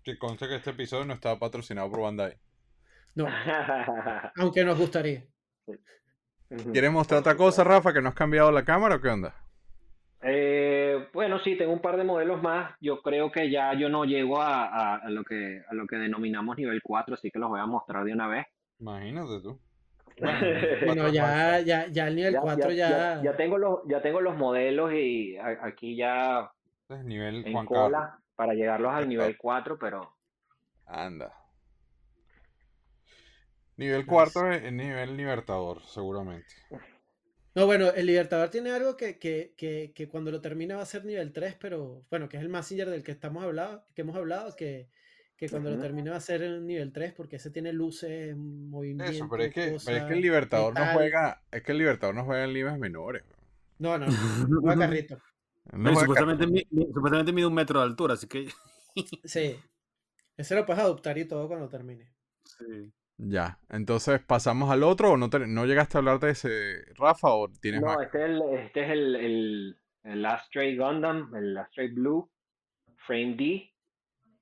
Que conste que este episodio no estaba patrocinado por Bandai. No. Aunque nos gustaría. ¿Quieres mostrar otra cosa, Rafa? ¿Que no has cambiado la cámara o qué onda? Eh, bueno, sí, tengo un par de modelos más. Yo creo que ya yo no llego a, a, lo, que, a lo que denominamos nivel 4, así que los voy a mostrar de una vez. Imagínate tú. Bueno, ya, ya, ya el nivel 4 ya, ya, tengo los, ya tengo los modelos y aquí ya es nivel en cola para llegarlos al nivel 4, pero... Anda. Nivel 4 es nivel Libertador, seguramente. No, bueno, el Libertador tiene algo que, que, que, que, cuando lo termina va a ser nivel 3, pero bueno, que es el Messenger del que estamos hablado, que hemos hablado, que, que cuando lo termine va a ser nivel 3, porque ese tiene luces, movimientos. Eso, pero es que, pero es que el Libertador no juega, es que el Libertador no juega en ligas menores. No, no, no juega carrito supuestamente, mide un metro de altura, así que. sí. Ese lo puedes adoptar y todo cuando termine. Sí. Ya, entonces pasamos al otro o no, no llegaste a hablar de ese, Rafa, o tienes No, este es el, este es el, el, el Astray Gundam, el Astray Blue, Frame D.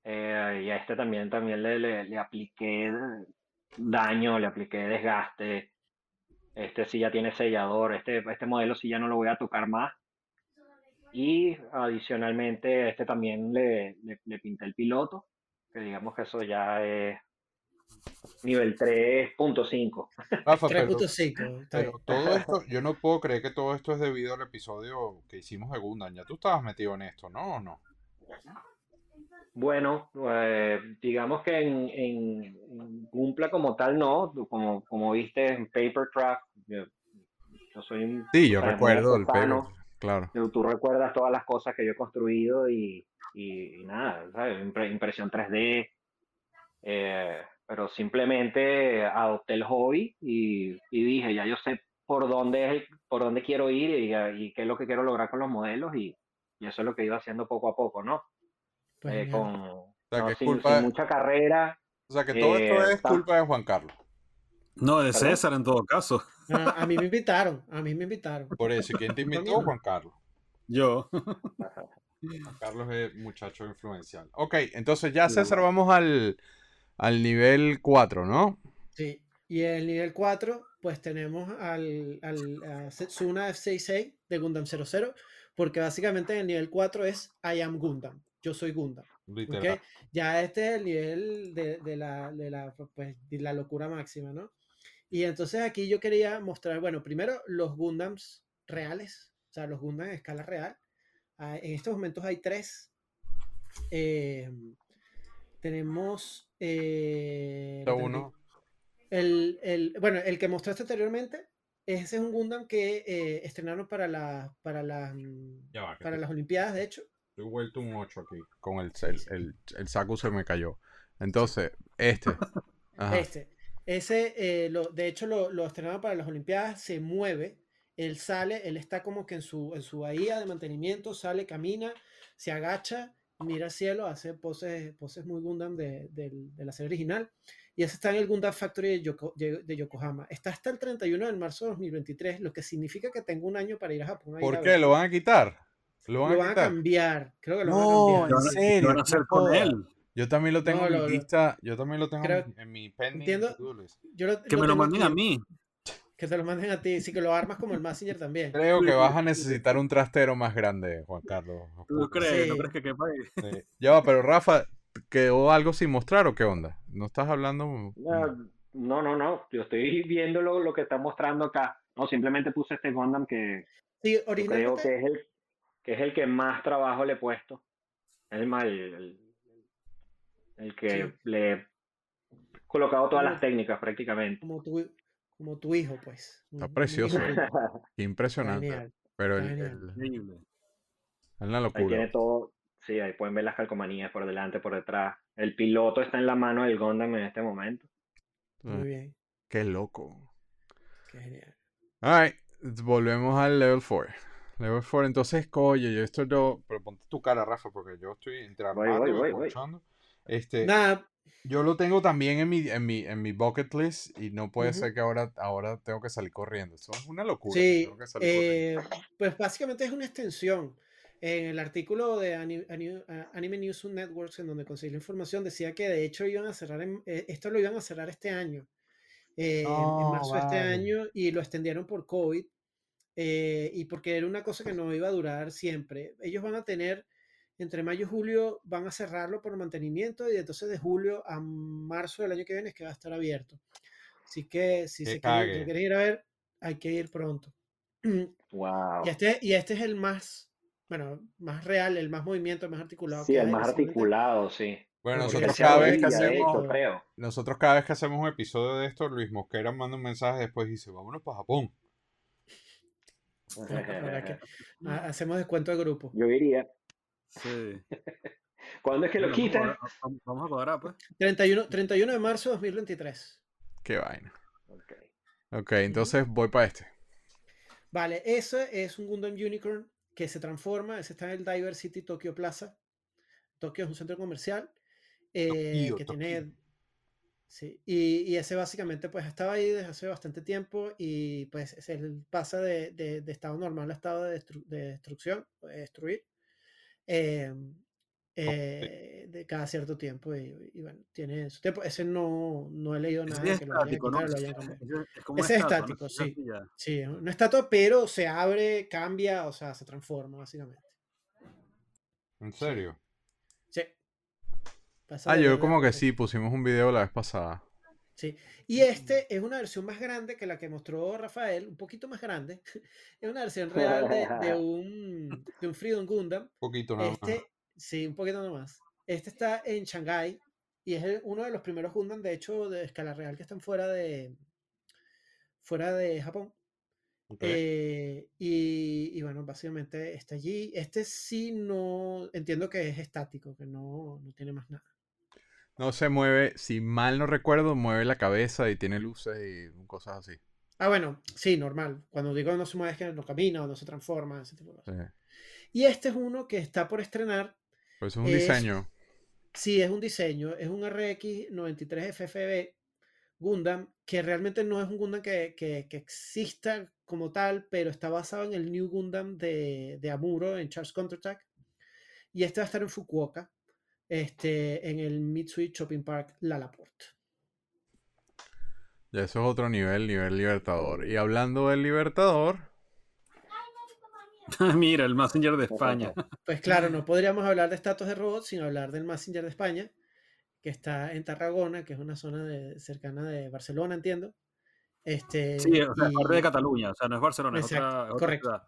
Eh, y a este también, también le, le, le, apliqué daño, le apliqué desgaste. Este sí ya tiene sellador, este, este modelo sí ya no lo voy a tocar más. Y adicionalmente, este también le, le, pinté el piloto, que digamos que eso ya es nivel 3.5. 3.5. Pero, todo esto, yo no puedo creer que todo esto es debido al episodio que hicimos de Gundam. Ya tú estabas metido en esto, ¿no? ¿O no? Bueno, eh, digamos que en, en, como tal no, como, como viste en Papercraft, yo, yo soy un... Sí, yo recuerdo el Paper. Claro. Tú recuerdas todas las cosas que yo he construido y, y, nada, ¿sabes? impresión 3D. Eh, pero simplemente adopté el hobby y, y, dije, ya yo sé por dónde es por dónde quiero ir y, y, qué es lo que quiero lograr con los modelos y, eso es lo que iba haciendo poco a poco, ¿no? Pues eh, con, sin, mucha carrera. O sea que todo esto eh, es culpa de Juan Carlos. No, de César en todo caso. A, mí me invitaron, a mí me invitaron. Por eso, ¿quién te invitó? Juan Carlos. Yo. Juan Carlos es muchacho influencial. Ok, entonces ya César vamos al, al nivel 4, ¿no? Sí, y en el nivel 4 pues tenemos al, al a Setsuna F66 de Gundam 00, porque básicamente en el nivel 4 es I am Gundam, yo soy Gundam. Okay? Ya este es el nivel de, de, la, de, la, pues, de la locura máxima, ¿no? Y entonces aquí yo quería mostrar, bueno, primero los Gundams reales, o sea, los Gundams en escala real. Ah, en estos momentos hay tres. Eh, tenemos... Eh, uno. El, el, bueno, el que mostraste anteriormente, ese es un Gundam que eh, estrenaron para, la, para, la, para las Olimpiadas, de hecho. He vuelto un 8 aquí, con el, el, el, el saco se me cayó. Entonces, este. Este. Ese, eh, lo, de hecho, lo, lo estrenaron para las Olimpiadas, se mueve, él sale, él está como que en su, en su bahía de mantenimiento, sale, camina, se agacha mira al cielo, hace poses, poses muy Gundam de, de la serie original. Y ese está en el Gundam Factory de, de, Yokohama. Está hasta el 31 de marzo de 2023, lo que significa que tengo un año para ir a Japón. ¿Por qué? ¿Lo van a quitar? Lo van, a, cambiar. Creo que lo van a cambiar. en serio. Van a hacer con él. Yo también lo tengo en mi lista. Yo también lo tengo en mi pending. Entiendo. que me lo manden a mí. Que te lo manden a ti, sí que lo armas como el Messenger también. Creo que vas a necesitar un trastero más grande, Juan Carlos. ¿Tú crees? ¿No crees que quepa ahí? Ya va, pero Rafa, ¿quedó algo sin mostrar o qué onda? ¿No estás hablando? No, no, no. Yo estoy viendo lo, que está mostrando acá. No, simplemente puse este Gundam que sí, creo que es, el, que es el que más trabajo le he puesto. Es el, el, el que le he colocado todas las técnicas prácticamente. Como tu hijo, pues. Está precioso. Impresionante. Pero el, el, es una locura. Ahí tiene todo. Sí, ahí pueden ver las calcomanías por delante, por detrás. El piloto está en la mano del Gundam en este momento. Muy bien. Qué loco. Qué genial. Alright, volvemos al level 4. Level 4, entonces, oye, yo esto yo, pero ponte tu cara, Rafa, porque yo estoy entrando. Voy, voy, voy, Este, yo lo tengo también en mi, en mi, en mi bucket list y no puede ser que ahora, ahora tengo que salir corriendo. Eso es una locura. Sí, eh, pues básicamente es una extensión. En el artículo de Anime, News Networks, en donde conseguí la información, decía que de hecho iban a cerrar, eh, esto lo iban a cerrar este año, eh, en marzo de este año, y lo extendieron por COVID, y porque era una cosa que no iba a durar siempre. Ellos van a tener entre mayo y julio van a cerrarlo por mantenimiento y entonces de julio a marzo del año que viene es que va a estar abierto. Así que si se quiere, ir a ver, hay que ir pronto. Wow. Y este, y este es el más, bueno, más real, el más movimiento, el más articulado. Sí, el más articulado, sí. Bueno, nosotros cada vez que hacemos, nosotros cada vez que hacemos un episodio de esto, Luis Mosquera manda un mensaje después y dice, vámonos para Japón. hacemos descuento de grupo. Yo iría. Sí. ¿Cuándo es que lo quitan? Vamos a cuadrar, pues. 31, 31 de marzo de 2023. Qué vaina. Ok. Ok, entonces voy para este. Vale, ese es un Gundam Unicorn que se transforma. Ese está en el Diver City Tokyo Plaza. Tokio es un centro comercial eh, que tiene. Sí, y, ese básicamente pues estaba ahí desde hace bastante tiempo y pues el pasa de, de, estado normal a estado de, destrucción, de destruir. Em, eh, de cada cierto tiempo y, bueno, tiene su tiempo. Ese no, no he leído nada es que estático, lo, ¿no? Ese es estático, sí. Sí, no estatua, pero se abre, cambia, o sea, se transforma básicamente. ¿En serio? Sí. ah, yo como que sí, pusimos un video la vez pasada. Sí. Y este es una versión más grande que la que mostró Rafael, un poquito más grande. es una versión real de, un, de un Freedom Gundam. Un poquito nada este, Sí, un poquito nada más. Este está en Shanghai y es uno de los primeros Gundam, de hecho, de escala real que están fuera de, fuera de Japón. Eh, y, y, bueno, básicamente está allí. Este sí no entiendo que es estático, que no, no tiene más nada. No se mueve, si mal no recuerdo, mueve la cabeza y tiene luces y cosas así. Ah, bueno, sí, normal. Cuando digo no se mueve es que no camina o no se transforma, ese tipo de cosas. Y este es uno que está por estrenar. Pues es un diseño. Sí, es un diseño. Es un RX 93 FFB Gundam, que realmente no es un Gundam que, que, exista como tal, pero está basado en el New Gundam de, de Amuro, en Charles Counterattack. Y este va a estar en Fukuoka este, en el Mitsui Shopping Park La Laporte. Ya eso es otro nivel, nivel Libertador. Y hablando del Libertador. Mira, el Messenger de España. Pues claro, no podríamos hablar de estatus de robots sin hablar del Messenger de España, que está en Tarragona, que es una zona de, cercana de Barcelona, entiendo. Este, sí, o sea, es parte de Cataluña, o sea, no es Barcelona, es otra, correcto.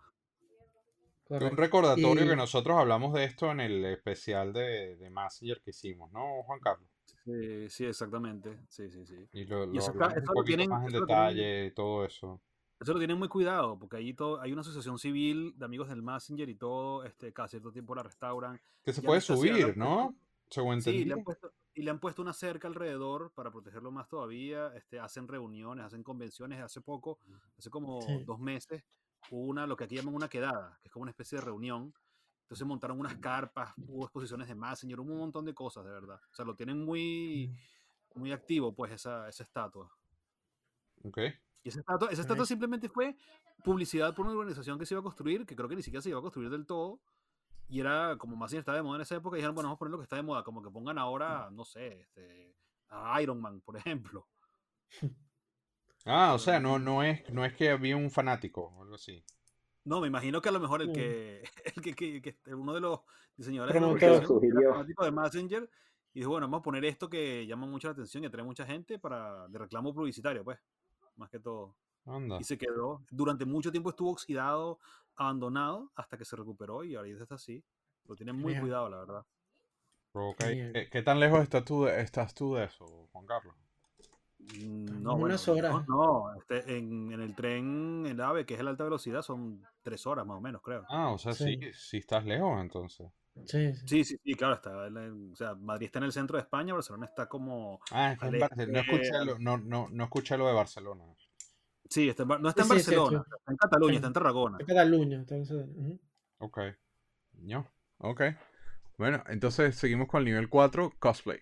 Un recordatorio que nosotros hablamos de esto en el especial de, de Messenger que hicimos, ¿no, Juan Carlos? Sí, sí, exactamente. Sí, sí, sí. Y lo, eso, un tienen, más en detalle y todo eso. Eso lo tienen muy cuidado, porque ahí todo, hay una asociación civil de amigos del Messenger y todo, este, cada cierto tiempo la restauran. Que se puede subir, ¿no? Según sí, le han puesto, y le han puesto una cerca alrededor para protegerlo más todavía. Este, hacen reuniones, hacen convenciones. Hace poco, hace como dos meses, una, lo que aquí llaman una quedada, que es como una especie de reunión, Entonces montaron unas carpas, hubo exposiciones de Messenger, hubo un montón de cosas, de verdad. O sea, lo tienen muy, muy activo, pues, esa, esa estatua. Ok. Y esa estatua, esa estatua simplemente fue publicidad por una organización que se iba a construir, que creo que ni siquiera se iba a construir del todo. Y era como más estaba de moda en esa época, y dijeron, bueno, vamos a poner lo que está de moda, como que pongan ahora, no sé, este, a Iron Man, por ejemplo. Ah, o sea, no, no, es, no es que había un fanático o algo así. No, me imagino que a lo mejor el que, el que, que, que uno de los diseñadores de, de Messenger y dijo, bueno, vamos a poner esto que llama mucho la atención y atrae mucha gente para de reclamo publicitario, pues, más que todo. Y se quedó, durante mucho tiempo estuvo oxidado, abandonado, hasta que se recuperó y ahorita está así. Lo tienen muy cuidado, la verdad. Okay. ¿Qué, tan lejos estás tú, de, estás tú de eso, Juan Carlos? Mm, no, unas horas. No, este, en, el tren, el AVE, que es el alta velocidad, son tres horas más o menos, creo. Ah, o sea, sí, sí, estás lejos entonces. Sí, sí, sí, claro, está. o sea, Madrid está en el centro de España, Barcelona está como. Ah, es en Barcelona. No escuché, lo, no, no, no escuché lo de Barcelona. Sí, está no está en Barcelona, está en Cataluña, está en Tarragona. En Cataluña, entonces. Ok. No, ok. Bueno, entonces seguimos con el nivel 4, cosplay.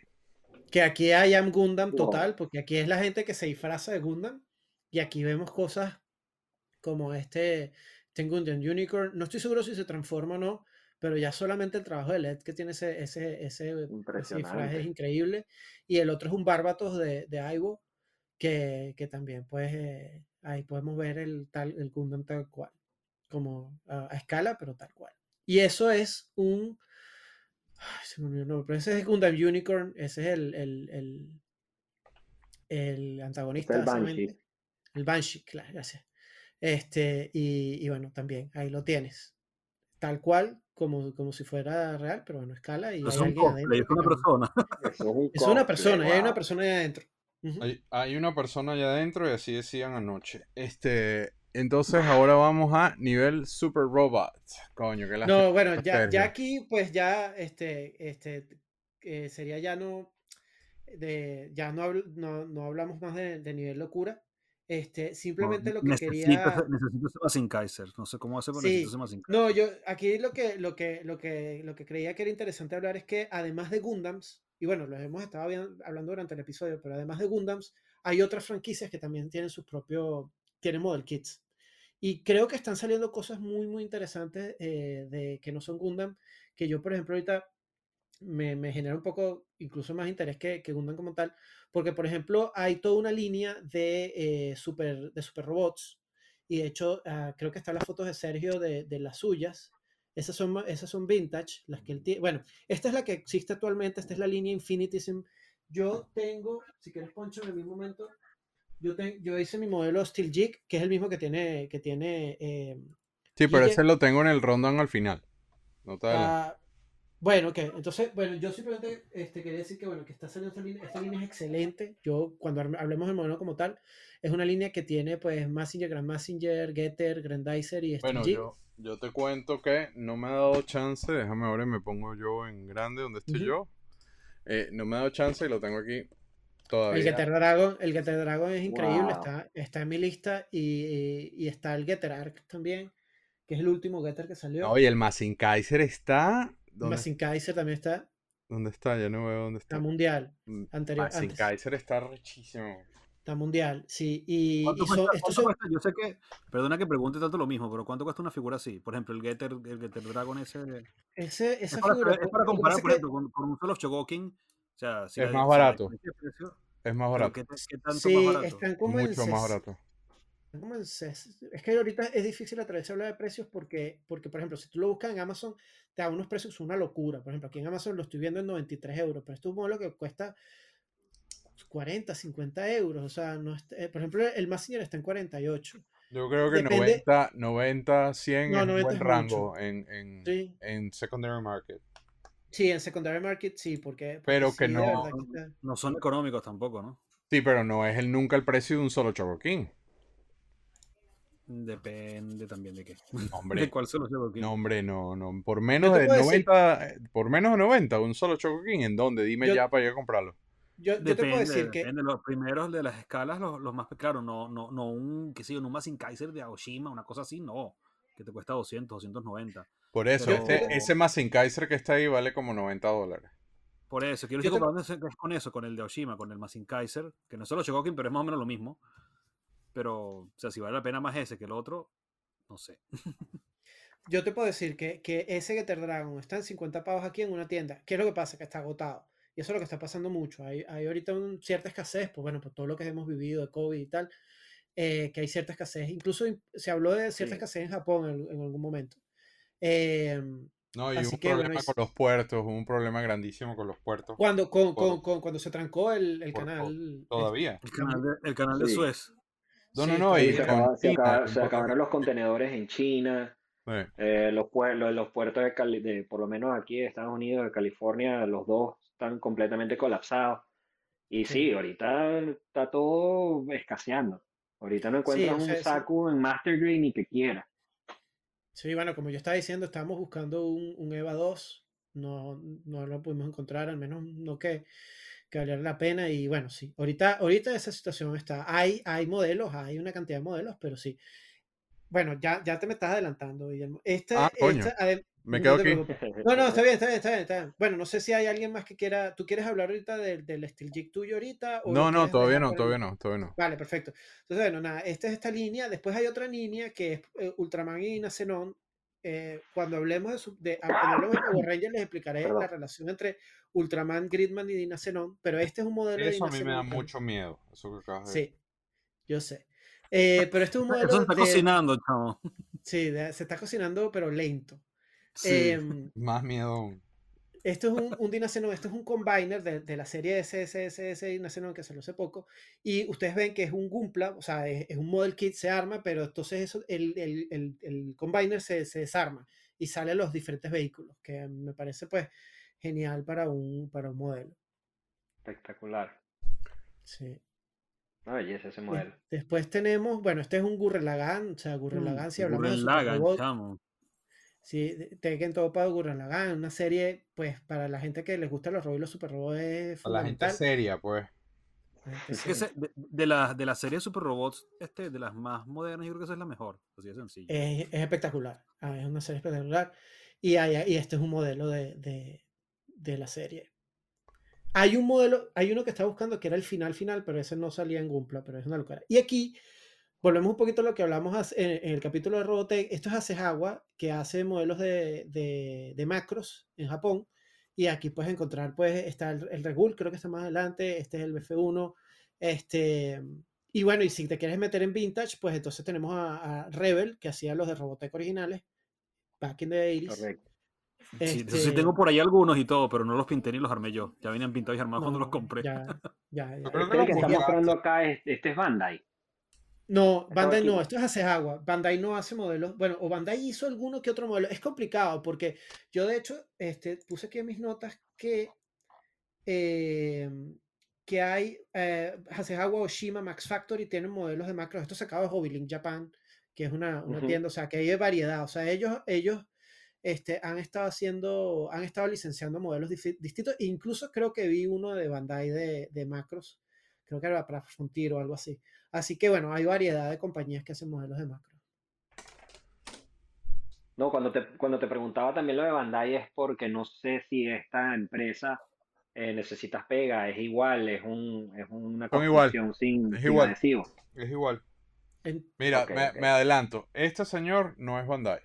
Que aquí hay Am Gundam total, porque aquí es la gente que se disfraza de Gundam. Y aquí vemos cosas como este, este Gundam Unicorn. No estoy seguro si se transforma o no, pero ya solamente el trabajo de LED que tiene ese, ese, ese, disfraz es increíble. Y el otro es un Barbatos de, de Aibo, que, que también, pues, eh, ahí podemos ver el, tal, el Gundam tal cual, como a, escala, pero tal cual. Y eso es un se me olvidó pero ese es Gundam Unicorn, ese es el, el, el, el antagonista. El Banshee. El Banshee, claro, gracias. Este, y, y, bueno, también ahí lo tienes. Tal cual, como, como si fuera real, pero bueno, escala. Y es, un es una persona. es una persona, y hay una persona ahí adentro. hay, hay, una persona allá adentro y así decían anoche. Este, entonces ahora vamos a nivel Super Robot. Coño, que la No, bueno, ya, ya, aquí pues ya este, este eh, sería ya no de ya no, no, no hablamos más de, de, nivel locura. Este, simplemente lo que quería necesito sin Kaiser, no sé cómo hacer pero sí. necesito No, yo aquí lo que lo que lo que lo que creía que era interesante hablar es que además de Gundams y bueno, lo hemos estado hablando durante el episodio, pero además de Gundams hay otras franquicias que también tienen sus propios tiene model kits. Y creo que están saliendo cosas muy, muy interesantes eh, de que no son Gundam, que yo, por ejemplo, ahorita me, me genera un poco, incluso más interés que, que, Gundam como tal, porque, por ejemplo, hay toda una línea de, eh, super, de super robots, y de hecho, ah, creo que están las fotos de Sergio de, de, las suyas. Esas son, esas son vintage, las que él tiene. Bueno, esta es la que existe actualmente, esta es la línea Infinitism. Yo tengo, si quieres, Poncho, en mismo momento, yo, yo hice mi modelo Steel Jig, que es el mismo que tiene. Que tiene eh, sí, pero ese lo tengo en el rondón al final. No ah, bueno, ok. Entonces, bueno, yo simplemente este, quería decir que, bueno, que está saliendo esta línea, esta línea es excelente. Yo, cuando hablemos del modelo como tal, es una línea que tiene, pues, Massinger, Grand Massinger, Getter, Grandizer y Steel Bueno, yo, yo te cuento que no me ha dado chance. Déjame ahora me pongo yo en grande donde estoy yo. Eh, no me ha dado chance y lo tengo aquí el Getter Dragon, el Getter Dragon es increíble, está, está en mi lista y, y, está el Getter Arc también, que es el último Getter que salió. Oye, el Massin Kaiser está. Massin Kaiser también está. ¿Dónde está? Ya no veo dónde está. Está mundial. Mm, anterior. Massin Kaiser está rechísimo. Está mundial, sí. Y, Yo sé que, perdona que pregunte tanto lo mismo, pero ¿cuánto cuesta una figura así? Por ejemplo, el Getter, el Getter Dragon ese. ese esa es para, figura. Es para comparar, por ejemplo, con, con, un solo Chogokin es más barato. es más barato. sí, están como Mucho más barato. es que ahorita es difícil atravesar hablar de precios porque, porque, por ejemplo, si tú lo buscas en Amazon, te da unos precios una locura. Por ejemplo, aquí en Amazon lo estoy viendo en 93 euros, pero esto es un modelo que cuesta 40, 50 euros. O sea, no eh, por ejemplo, el Massinger está en 48. Yo creo que 90, 90, 100 es un buen rango en, en, en secondary market. Sí, en secondary market sí, porque... pero que no... No son económicos tampoco, ¿no? Sí, pero no es el, nunca el precio de un solo Choco King. Depende también de qué. Hombre, ¿De cuál solo Choco King? No, hombre, no, no. Por menos de 90, por menos de 90, un solo Choco King, ¿en dónde? Dime ya para ir a comprarlo. Yo, yo, te puedo decir que. Depende, los primeros de las escalas, los, los más. Claro, no, no, no un, qué sé yo, no un Masin Kaiser de Aoshima, una cosa así, no. Que te cuesta 200, 290 Por eso, este, ese Masin Kaiser que está ahí vale como 90 dólares. Por eso, quiero decir comparando con eso, con el de Oshima, con el Masin Kaiser, que no es solo Shogokin, pero es más o menos lo mismo. Pero, o sea, si vale la pena más ese que el otro, no sé. Yo te puedo decir que, que ese Getter Dragon está en 50 pavos aquí en una tienda. ¿Qué es lo que pasa? Que está agotado. Y eso es lo que está pasando mucho. Hay, hay ahorita un, cierta escasez, pues bueno, por todo lo que hemos vivido de COVID y tal, eh, que hay cierta escasez. Incluso se habló de cierta escasez en Japón en, algún momento. Eh, no, y un problema con los puertos, un problema grandísimo con los puertos. Cuando, con, con, cuando se trancó el, el canal. todavía. El canal de, el canal de Suez. No, no, no. Y se, acabaron los contenedores en China. Eh, los, puertos, los puertos de, Cali, de, por lo menos aquí de Estados Unidos, de California, los dos están completamente colapsados. Y sí, ahorita está todo escaseando. Ahorita no encuentras un saco en Master Grade ni que quiera. Sí, bueno, como yo estaba diciendo, estábamos buscando un, un EVA 2. No, no lo pudimos encontrar, al menos no que, que valiera la pena. Y bueno, sí, ahorita, ahorita esa situación está. Hay, hay modelos, hay una cantidad de modelos, pero sí. Bueno, ya, ya te me estás adelantando, Guillermo. Este, ah, coño. Me quedo aquí. No, no, está bien, está bien, está bien, está bien, Bueno, no sé si hay alguien más que quiera. ¿Tú quieres hablar ahorita del, del Steel Jig tuyo ahorita? no, no, todavía no, todavía no, todavía no. Vale, perfecto. Entonces, bueno, nada, esta es esta línea. Después hay otra línea que es eh, Ultraman y Nacenon. Eh, cuando hablemos de, su, de, cuando hablemos de Power Rangers les explicaré la relación entre Ultraman, Gridman y Dina Pero este es un modelo Eso a mí me da mucho miedo. Eso que acabas de Sí, yo sé. Eh, pero este es un modelo. Eso está cocinando, chavo. Sí, se está cocinando, pero lento. Sí, em, más miedo Esto es un, un Dinacenon, esto es un combiner de, de la serie SSSS Dinacenon que salió hace poco. Y ustedes ven que es un Gumpla, o sea, es, un model kit, se arma, pero entonces eso, el, el, el, el combiner se, se, desarma y sale a los diferentes vehículos, que me parece pues genial para un, para un modelo. Espectacular. Sí. Una belleza ese modelo. Después tenemos, bueno, este es un Gurren Lagann, o sea, Gurren mm, Lagann, si hablamos de Lagann, Sí, Tekken para Gurren Lagann, una serie, pues, para la gente que les gusta los robots y los super robots es Para la gente seria, pues. Es que de, de, la, de la serie Super Robots, este, de las más modernas, yo creo que esa es la mejor. Así de sencillo. Es, es espectacular. Ah, es una serie espectacular. Y, hay, y este es un modelo de, de, de la serie. Hay un modelo, hay uno que está buscando que era el final final, pero ese no salía en Gumpla, pero es una locura. Y aquí volvemos un poquito a lo que hablamos en, el capítulo de Robotech. Esto es Asehawa, que hace modelos de, de, macros en Japón. Y aquí puedes encontrar, pues, está el, el Regul, creo que está más adelante, este es el BF1, este... Y bueno, y si te quieres meter en vintage, pues entonces tenemos a, Rebel, que hacía los de Robotech originales, back in the 80s. Correcto. Sí, este tengo por ahí algunos y todo, pero no los pinté ni los armé yo. Ya venían pintados y armados cuando los compré. Ya, ya, ya. Este que está mostrando acá, este es Bandai. No, Bandai no, esto es hace agua. Bandai no hace modelos. Bueno, o Bandai hizo alguno que otro modelo. Es complicado porque yo, de hecho, este, puse aquí en mis notas que, eh, que hay eh, Hasegawa, Oshima, Max Factory tienen modelos de macros. Esto sacado de Hobby Link Japan, que es una, una tienda, o sea, que hay variedad. O sea, ellos, ellos este, han estado haciendo, han estado licenciando modelos distintos. Incluso creo que vi uno de Bandai de, de macros. Creo que era para Frontier o algo así. Así que bueno, hay variedad de compañías que hacen modelos de macro. No, cuando te, cuando te preguntaba también lo de Bandai es porque no sé si esta empresa eh, necesitas pega, es igual, es, un, es una construcción sin, es igual. Es igual. Mira, me, adelanto. Este señor no es Bandai.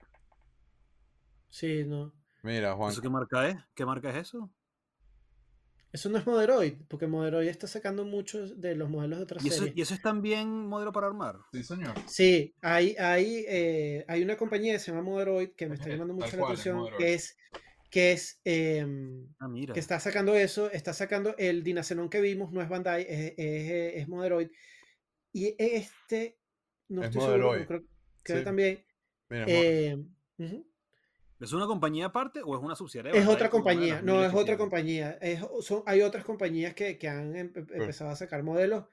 Sí, no. Mira, Juan. ¿Eso qué marca es? ¿Qué marca es eso? Eso no es Moderoid, porque Moderoid está sacando muchos de los modelos de otras ¿Y eso, series. ¿Y eso es también modelo para armar? Sí, señor. Sí, hay, hay, eh, hay una compañía que se llama Moderoid que me está llamando mucho la atención, que es, que es em, ah, mira. que está sacando eso, está sacando el Dinacenon que vimos, no es Bandai, es, es, es Moderoid. Y este, no estoy seguro, creo, que también. Mira, eh, ¿Es una compañía aparte o es una subsidiaria? Es otra compañía, no, es otra compañía. son, hay otras compañías que, que han empezado a sacar modelos.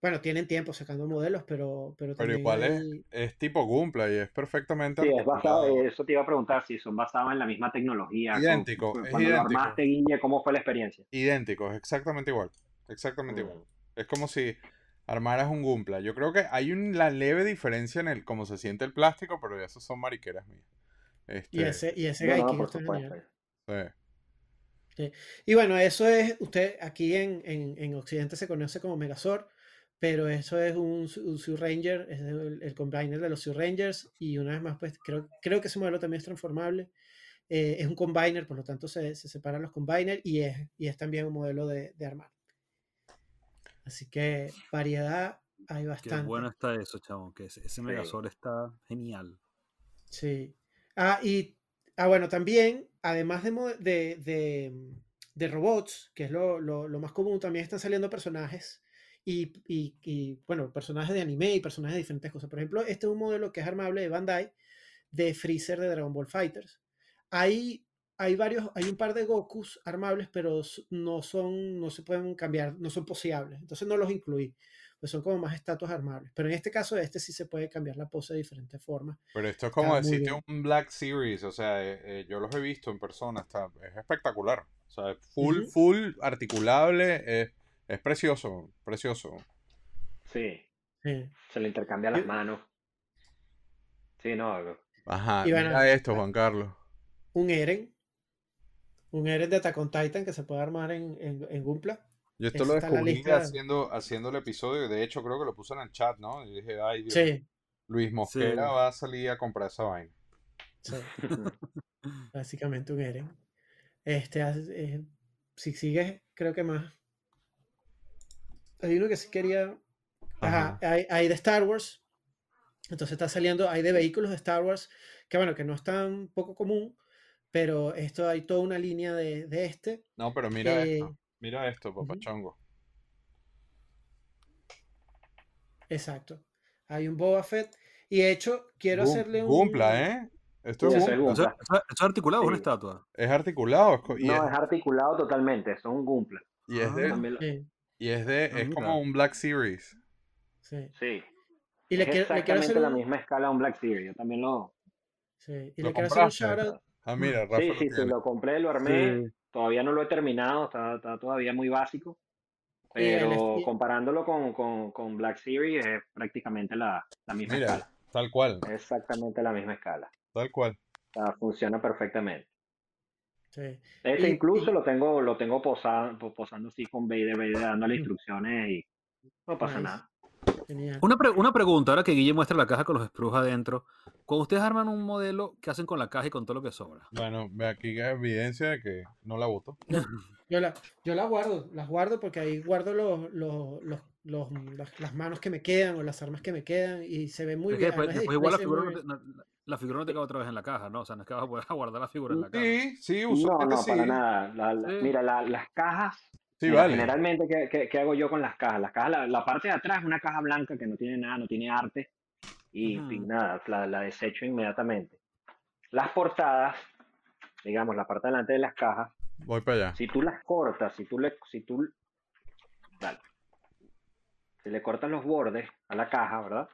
Bueno, tienen tiempo sacando modelos, pero... Pero, pero igual es, es, tipo Gumpla y es perfectamente... Sí, es basado, eso te iba a preguntar, si son basados en la misma tecnología. Idéntico, es idéntico. armaste, Guille, ¿cómo fue la experiencia? Idéntico, es exactamente igual. Exactamente igual. Mm. Es como si armaras un Gumpla. Yo creo que hay una leve diferencia en el cómo se siente el plástico, pero eso son mariqueras mías. Este, Y ese, y ese No, no, está sí. Y bueno, eso es, usted aquí en, en, en Occidente se conoce como Megazord, pero eso es un, un Sioux Ranger, es el, el combiner de los Sioux Rangers, y una vez más, pues creo, creo que ese modelo también es transformable. Eh, es un combiner, por lo tanto se, se separan los combiner y es, y es también un modelo de, de armar. Así que variedad hay Qué bastante. bueno está eso, chavo. Que ese, ese Megazord está genial. Sí. Ah, y, ah, bueno, también, además de, de, de, de robots, que es lo, lo- más común, también están saliendo personajes y, y- y, bueno, personajes de anime y personajes de diferentes cosas. Por ejemplo, este es un modelo que es armable de Bandai, de Freezer de Dragon Ball Fighters. Hay, hay varios, hay un par de Gokus armables, pero no son, no se pueden cambiar, no son poseables. Entonces no los incluí, pues son como más estatuas armables. Pero en este caso, este sí se puede cambiar la pose de diferentes formas. Pero esto es como decirte un Black Series, o sea, eh, eh, yo los he visto en persona, está, es espectacular. O sea, full, Ujú. full, articulable, es, es precioso, precioso. Sí, Sí. se le intercambian las manos. Sí, no, Ajá, Y bueno, mira esto, Juan Carlos. un Eren. Un Eren de Attack on Titan que se puede armar en, en, en Gunpla. Yo esto lo descubrí haciendo, haciendo el episodio, de hecho creo que lo puse en el chat, ¿no? Y dije, ay Dios, Sí, Luis Mosquera Sí. va a salir a comprar esa vaina. sí. Básicamente un Eren. Este, eh, si sigues, creo que más. Hay uno que sí quería. Ajá, hay, hay de Star Wars. Entonces está saliendo, hay de vehículos de Star Wars, que bueno, que no es tan poco común, pero esto hay toda una línea de, de este. No, pero mira Eh, esto, mira esto, papachongo. Exacto. Hay un Boba Fett. Y de hecho, quiero hacerle un. Gumpla, ¿eh? Esto Sí, es, ese es es articulado, es una Sí. estatua. es articulado, es No, es, es articulado totalmente, son un Gumpla. y es Ah. de, Sí, y es de, Ah, es como un Black Series. sí. Sí, Y le es quiero, le quiero hacer la un. misma escala a un Black Series. Yo también lo... Sí, y ¿Lo le quiero hacer un shout out. Ah, mira, Rafa Sí, lo sí, sí, lo compré, lo armé. Todavía no lo he terminado, está, está todavía muy básico. Pero comparándolo con, con, con Black Series es prácticamente la, la misma Mira, escala. tal cual, Exactamente la misma escala. tal cual. O sea, funciona perfectamente. Sí. Este Y- incluso y- lo tengo, lo tengo posado, po- posando así con Vader, Vader dándole instrucciones y no pasa Nice. nada. Genial. Una, pre- una pregunta, ahora que Guille muestra la caja con los sprues adentro. Cuando ustedes arman un modelo, ¿qué hacen con la caja y con todo lo que sobra? Bueno, ve aquí hay evidencia de que no la voto. Yo la, yo la guardo, las guardo porque ahí guardo los, los, los, los- las, las manos que me quedan o las armas que me quedan y se ve muy Es que bien. después, además de después igual la figura, no te, no- la figura no te queda otra vez en la caja, ¿no? O sea, no es que vas a poder guardar la figura en la caja. Sí, sí, No, usualmente no, sí. para nada. La- la- Sí. Mira, la- las cajas, Sí, mira, vale. generalmente, ¿qué, qué, qué hago yo con las cajas? Las cajas, la, la parte de atrás es una caja blanca que no tiene nada, no tiene arte y, Ujú. y nada, la, la desecho inmediatamente. Las portadas, digamos, la parte delante de las cajas, Voy para allá. si tú las cortas, si tú le, si tú, dale. si le cortas los bordes a la caja, ¿verdad?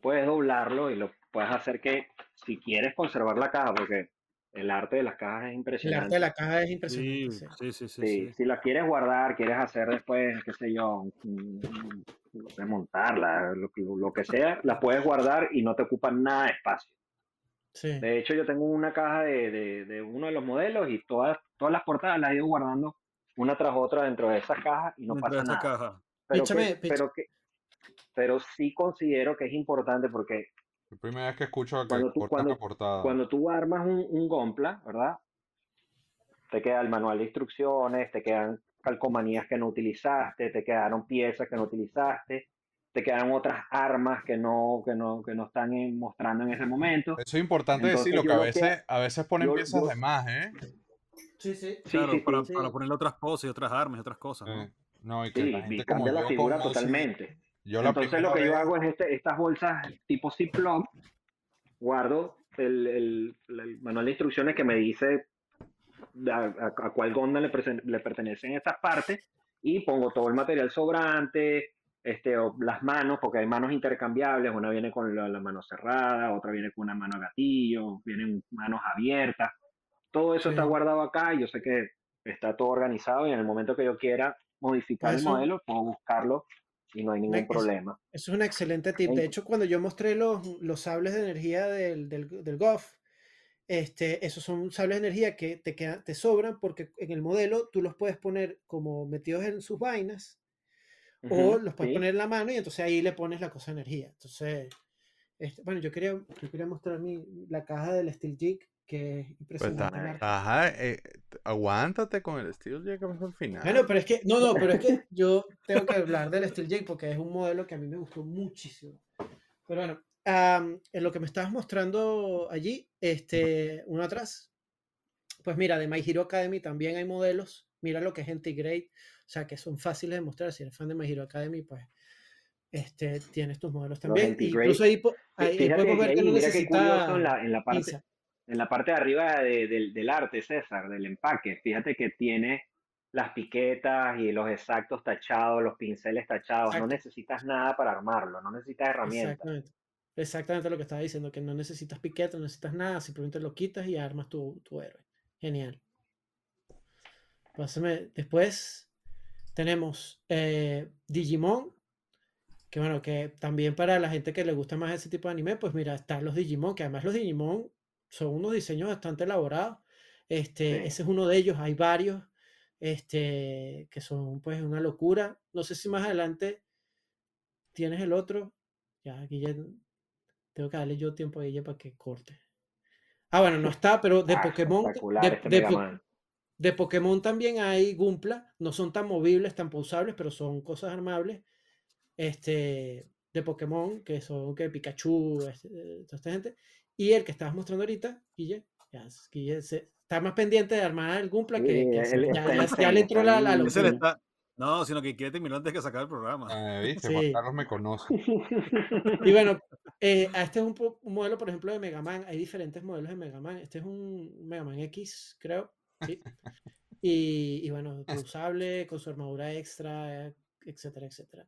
Puedes doblarlo y lo puedes hacer que, si quieres conservar la caja, porque el arte de las cajas es El impresionante. arte de la caja es impresionante. sí. sí, sí, sí. Sí, sí. si la quieres guardar, quieres hacer después, qué sé yo, desmontarla, lo, que- lo que sea, la puedes guardar y no te ocupa nada de espacio. Sí. De hecho, yo tengo una caja de, de- de uno de los modelos y todas, todas las portadas las he ido guardando una tras otra dentro de esa caja y no Dentro de pasa nada. caja. Pero, Píchame, que- pero, que, pero sí considero que es importante porque La primera vez que escucho que Cuando tú- cortan cuando- portada. cuando tú armas un, un Gompla, ¿verdad? Te queda el manual de instrucciones, te quedan calcomanías que no utilizaste, te quedaron piezas que no utilizaste, te quedan otras armas que no, que no, que no están en- mostrando en ese momento. Eso es importante Entonces, decirlo, que a lo que- veces, a veces ponen yo- piezas yo- de más, ¿eh? Sí, sí. Sí, Claro, sí, para, sí. para ponerle otras poses y otras armas y otras cosas, ¿no? Eh, no, y que Sí, la y gente como yo totalmente. Yo Entonces lo que yo vez- hago es este, estas bolsas tipo Ziploc, guardo el, el- el manual de instrucciones que me dice a, a- a cuál Gonda le, le pertenecen estas partes y pongo todo el material sobrante, este, o las manos, porque hay manos intercambiables, una viene con la, la mano cerrada, otra viene con una mano a gatillo, vienen manos abiertas, todo eso Sí. está guardado acá y yo sé que está todo organizado y en el momento que yo quiera modificar el Eso- modelo, puedo buscarlo y no hay ningún problema. Eso es un excelente tip. De hecho, cuando yo mostré los, los sables de energía del, del, del GOF, este, esos son sables de energía que te, te sobran porque en el modelo tú los puedes poner como metidos en sus vainas o los puedes poner en la mano y entonces ahí le pones la cosa de energía. Entonces, este, bueno, yo quería, yo quería mostrar mi, la caja del Steel Jig que es Pues impresionante. ajá, eh, aguántate con el Steel Jig hasta el final. Bueno, pero es que, no, no, pero es que yo tengo que hablar del Steel Jig porque es un modelo que a mí me gustó muchísimo. Pero bueno, en lo que me estabas mostrando allí, este, uno atrás, pues mira, de My Hero Academy también hay modelos. Mira lo que es Grade, o sea, que son fáciles de mostrar. Si eres fan de My Hero Academy, pues este, tienes tus modelos también. Anti-Grade. Incluso ahí, po- ahí- podemos ver que no necesita en la, en la parte. En la parte de arriba de- del, del arte, César, del empaque. Fíjate que tiene las piquetas y los exactos tachados, los pinceles tachados. No necesitas nada para armarlo, no necesitas herramientas. Exactamente. Exactamente lo que estaba diciendo, que no necesitas piquete, no necesitas nada, simplemente lo quitas y armas tu, tu héroe. Genial. Pásame. Después tenemos eh, Digimon, que bueno, que también para la gente que le gusta más ese tipo de anime, pues mira, están los Digimon, que además los Digimon son unos diseños bastante elaborados. Este, Sí. ese es uno de ellos, hay varios, este, que son pues una locura. No sé si más adelante tienes el otro. Ya, aquí ya tengo que darle yo tiempo a ella para que corte. Ah, bueno, no está, pero de Ah, Pokémon, de, este Po- de Pokémon también hay Gumpla, no son tan movibles, tan pausables, pero son cosas armables. Este, de Pokémon, que son que Pikachu, este, eh, toda esta gente. Y el que estabas mostrando ahorita, Guille, ya, Guille se- está más pendiente de armar el Gumpla que, Sí, que hacer- él ya, le entró la, la locura. No, sino que quiere terminar antes de que sacar el programa. Ah, ¿viste? Sí. Juan Carlos me conoce. Y bueno, eh, este es un, modelo, por ejemplo, de Mega Man. Hay diferentes modelos de Mega Man. Este es un Mega Man X, creo. Sí. Y, y bueno, reusable, con su armadura extra, etcétera, etcétera.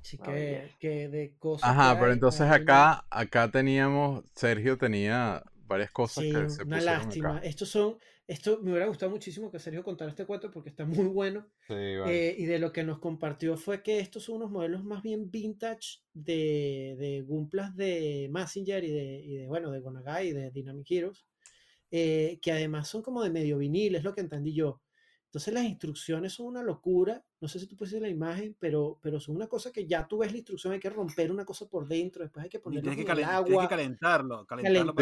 Así Ah, que, de cosas. Ajá, que pero hay, entonces hay una- acá, acá teníamos, Sergio tenía varias cosas Sí, que se una lástima. acá. Estos son, esto me hubiera gustado muchísimo que Sergio contara este cuento porque está muy bueno. Sí, vale. Eh, y de lo que nos compartió fue que estos son unos modelos más bien vintage de, de Gumplas de Messenger y de, y de, bueno, de Gonagai y de Dynamic Heroes, eh, que además son como de medio vinil, es lo que entendí yo. Entonces las instrucciones son una locura, no sé si tú puedes ver la imagen, pero, pero son una cosa que ya tú ves la instrucción, hay que romper una cosa por dentro, después hay que tienes que, en el calen- tienes que agua. calentarlo. Calentarlo.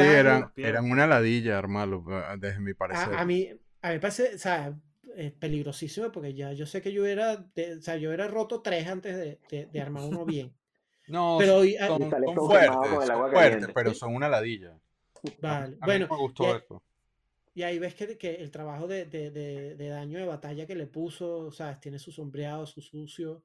Sí, eran, una ladilla armarlo, eh, desde mi parecer. A, a mí, a mí me parece, o sea, eh, peligrosísimo porque ya yo sé que yo era, de- o sea, yo era roto tres antes de, de- de armar uno bien. No, Pero son, ah, son- son fuertes, con el son agua fuertes, pero son una ladilla. Vale, A bueno, no me gustó y, eso. Y ahí ves que, que el trabajo de, de- de- de daño de batalla que le puso, o sea, tiene su sombreado, su sucio,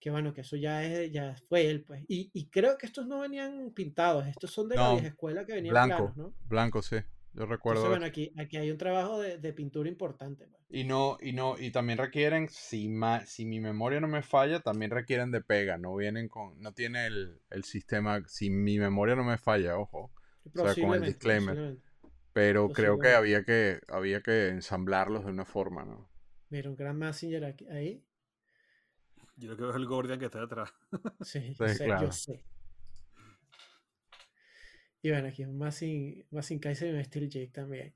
que bueno, que eso ya es, ya fue él, pues. Y, y creo que estos no venían pintados, estos son de la vieja escuela que venían Blanco, planos, ¿no? blanco, sí. Yo recuerdo Entonces, bueno, aquí, aquí hay un trabajo de, de pintura importante. pues. Y no, y no, y también requieren, si ma- si mi memoria no me falla, también requieren de pega, no vienen con, no tiene el, el sistema, si mi memoria no me falla, ojo. O sea, con el disclaimer. Pero creo que había que, había que ensamblarlos de una forma, ¿no? Mira, un gran Messenger aquí, ahí. Yo creo que es el Gordian que está detrás. Sí, yo Sí, sé, claro. yo sé. Y bueno, aquí un Massing, Massing Kaiser y un Steel Jake también.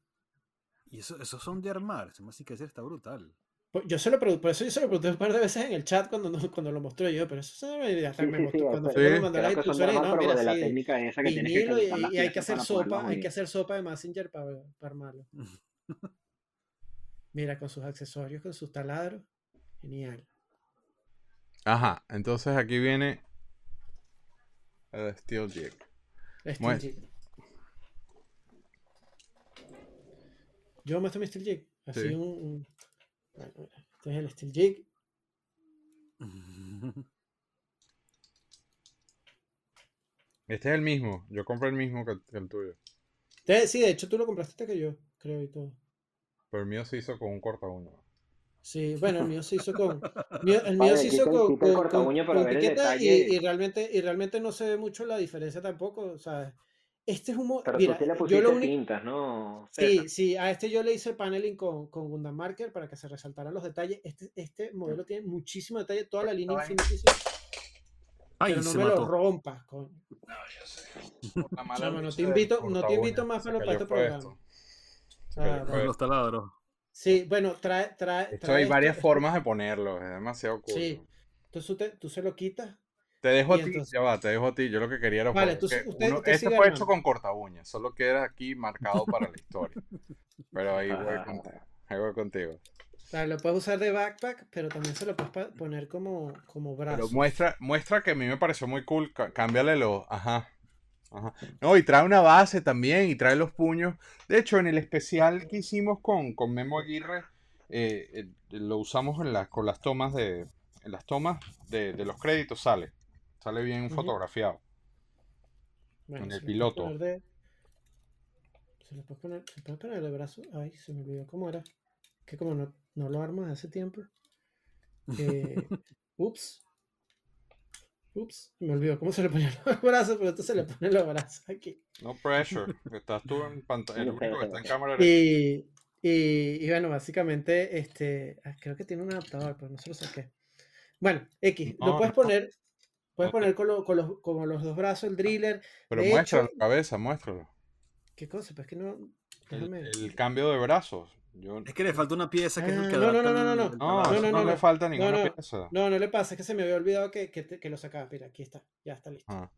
Y eso, esos son de armar. Ese más que está brutal. Por, yo se lo por eso yo se lo pregunté un par de veces en el chat cuando, cuando lo mostró yo, pero eso se me hasta Sí, me sí, mostró- sí, cuando Sí. me mandó las instrucciones, no, mira, de la sí, técnica esa que tienes que vinilo y, hay que hacer sopa, hay que hacer sopa de Messenger para, para armarlo. Mira, con sus accesorios, con sus taladros. Genial. Ajá, entonces aquí viene el Steel Jig. Steel Bueno. Jig. Yo muestro mi Steel Jig. Así Sí. un, un- bueno, mira, este es el Steel Jig. Este es el mismo, yo compré el mismo que, que el tuyo. Sí, de hecho tú lo compraste que yo, creo y todo. Pero el mío se hizo con un corta uña. Sí, bueno, el mío se hizo con. mío- el mío se hizo quita- con, quita con, corta con- con ver el etiqueta y, y realmente, y realmente no se ve mucho la diferencia tampoco. O sea, este es un. Pero Mira, tú sí le yo pusiste lo único. tintas, ¿no? Sí, sí, a este yo le hice paneling con, con Gundam Marker para que se resaltaran los detalles. Este, este modelo tiene muchísimo detalle, toda la línea infinitísima. Ay, pero no se me mató. lo rompas, coño. No, yo sé. Chamo, no te invito, no te invito más para, para este programa. Ah, fue Los taladros. Sí, bueno, trae, trae. Esto trae hay varias esto- formas de ponerlo, es demasiado cool. Sí. Entonces tú, te- tú se lo quitas. Te dejo Y a ti, entonces- ya va, te dejo a ti. Yo lo que quería era Vale, jugar, tú- que usted- uno- usted este fue hecho con corta uñas, solo queda aquí marcado para la historia. Pero ahí voy Ajá. contigo. Ahí voy contigo. Lo puedes usar de backpack, pero también se lo puedes poner como, como brazo. Pero muestra, muestra que a mí me pareció muy cool. cá- Cámbiale los. Ajá. Ajá. No, y trae una base también y trae los puños. De hecho, en el especial que hicimos con, con Memo Aguirre, eh, eh, lo usamos en las, con las tomas de. En las tomas de, de los créditos sale. Sale bien Ujú. fotografiado. Bueno, en el piloto. poner de- Se lo puedes poner, se puede poner de brazo. Ay, se me olvidó cómo era. Que como no, no lo armo desde hace tiempo. Eh, ups. Ups. Me olvidó cómo se le ponían los brazos, pero esto se le ponen los brazos aquí. No pressure. Estás tú en pantalla. El único que está en cámara Y, y, y bueno, básicamente, este, ah, creo que tiene un adaptador, pero no se lo saqué. Bueno, X, lo puedes poner, puedes No. poner con, lo- con los, como los dos brazos, el driller. Pero de muéstralo, hecho- cabeza, muéstralo. ¿Qué cosa? Pues que no. El, cambio de brazos. Yo, Es que le falta una pieza que es el Ah, que no, no, no, no, no. no, eso no, no, no, le no. falta ninguna no. pieza. No, no le pasa, es que se me había olvidado que, que, te- que lo sacaba. Mira, aquí está, ya está listo. Ah.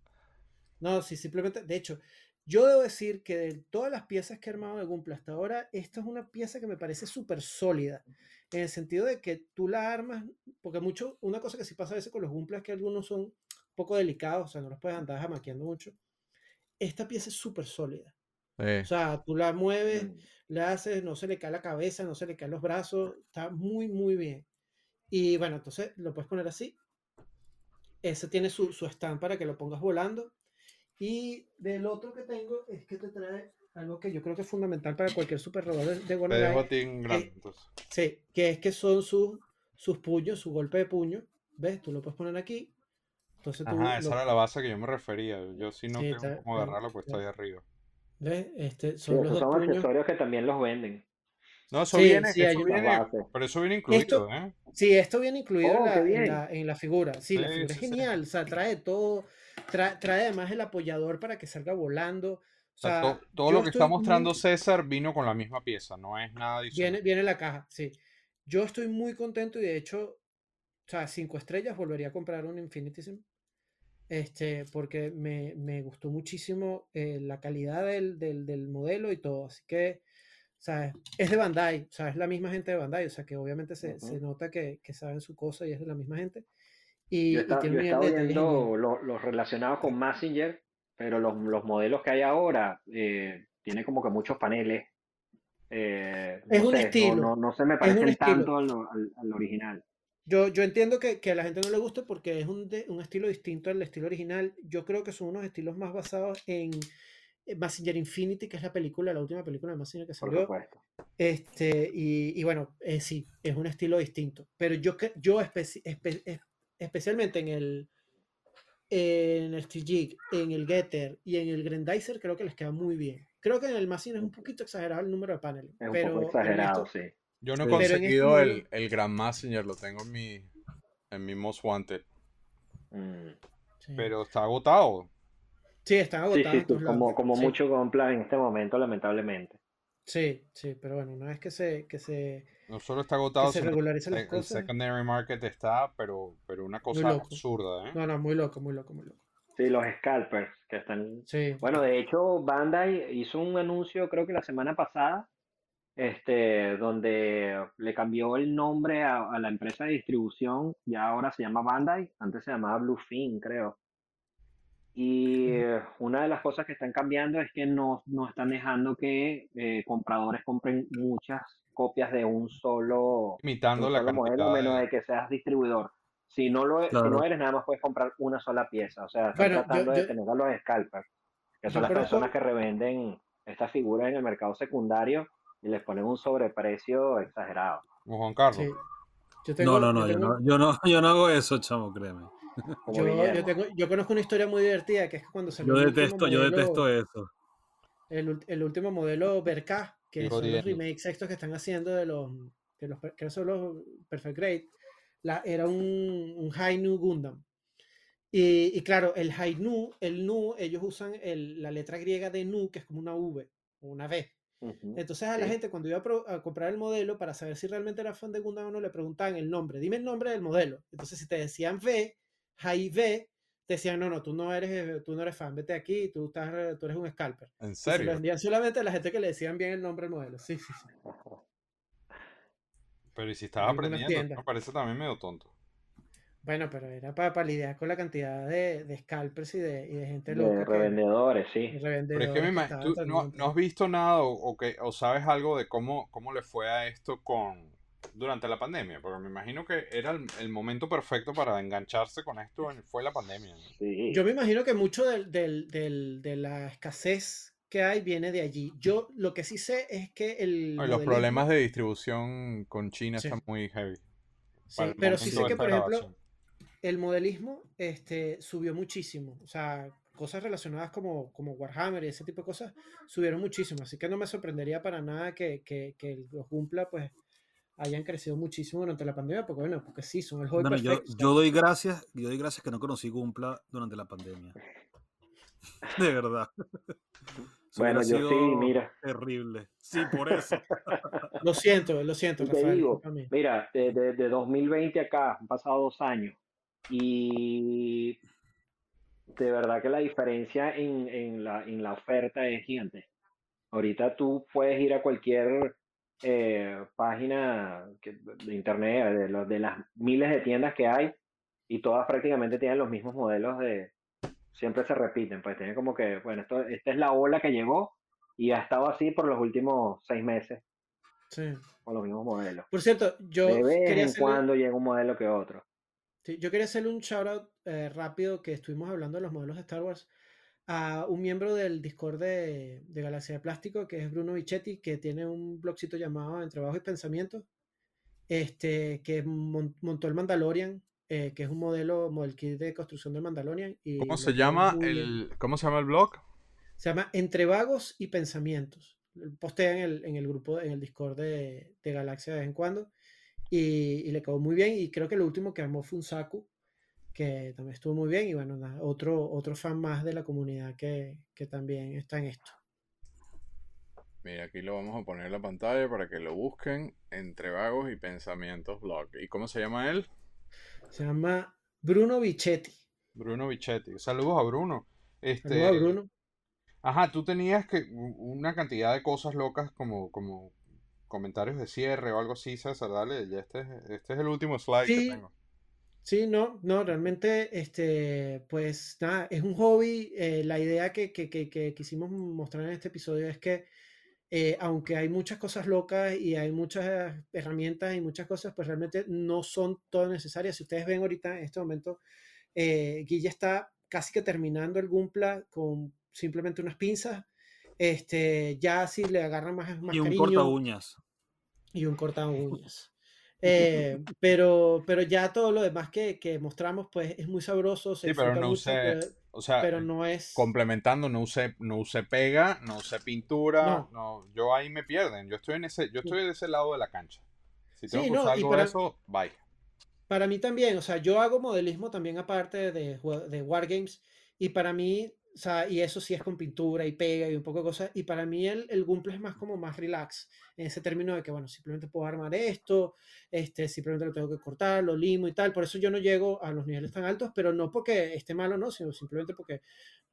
No, sí, simplemente, de hecho, yo debo decir que de todas las piezas que he armado de Gunpla hasta ahora, esta es una pieza que me parece súper sólida, en el sentido de que tú la armas, porque mucho, una cosa que sí pasa a veces con los Gunpla es que algunos son poco delicados, o sea, no los puedes andar jamaqueando mucho. Esta pieza es súper sólida. Sí. O sea, tú la mueves, Mm. le haces, no se le cae la cabeza, no se le caen los brazos, está muy, muy bien. Y bueno, entonces lo puedes poner así. Ese tiene su, su stand para que lo pongas volando. Y del otro que tengo es que te trae algo que yo creo que es fundamental para cualquier super robot de, de Te Warner dejo a Live, ti en grande. eh. Sí, que es que son sus, sus puños, su golpe de puño. ¿Ves? Tú lo puedes poner aquí. Entonces tú Ajá, esa lo- era la base que yo me refería. Yo sí no Sí, tengo está- cómo agarrarlo, pues está ahí arriba. ¿ves? Este, Sí, son los dos son puños. accesorios que también los venden. No, eso Sí, viene, sí, eso viene, pero eso viene incluido, Esto- ¿eh? Sí, esto viene incluido Oh, en, qué la, en, la, en la figura. Sí, la Sí, figura es sí, sí. genial. O sea, trae todo. Trae, trae además el apoyador para que salga volando. O O sea, sea, to- todo lo que está mostrando muy- César vino con la misma pieza, no es nada adicional. Viene, viene la caja, sí. Yo estoy muy contento y de hecho, o sea, cinco estrellas, volvería a comprar un Infinity Sim. Este, porque me, me gustó muchísimo eh, la calidad del, del, del modelo y todo. Así que, sea, es de Bandai, o sea, es la misma gente de Bandai. O sea, que obviamente se, se Ujú. nota que, que saben su cosa y es de la misma gente. Y, Yo y estaba, tiene yo un estaba viendo genial. lo- los relacionados con Messenger, pero los, los modelos que hay ahora eh, tienen como que muchos paneles. eh, Es no un sé, no- estilo, No, no se me un parecen tanto al, al- al original. Yo, yo entiendo que, que a la gente no le guste porque es un, de- un estilo distinto al estilo original. Yo creo que son unos estilos más basados en eh, Mazinger Infinity, que es la película, la última película de Mazinger que Por salió. supuesto. Este, y, y bueno, eh, sí, es un estilo distinto. Pero yo, que- yo especi- espe- es- especialmente en el, en el Jig, en el Getter y en el Grandizer, creo que les queda muy bien. Creo que en el Mazinger es un poquito exagerado el número de paneles. Es un pero, poco pero en exagerado, esto- sí. Yo no he este conseguido el, modelo- el Grand Messenger, lo tengo en mi, en mi Most Wanted, Mm. sí. pero está agotado. Sí, están Sí, agotados sí, en sí, todos como, como Sí. mucho Gunpla en este momento, lamentablemente. Sí, sí, pero bueno, una vez que se, que se, No solo está agotado, se las el, el secondary market está, pero, pero una cosa absurda, ¿eh? No, no, muy loco, muy loco, muy loco. Sí, los scalpers que están Sí. Bueno, de hecho, Bandai hizo un anuncio, creo que la semana pasada, este, donde le cambió el nombre a, a la empresa de distribución, ya ahora se llama Bandai, antes se llamaba Bluefin, creo. Y eh, una de las cosas que están cambiando es que no, no están dejando que eh, compradores compren muchas copias de un solo, de Imitando un la solo modelo, a cantidad menos de... de que seas distribuidor. Si no lo e- si Claro. no eres, nada más puedes comprar una sola pieza. O sea, están Bueno, yo- tratando de yo- tener a los scalpers, que yo son las personas que revenden estas figuras en el mercado secundario y les ponen un sobreprecio exagerado. Como Juan Carlos. Sí. Yo tengo, No, no, no, yo yo tengo- no, yo no, yo no hago eso, chamo, créeme. Yo, yo tengo- yo conozco una historia muy divertida que es que cuando salió Yo el último detesto, yo modelo- detesto eso. el, el último modelo Berka, que son los jodiendo. remakes estos que están haciendo de los, de los que son los Perfect Grade, la, era un, un New Gundam. Y, claro, el Nu, el Nu, ellos usan la letra griega de Nu, que es como una V o una V. Entonces a la gente cuando iba a, comprar el modelo, para saber si realmente era fan de Gundam o no, le preguntaban el nombre. Dime el nombre del modelo. Entonces si te decían V, High V, te decían, no, no, tú no eres, tú no eres fan, vete aquí, tú, estás, tú eres un scalper. ¿En serio? lo vendían solamente a la gente que le decían bien el nombre del modelo. Sí, sí, sí. Pero y si estaba aprendiendo, me parece también medio tonto. Bueno, pero era para, para lidiar con la cantidad de, de scalpers y de, y de gente loca. De revendedores, sí. pero es que me ¿tú no, no, has visto nada o, que, o sabes algo de cómo, cómo le fue a esto con durante la pandemia? Porque me imagino que era el, momento perfecto para engancharse con esto, fue la pandemia. Sí. Yo me imagino que mucho del, del, del, de la escasez que hay viene de allí. Yo lo que sí sé es que el... los problemas de distribución con China están muy heavy. Sí, pero sí sé que, por ejemplo, el modelismo este, subió muchísimo. O sea, cosas relacionadas como, como Warhammer y ese tipo de cosas subieron muchísimo. Así que no me sorprendería para nada que, que, que los Gumpla pues hayan crecido muchísimo durante la pandemia, porque bueno, porque sí, son el hobby perfecto. Yo, yo, doy gracias, yo doy gracias que no conocí Gumpla durante la pandemia. De verdad. bueno, yo sí, mira. Terrible. Sí, por eso. lo siento, lo siento, Rafael. digo, mira, desde de 2020 acá han pasado dos años y de verdad que la diferencia en, en, la, en la oferta es gigante. Ahorita tú puedes ir a cualquier eh, página de internet, de, de las miles de tiendas que hay, y todas prácticamente tienen los mismos modelos de... Siempre se repiten, pues tienen como que, bueno, esto, esta es la ola que llegó y ha estado así por los últimos seis meses. Sí. Con los mismos modelos. Por cierto, yo... De vez en cuando llega un modelo que otro yo quería hacerle un shout out eh, rápido que estuvimos hablando de los modelos de Star Wars a un miembro del Discord de, Galaxia de Plástico, que es Bruno Bichetti, que tiene un blogcito llamado Entre Trabajo y Pensamiento, este, que montó el Mandalorian, eh, que es un modelo, model kit de construcción del Mandalorian. Y ¿Cómo se llama el, ¿cómo se llama el blog? Se llama Entre Vagos y Pensamientos. Postea en el, en el grupo, en el Discord de, de Galaxia de vez en cuando y, le quedó muy bien. Y creo que lo último que armó fue un Saku, que también estuvo muy bien. Y bueno, otro, otro fan más de la comunidad que, que también está en esto. Mira, aquí lo vamos a poner en la pantalla para que lo busquen entre vagos y pensamientos blog. ¿Y cómo se llama él? Se llama Bruno Bichetti. Bruno Bichetti. Saludos a Bruno. Este, Saludos a Bruno. Ajá, tú tenías que una cantidad de cosas locas como, como comentarios de cierre o algo así, César, dale, ya este, este es el último slide que tengo. Sí, no, no, realmente, este, pues nada, es un hobby. Eh, la idea que, que, que, quisimos mostrar en este episodio es que, eh, aunque hay muchas cosas locas y hay muchas herramientas y muchas cosas, pues realmente no son todas necesarias. Si ustedes ven ahorita en este momento, eh, Guilla está casi que terminando el Gumpla con simplemente unas pinzas este, ya si le agarran más, más y un corta uñas. Y un corta uñas. Eh, pero, pero ya todo lo demás que, que, mostramos, pues es muy sabroso. sí, pero no usé, o sea, pero no es. Complementando, no usé, no usé pega, no usé pintura. No. yo ahí me pierden. Yo estoy en ese, yo estoy de ese lado de la cancha. Si tengo que usar algo de eso, bye. Para mí también, o sea, yo hago modelismo también aparte de, de Wargames. Y para mí o sea, y eso sí es con pintura y pega y un poco de cosas. Y para mí el, el Gumple es más como más relax, en ese término de que, bueno, simplemente puedo armar esto, este, simplemente lo tengo que cortar, lo limo y tal. Por eso yo no llego a los niveles tan altos, pero no porque esté malo, no, sino simplemente porque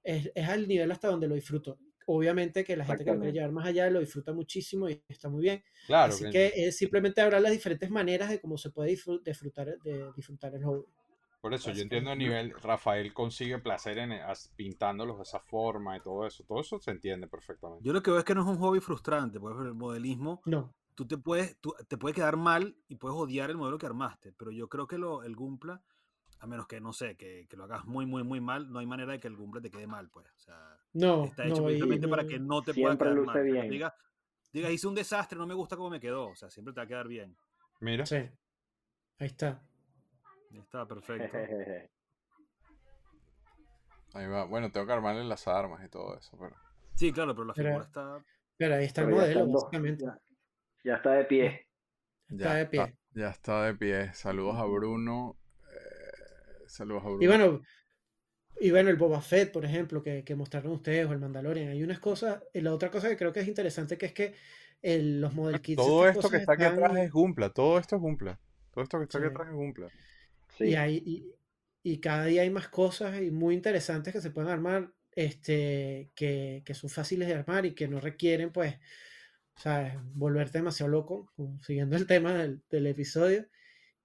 es, es al nivel hasta donde lo disfruto. Obviamente que la gente que lo quiere llevar más allá lo disfruta muchísimo y está muy bien. Claro, Así que, es simplemente hablar las diferentes maneras de cómo se puede disfrutar, de disfrutar el hobby. Por eso yo entiendo a nivel, Rafael consigue placer en pintándolos de esa forma y todo eso. Todo eso se entiende perfectamente. Yo lo que veo es que no es un hobby frustrante, por ejemplo, el modelismo. No. Tú te puedes, tú, te puede quedar mal y puedes odiar el modelo que armaste, pero yo creo que lo, el Gumpla, a menos que, no sé, que, que, lo hagas muy, muy, muy mal, no hay manera de que el Gumpla te quede mal, pues. O sea, no, está hecho precisamente para que no te pueda quedar mal. Bien. Diga, diga, hice un desastre, no me gusta cómo me quedó. O sea, siempre te va a quedar bien. Mira. Sí. Ahí está. Está perfecto. Ahí va. Bueno, tengo que armarle las armas y todo eso, pero. Sí, claro, pero la figura está. Pero ahí está el modelo, básicamente. Ya, está de pie. Está de pie. ya está de pie. Saludos a Bruno. Eh, saludos a Bruno. Y bueno, y bueno, el Boba Fett, por ejemplo, que, que, mostraron ustedes, o el Mandalorian. Hay unas cosas. Y la otra cosa que creo que es interesante que es que el, los model kits. Todo esto que está aquí atrás es Gumpla. Todo esto es Gumpla. Todo esto que está aquí atrás es Gumpla. Sí. Y, hay, y, y, cada día hay más cosas y muy interesantes que se pueden armar, este, que, que son fáciles de armar y que no requieren, pues, o sea, volverte demasiado loco, siguiendo el tema del, del episodio.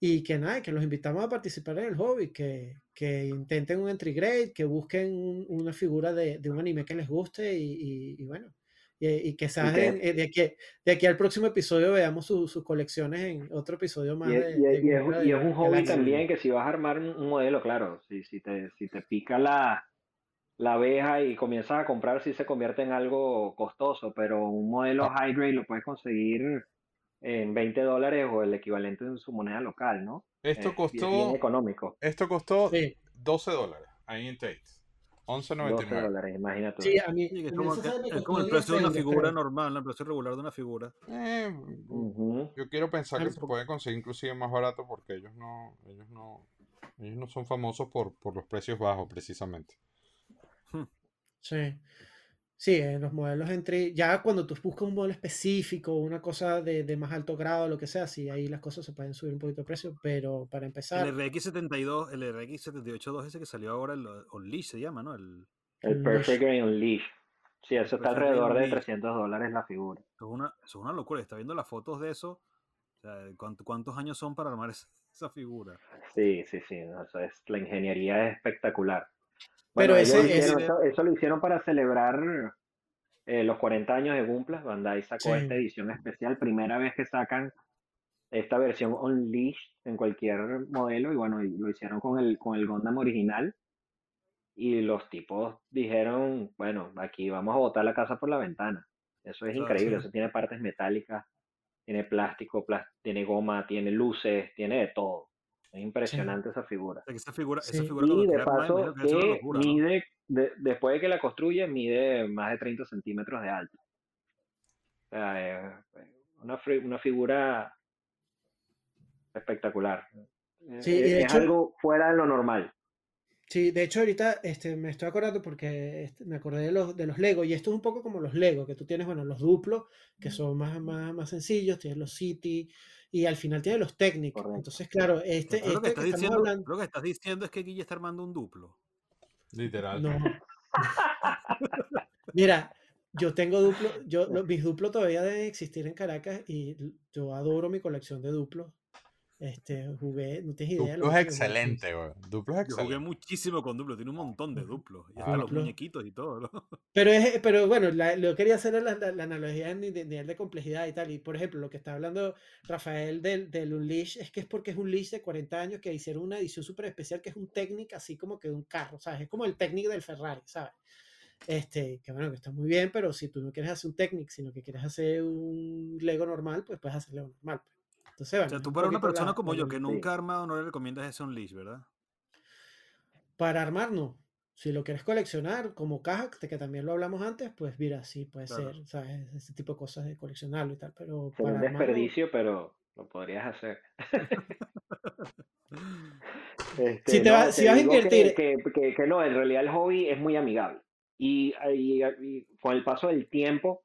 Y que nada, que los invitamos a participar en el hobby, que, que intenten un entry grade, que busquen una figura de, de, un anime que les guste y, y, bueno, y, que salgan eh, de aquí, de aquí al próximo episodio veamos sus colecciones en otro episodio más. Y, de, y es, un hobby también que si vas a armar un, modelo, claro, si, si, te, si te pica la, la abeja y comienzas a comprar, si se convierte en algo costoso, pero un modelo ah. high grade lo puedes conseguir en 20 dólares o el equivalente en su moneda local, ¿no? Esto costó. económico. Esto costó 12 dólares ahí en Tate. 11.99. 12 dólares, imagínate. Sí, a mí, es, como, es como el precio de una figura normal, el precio regular de una figura. Eh, Yo quiero pensar que se puede conseguir inclusive más barato porque ellos no, ellos no, ellos no son famosos por, por los precios bajos, precisamente. Sí. Sí, en los modelos entre. Ya cuando tú buscas un modelo específico, una cosa de, de, más alto grado, lo que sea, sí, ahí las cosas se pueden subir un poquito de precio, pero para empezar. El RX72, el RX782 ese que salió ahora, el Unleash se llama, ¿no? El, el Perfect Green Unleash. Sí, eso está alrededor de 300 dólares la figura. Eso es una, eso es una locura. Está viendo las fotos de eso. O sea, ¿cuántos, ¿Cuántos años son para armar esa, esa figura? Sí, sí, sí. O sea, es, la ingeniería es espectacular. Pero ese, hicieron, Eso, eso, lo hicieron para celebrar eh, los 40 años de Gumpla. Bandai sacó sí. esta edición especial, primera vez que sacan esta versión Unleashed en cualquier modelo. Y bueno, lo hicieron con el, con el Gundam original. Y los tipos dijeron, bueno, aquí vamos a botar la casa por la ventana. Eso es increíble, eso tiene partes metálicas, tiene plástico, tiene goma, tiene luces, tiene de todo. Es impresionante esa figura. Esa figura, esa figura y de paso, que, que locura, mide, ¿no? de, después de que la construye, mide más de 30 centímetros de alto. O sea, es una, una figura espectacular. Sí, es, de hecho, algo fuera de lo normal. Sí, de hecho ahorita este, me estoy acordando porque este, me acordé de los, de los Lego y esto es un poco como los Lego, que tú tienes, bueno, los duplos, que son más, más, más sencillos, tienes los City, y al final tiene los técnicos. Entonces, claro, este, este que, estás diciendo, hablando... Lo que estás diciendo es que Guille está armando un duplo. Literal. No. Mira, yo tengo duplo, yo, los, mis duplos todavía deben existir en Caracas y yo adoro mi colección de duplos. Este, jugué, no tienes idea. Duplo es excelente, güey. Duplo es excelente. Yo jugué muchísimo con Duplo, tiene un montón de Duplos. Y hasta ah, los muñequitos y todo, ¿no? Pero, es, pero bueno, la, lo que quería hacer es la, la, la analogía en nivel de, de, complejidad y tal. Y por ejemplo, lo que está hablando Rafael del, del Unleash es que es porque es un Unleash de 40 años que hicieron una edición súper especial que es un Technic así como que de un carro, ¿sabes? Es como el Technic del Ferrari, ¿sabes? Este, que bueno, que está muy bien, pero si tú no quieres hacer un Technic, sino que quieres hacer un Lego normal, pues puedes hacer Lego normal. Entonces, bueno, o sea, tú para una persona la, como yo que nunca ha armado no le recomiendas ese Unleash, ¿verdad? Para armar no. Si lo quieres coleccionar como caja, que también lo hablamos antes, pues mira, sí puede claro. ser, ¿sabes? Ese tipo de cosas de coleccionarlo y tal, pero... Para un desperdicio, pero lo podrías hacer. este, si, te no, va, te si vas a invertir... Que, que, que, que, no, en realidad el hobby es muy amigable. Y, y, y con el paso del tiempo,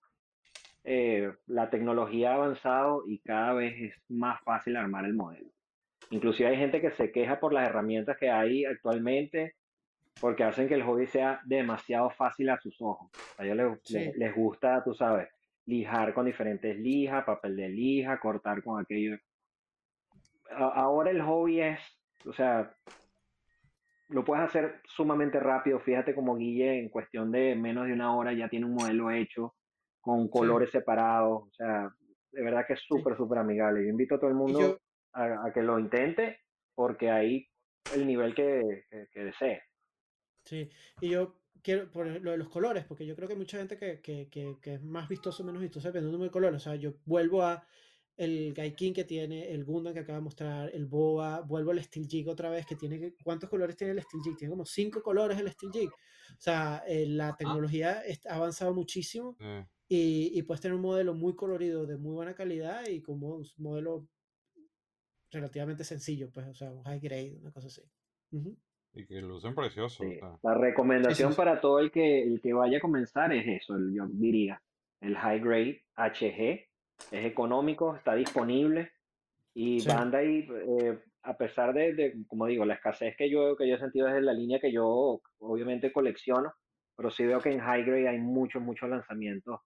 eh, la tecnología ha avanzado y cada vez es más fácil armar el modelo. Inclusive hay gente que se queja por las herramientas que hay actualmente porque hacen que el hobby sea demasiado fácil a sus ojos. A ellos les, sí. les, les gusta, tú sabes, lijar con diferentes lijas, papel de lija, cortar con aquello. Ahora el hobby es, o sea, lo puedes hacer sumamente rápido. Fíjate como Guille en cuestión de menos de una hora ya tiene un modelo hecho con colores sí. separados, o sea, de verdad que es súper, súper amigable. Yo invito a todo el mundo yo... a, a, que lo intente porque ahí el nivel que, que, que, desee. Sí, y yo quiero, por lo de los colores, porque yo creo que hay mucha gente que, que, que es más vistoso, menos vistoso, dependiendo del color. O sea, yo vuelvo a el Gaikin que tiene, el Gundam que acaba de mostrar, el Boa, vuelvo al Steel Jig otra vez, que tiene, ¿cuántos colores tiene el Steel Jig? Tiene como cinco colores el Steel Jig. O sea, eh, la tecnología ah. ha avanzado muchísimo. Mm y, y, puedes tener un modelo muy colorido de muy buena calidad y como un modelo relativamente sencillo, pues, o sea, un high grade, una cosa así. Uh -huh. Y que lucen preciosos. La recomendación para todo el que, el que vaya a comenzar es eso, yo diría. El High Grade HG es económico, está disponible y Bandai, eh, a pesar de, como digo, la escasez que yo, que yo he sentido desde la línea que yo obviamente colecciono, pero sí veo que en High Grade hay muchos, muchos lanzamientos.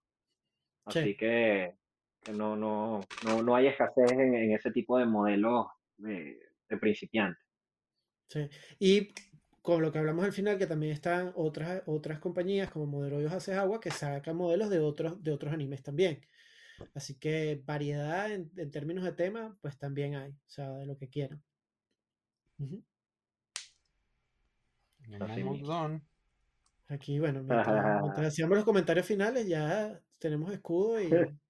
Así que, no, no, no, no hay escasez en, ese tipo de modelos de, de principiantes. Sí. Y con lo que hablamos al final, que también están otras, otras compañías como Modelo Hace Agua que sacan modelos de otros, de otros animes también. Así que variedad en, términos de tema, pues también hay, o sea, de lo que quieran. Aquí, bueno, mientras, hacíamos los comentarios finales, ya tenemos escudo y.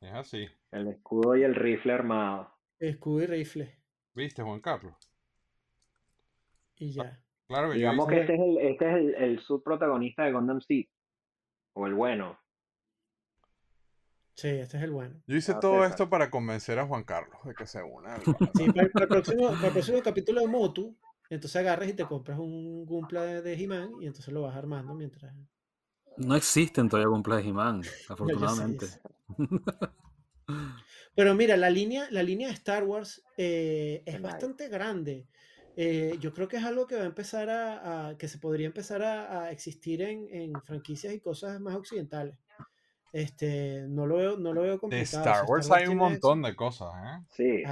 Es así. El escudo y el rifle armado. Escudo y rifle. ¿Viste, Juan Carlos? Y ya. Claro Digamos que este es el, este es el, el subprotagonista de Gundam Seed. O el bueno. Sí, este es el bueno. Yo hice todo esto para convencer a Juan Carlos de que se una. sí, para, el próximo, para, el próximo, capítulo de Motu, entonces agarras y te compras un Gumpla de, He-Man y entonces lo vas armando mientras. No existen todavía Gumpla de He-Man, afortunadamente. Pero mira, la línea, la línea de Star Wars eh, es bastante grande. Eh, yo creo que es algo que va a empezar a, que se podría empezar a, existir en, en, franquicias y cosas más occidentales. Este, no lo veo, no lo veo complicado. De Star Wars, hay un montón de cosas, ¿eh? Sí,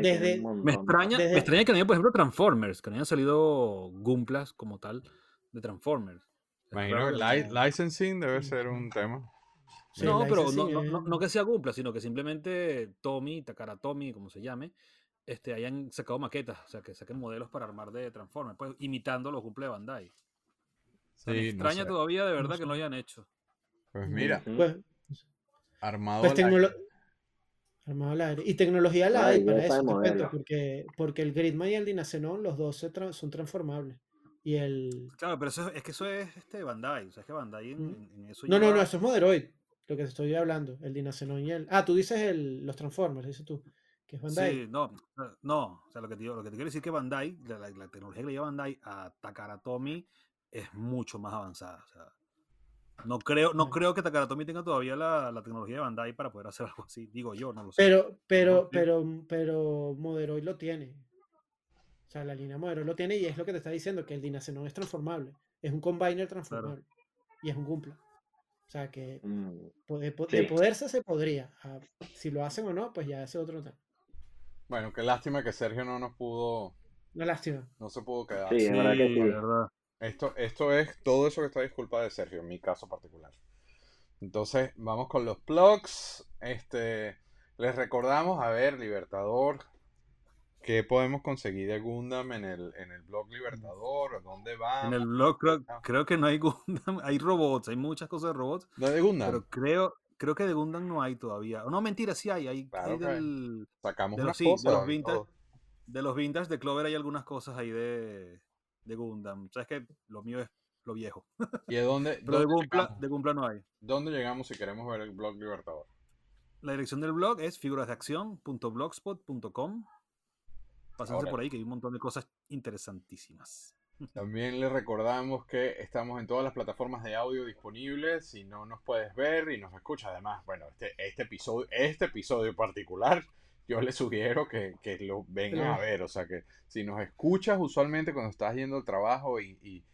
desde, me extraña, me extraña que no haya, por ejemplo, Transformers, que no hayan salido Gumplas como tal de Transformers. Imagino que licensing debe ser un tema. no, pero no, no, que sea Gumpla, sino que simplemente Tommy, Takara Tommy, como se llame, este, hayan sacado maquetas, o sea, que saquen modelos para armar de Transformers, pues imitando los Gumpla de Bandai. me extraña todavía de verdad que no hayan hecho. Pues mira, pues, armado pues al aire. Armado al aire. Y tecnología la hay para eso, porque, porque el Gridman y el Dinacenon, los dos son transformables. Y el... Claro, pero eso, es que eso es este Bandai. O sea, es que Bandai en, mm. eso No, no, no, eso es Moderoid. Lo que te estoy hablando. El Dinacenon y el. Ah, tú dices el, los Transformers, dices tú. Que es Bandai. Sí, no, no. O sea, lo que te, lo que te quiero decir es que Bandai, la, la, tecnología que le lleva Bandai a Takaratomi es mucho más avanzada. O sea, no creo, no creo que Takaratomi tenga todavía la, tecnología de Bandai para poder hacer algo así. Digo yo, no lo sé. Pero, pero, pero, pero Moderoid lo tiene. O sea, la línea Moderoid lo tiene y es lo que te está diciendo, que el Dinacenon es transformable. Es un combiner transformable. Y es un cumple. O sea que mm, de, poderse se podría. Ah, si lo hacen o no, pues ya ese otro tema. Bueno, qué lástima que Sergio no nos pudo. Una lástima. No se pudo quedar. Sí, es verdad que sí. Verdad. Esto, esto es todo eso que está disculpa de Sergio, en mi caso particular. Entonces, vamos con los plugs. Este, les recordamos, a ver, Libertador, ¿qué podemos conseguir de Gundam en el, en el blog Libertador? ¿Dónde va? En el blog creo, que no hay Gundam, hay robots, hay muchas cosas de robots. ¿No hay de Gundam? Pero creo, creo que de Gundam no hay todavía. No, mentira, sí hay. hay, del, Sacamos de los, cosas. de los vintage, de los vintage de Clover hay algunas cosas ahí de de Gundam. Sabes que lo mío es lo viejo. ¿Y de dónde? Pero de, Gumpla, no hay. ¿Dónde llegamos si queremos ver el blog Libertador? La dirección del blog es figurasdeacción.blogspot.com. Pásense por ahí que hay un montón de cosas interesantísimas. También les recordamos que estamos en todas las plataformas de audio disponibles. Si no nos puedes ver y nos escuchas, además, bueno, este, este episodio, este episodio particular yo les sugiero que, lo vengan a ver. O sea, que si nos escuchas usualmente cuando estás yendo al trabajo y,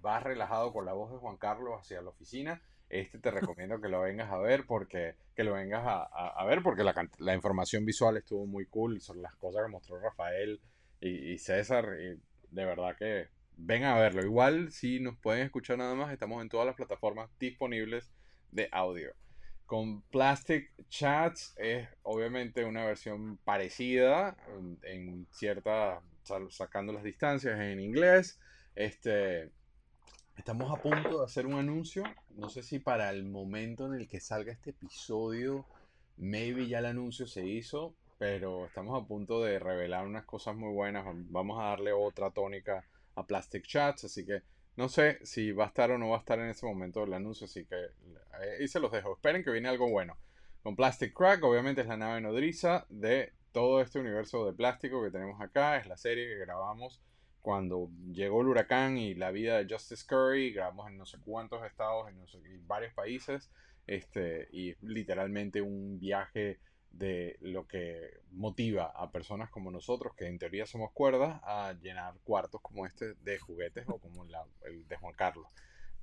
vas relajado con la voz de Juan Carlos hacia la oficina, este te recomiendo que lo vengas a ver porque que lo vengas a, ver porque la, información visual estuvo muy cool son las cosas que mostró Rafael y, César y de verdad que vengan a verlo igual si nos pueden escuchar nada más estamos en todas las plataformas disponibles de audio con Plastic Chats es obviamente una versión parecida en cierta, sacando las distancias en inglés. Este, estamos a punto de hacer un anuncio. No sé si para el momento en el que salga este episodio, maybe ya el anuncio se hizo, pero estamos a punto de revelar unas cosas muy buenas. Vamos a darle otra tónica a Plastic Chats, así que no sé si va a estar o no va a estar en ese momento el anuncio, así que ahí se los dejo. Esperen que viene algo bueno. Con Plastic Crack, obviamente es la nave nodriza de todo este universo de plástico que tenemos acá. Es la serie que grabamos cuando llegó el huracán y la vida de Justice Curry. Grabamos en no sé cuántos estados, en, no sé, en varios países. Este, y literalmente un viaje de lo que motiva a personas como nosotros, que en teoría somos cuerdas, a llenar cuartos como este de juguetes o como el de Juan Carlos.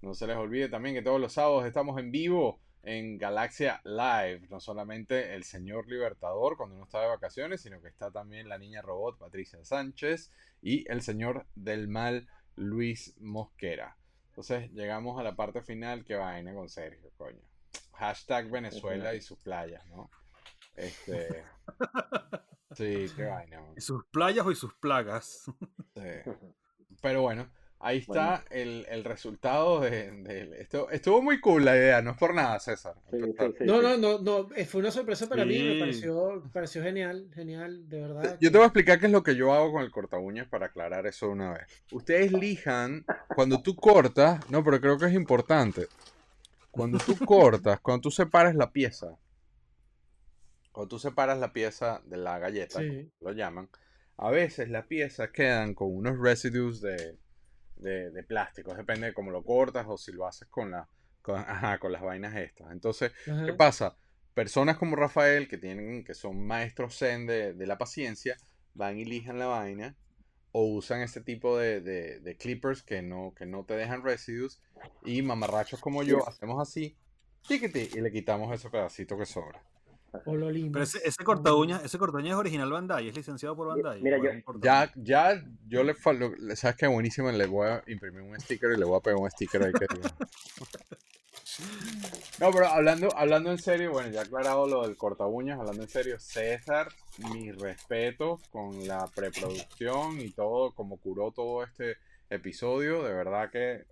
No se les olvide también que todos los sábados estamos en vivo en Galaxia Live. No solamente el señor Libertador cuando uno está de vacaciones, sino que está también la niña robot Patricia Sánchez y el señor del mal Luis Mosquera. Entonces llegamos a la parte final que vaina con Sergio, coño. Hashtag Venezuela y sus playas, ¿no? Este. Sí, qué vaina. ¿Y sus playas o y sus plagas? Sí. Pero bueno, ahí está el, el, resultado de, esto. Estuvo muy cool la idea, no es por nada, César. no, no, no, no, eh, fue una sorpresa para mí, me pareció, pareció genial, genial, de verdad. Yo te voy a explicar qué es lo que yo hago con el corta uñas para aclarar eso una vez. Ustedes lijan, cuando tú cortas, no, pero creo que es importante. Cuando tú cortas, cuando tú separas la pieza, cuando tú separas la pieza de la galleta, lo llaman, a veces las piezas quedan con unos residuos de, de, plástico, depende de cómo lo cortas o si lo haces con, la, con, con las vainas estas. Entonces, ¿qué pasa? Personas como Rafael, que, tienen, que son maestros zen de, de la paciencia, van y lijan la vaina o usan este tipo de, de, clippers que no, que no te dejan residuos y mamarrachos como yo hacemos así y le quitamos ese pedacito que sobra. Pero ese, ese corta uñas, ese corta es original Bandai, es licenciado por Bandai. Mira, yo, ya, ya, yo le falo, sabes que buenísimo, le voy a imprimir un sticker y le voy a pegar un sticker ahí que No, pero hablando, hablando en serio, bueno, ya aclarado lo del corta uñas, hablando en serio, César, mi respeto con la preproducción y todo, como curó todo este episodio, de verdad que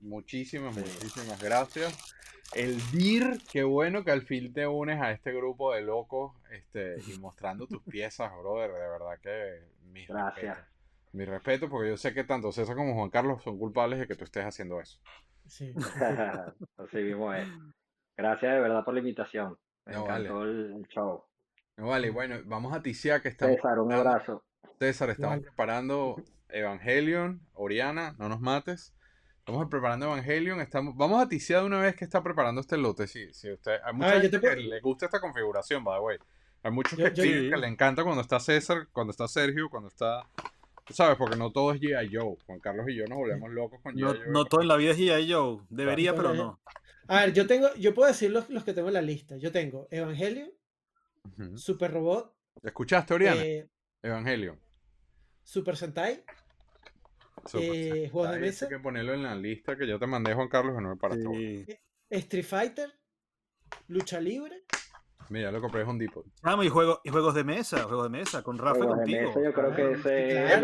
muchísimas, muchísimas gracias. El DIR, qué bueno que al fin te unes a este grupo de locos este, y mostrando tus piezas, brother. De verdad que mi Gracias. Respeto. Mi respeto, porque yo sé que tanto César como Juan Carlos son culpables de que tú estés haciendo eso. Sí. Así mismo es. Gracias de verdad por la invitación. Me encantó el, show. No vale, bueno, vamos a Ticia que estamos. César, un abrazo. César, estamos preparando Evangelion, Oriana, no nos mates. Estamos preparando Evangelion. Estamos, vamos a ticiar de una vez que está preparando este lote. Sí, sí, usted, hay mucha gente que le gusta esta configuración, by the way. Hay muchos que, que le encanta cuando está César, cuando está Sergio, cuando está. Tú sabes, porque no todo es G.I. Joe. Juan Carlos y yo nos volvemos locos con G.I. No, Joe. no todo en la vida es G.I. Joe. Debería, pero no. A ver, yo tengo, yo puedo decir los, los que tengo en la lista. Yo tengo Evangelion, Super Robot. ¿Escuchaste, Oriana? Eh, Evangelion. Super Sentai. Eh, juegos de mesa. Hay que ponerlo en la lista que yo te mandé, Juan Carlos, no me para sí. Eh, Street Fighter, Lucha Libre. Mira, lo compré un Depot. Ah, y, juego, y juegos de mesa, juegos de mesa, con Rafa contigo. yo creo que ese...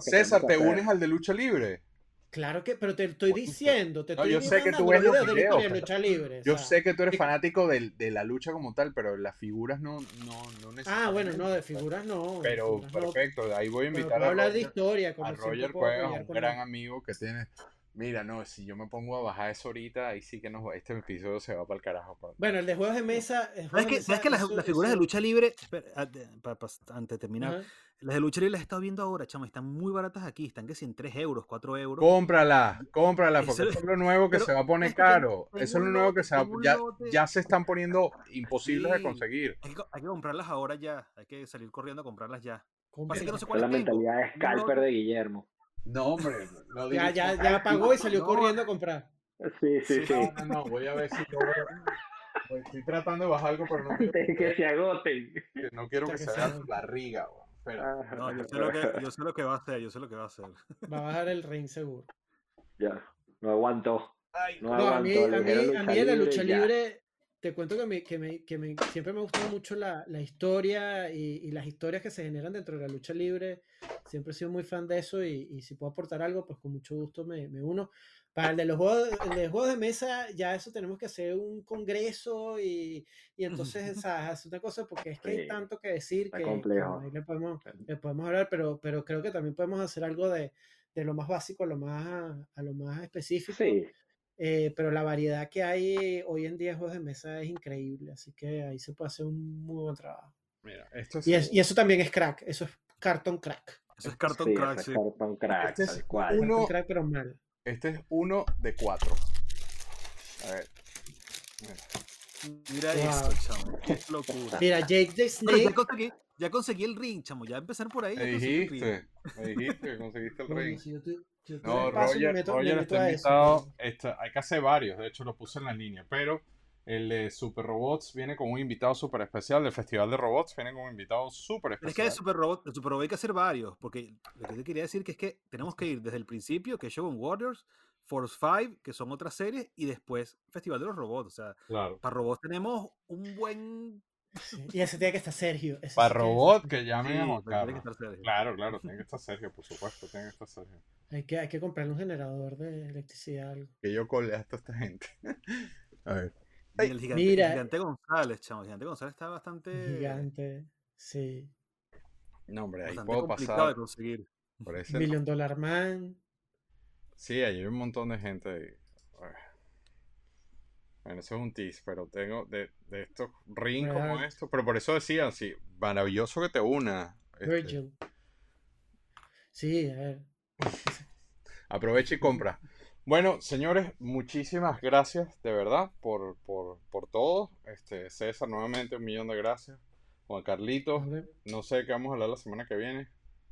César, ¿te unes al de lucha libre? Claro que, pero te estoy diciendo, te estoy yo sé que tú ves los videos, de lucha libre. Yo sé que tú eres fanático de, de, la lucha como tal, pero las figuras no, no, no necesitan. Ah, bueno, no, de figuras no. Pero perfecto, ahí voy a invitar a, hablar de historia, a Roger Cuevas, un gran amigo que tiene. Mira, no, si yo me pongo a bajar eso ahorita, ahí sí que nos, este episodio se va para el carajo. Bueno, el de juegos de mesa. ¿Sabes que, ¿sabes que las, figuras de lucha libre, antes de terminar, las de lucha libre las he estado viendo ahora, chamo, están muy baratas aquí, están que si en 3 euros, 4 euros. Cómprala, cómprala, porque eso, es lo nuevo que se va a poner caro. Eso es lo nuevo que se va, ya, ya se están poniendo imposibles de conseguir. Hay que, hay que, comprarlas ahora ya, hay que salir corriendo a comprarlas ya. Pasa que no sé es la mentalidad de scalper de Guillermo. No, hombre. No ya, ya, ya pagó y salió corriendo a comprar. Sí, sí, sí. No, no, voy a ver si logro. Pues estoy tratando de bajar algo, pero no quiero que se agoten. No quiero que, se tu barriga, Pero... No, yo sé, lo que, yo sé lo que va a hacer, yo sé lo que va a hacer. Va a bajar el ring seguro. Ya, no aguanto. no, a mí, a mí, a mí en la lucha libre, te cuento que, me, que, me, que me, siempre me ha gustado mucho la, la historia y, y, las historias que se generan dentro de la lucha libre. Siempre he sido muy fan de eso y, y si puedo aportar algo, pues con mucho gusto me, me uno. Para el de los juegos, el de juegos de mesa, ya eso tenemos que hacer un congreso y, y entonces es una cosa porque es que hay tanto que decir que, que ahí le podemos, le podemos hablar, pero, pero creo que también podemos hacer algo de, de lo más básico a lo más, a lo más específico. Sí. Eh, pero la variedad que hay hoy en día en juegos de mesa es increíble, así que ahí se puede hacer un muy buen trabajo. Mira, esto es... y, eso también es crack, eso es cartón crack. Eso es cartón crack, sí. Cartón crack, este es Uno, crack, pero mal. Este es uno de cuatro. A ver. Mira, esto, chamo. Qué locura. Mira, Jake the Snake. Ya conseguí, el ring, chamo. Ya empezar por ahí. Me dijiste, me dijiste que conseguiste el ring. no, Roger, Roger está invitado. hay que hacer varios. De hecho, lo puse en la línea. Pero el de Super Robots viene con un invitado súper especial. Del Festival de Robots viene con un invitado súper especial. Es que de Super Robot, de Super Robot hay que hacer varios. Porque lo que te quería decir que es que tenemos que ir desde el principio, que es Shogun Warriors, Force 5, que son otras series, y después Festival de los Robots. O sea, para robots tenemos un buen. Y ese tiene que estar Sergio. para robot, que llamen a Claro, claro, tiene que estar Sergio, por supuesto, tiene que estar Sergio. Hay que, hay que comprarle un generador de electricidad. Algo. Que yo cole a toda esta gente. a ver. Y el gigante, Mira, gigante González, chamo. El gigante González está bastante. Gigante, sí. No, hombre, ahí puedo pasar. de conseguir. Por Million Dollar Man. Sí, hay un montón de gente ahí. Bueno, eso es un tease, pero tengo de, de estos ring como esto. Pero por eso decían, sí, maravilloso que te una. Este. Virgil. Sí, a ver. Aprovecha y compra. Bueno, señores, muchísimas gracias de verdad por, por, por todo. Este, César, nuevamente un millón de gracias. Juan Carlitos, no sé qué vamos a hablar la semana que viene.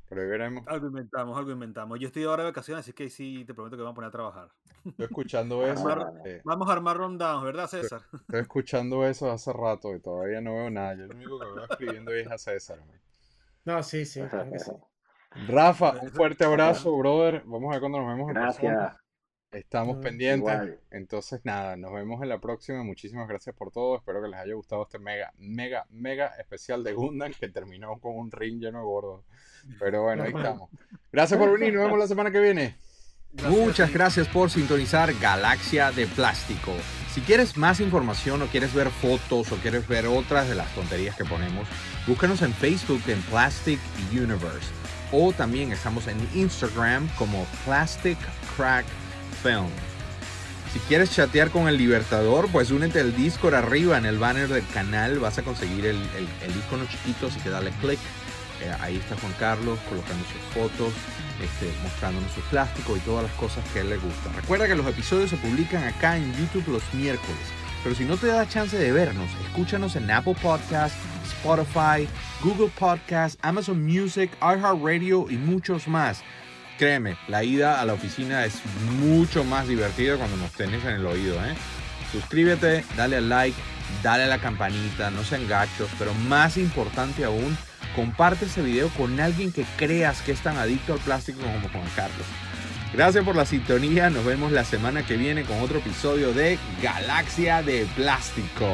Pero ahí veremos. Algo inventamos, algo inventamos. Yo estoy ahora de vacaciones, así que sí te prometo que vamos a poner a trabajar. Estoy escuchando eso. Eh, vamos a armar rundowns, ¿verdad, César? Estoy, escuchando eso hace rato y todavía no veo nada. Yo lo único que veo escribiendo es a César. No, sí, sí, Rafa, un fuerte abrazo, brother. Vamos a ver cuando nos vemos. Gracias. Estamos pendientes. Entonces, nada, nos vemos en la próxima. Muchísimas gracias por todo. Espero que les haya gustado este mega, mega, mega especial de Gundam que terminó con un ring lleno de gordos. Pero bueno, ahí estamos. Gracias por venir. Nos vemos la semana que viene. Muchas gracias por sintonizar Galaxia de Plástico. Si quieres más información o quieres ver fotos o quieres ver otras de las tonterías que ponemos, búscanos en Facebook en Plastic Universe. O también estamos en Instagram como Plastic Crack Film. Si quieres chatear con el Libertador, pues únete al Discord arriba en el banner del canal. Vas a conseguir el, icono chiquito, así que dale click. Eh, ahí está Juan Carlos colocando sus fotos, este, mostrándonos su plástico y todas las cosas que él le gustan. Recuerda que los episodios se publican acá en YouTube los miércoles. Pero si no te da chance de vernos, escúchanos en Apple Podcasts, Spotify, Google Podcasts, Amazon Music, iHeartRadio y muchos más. Créeme, la ida a la oficina es mucho más divertida cuando nos tenés en el oído. ¿eh? Suscríbete, dale al like, dale a la campanita, no sean gachos, pero más importante aún, comparte este video con alguien que creas que es tan adicto al plástico como Juan Carlos. Gracias por la sintonía, nos vemos la semana que viene con otro episodio de Galaxia de Plástico.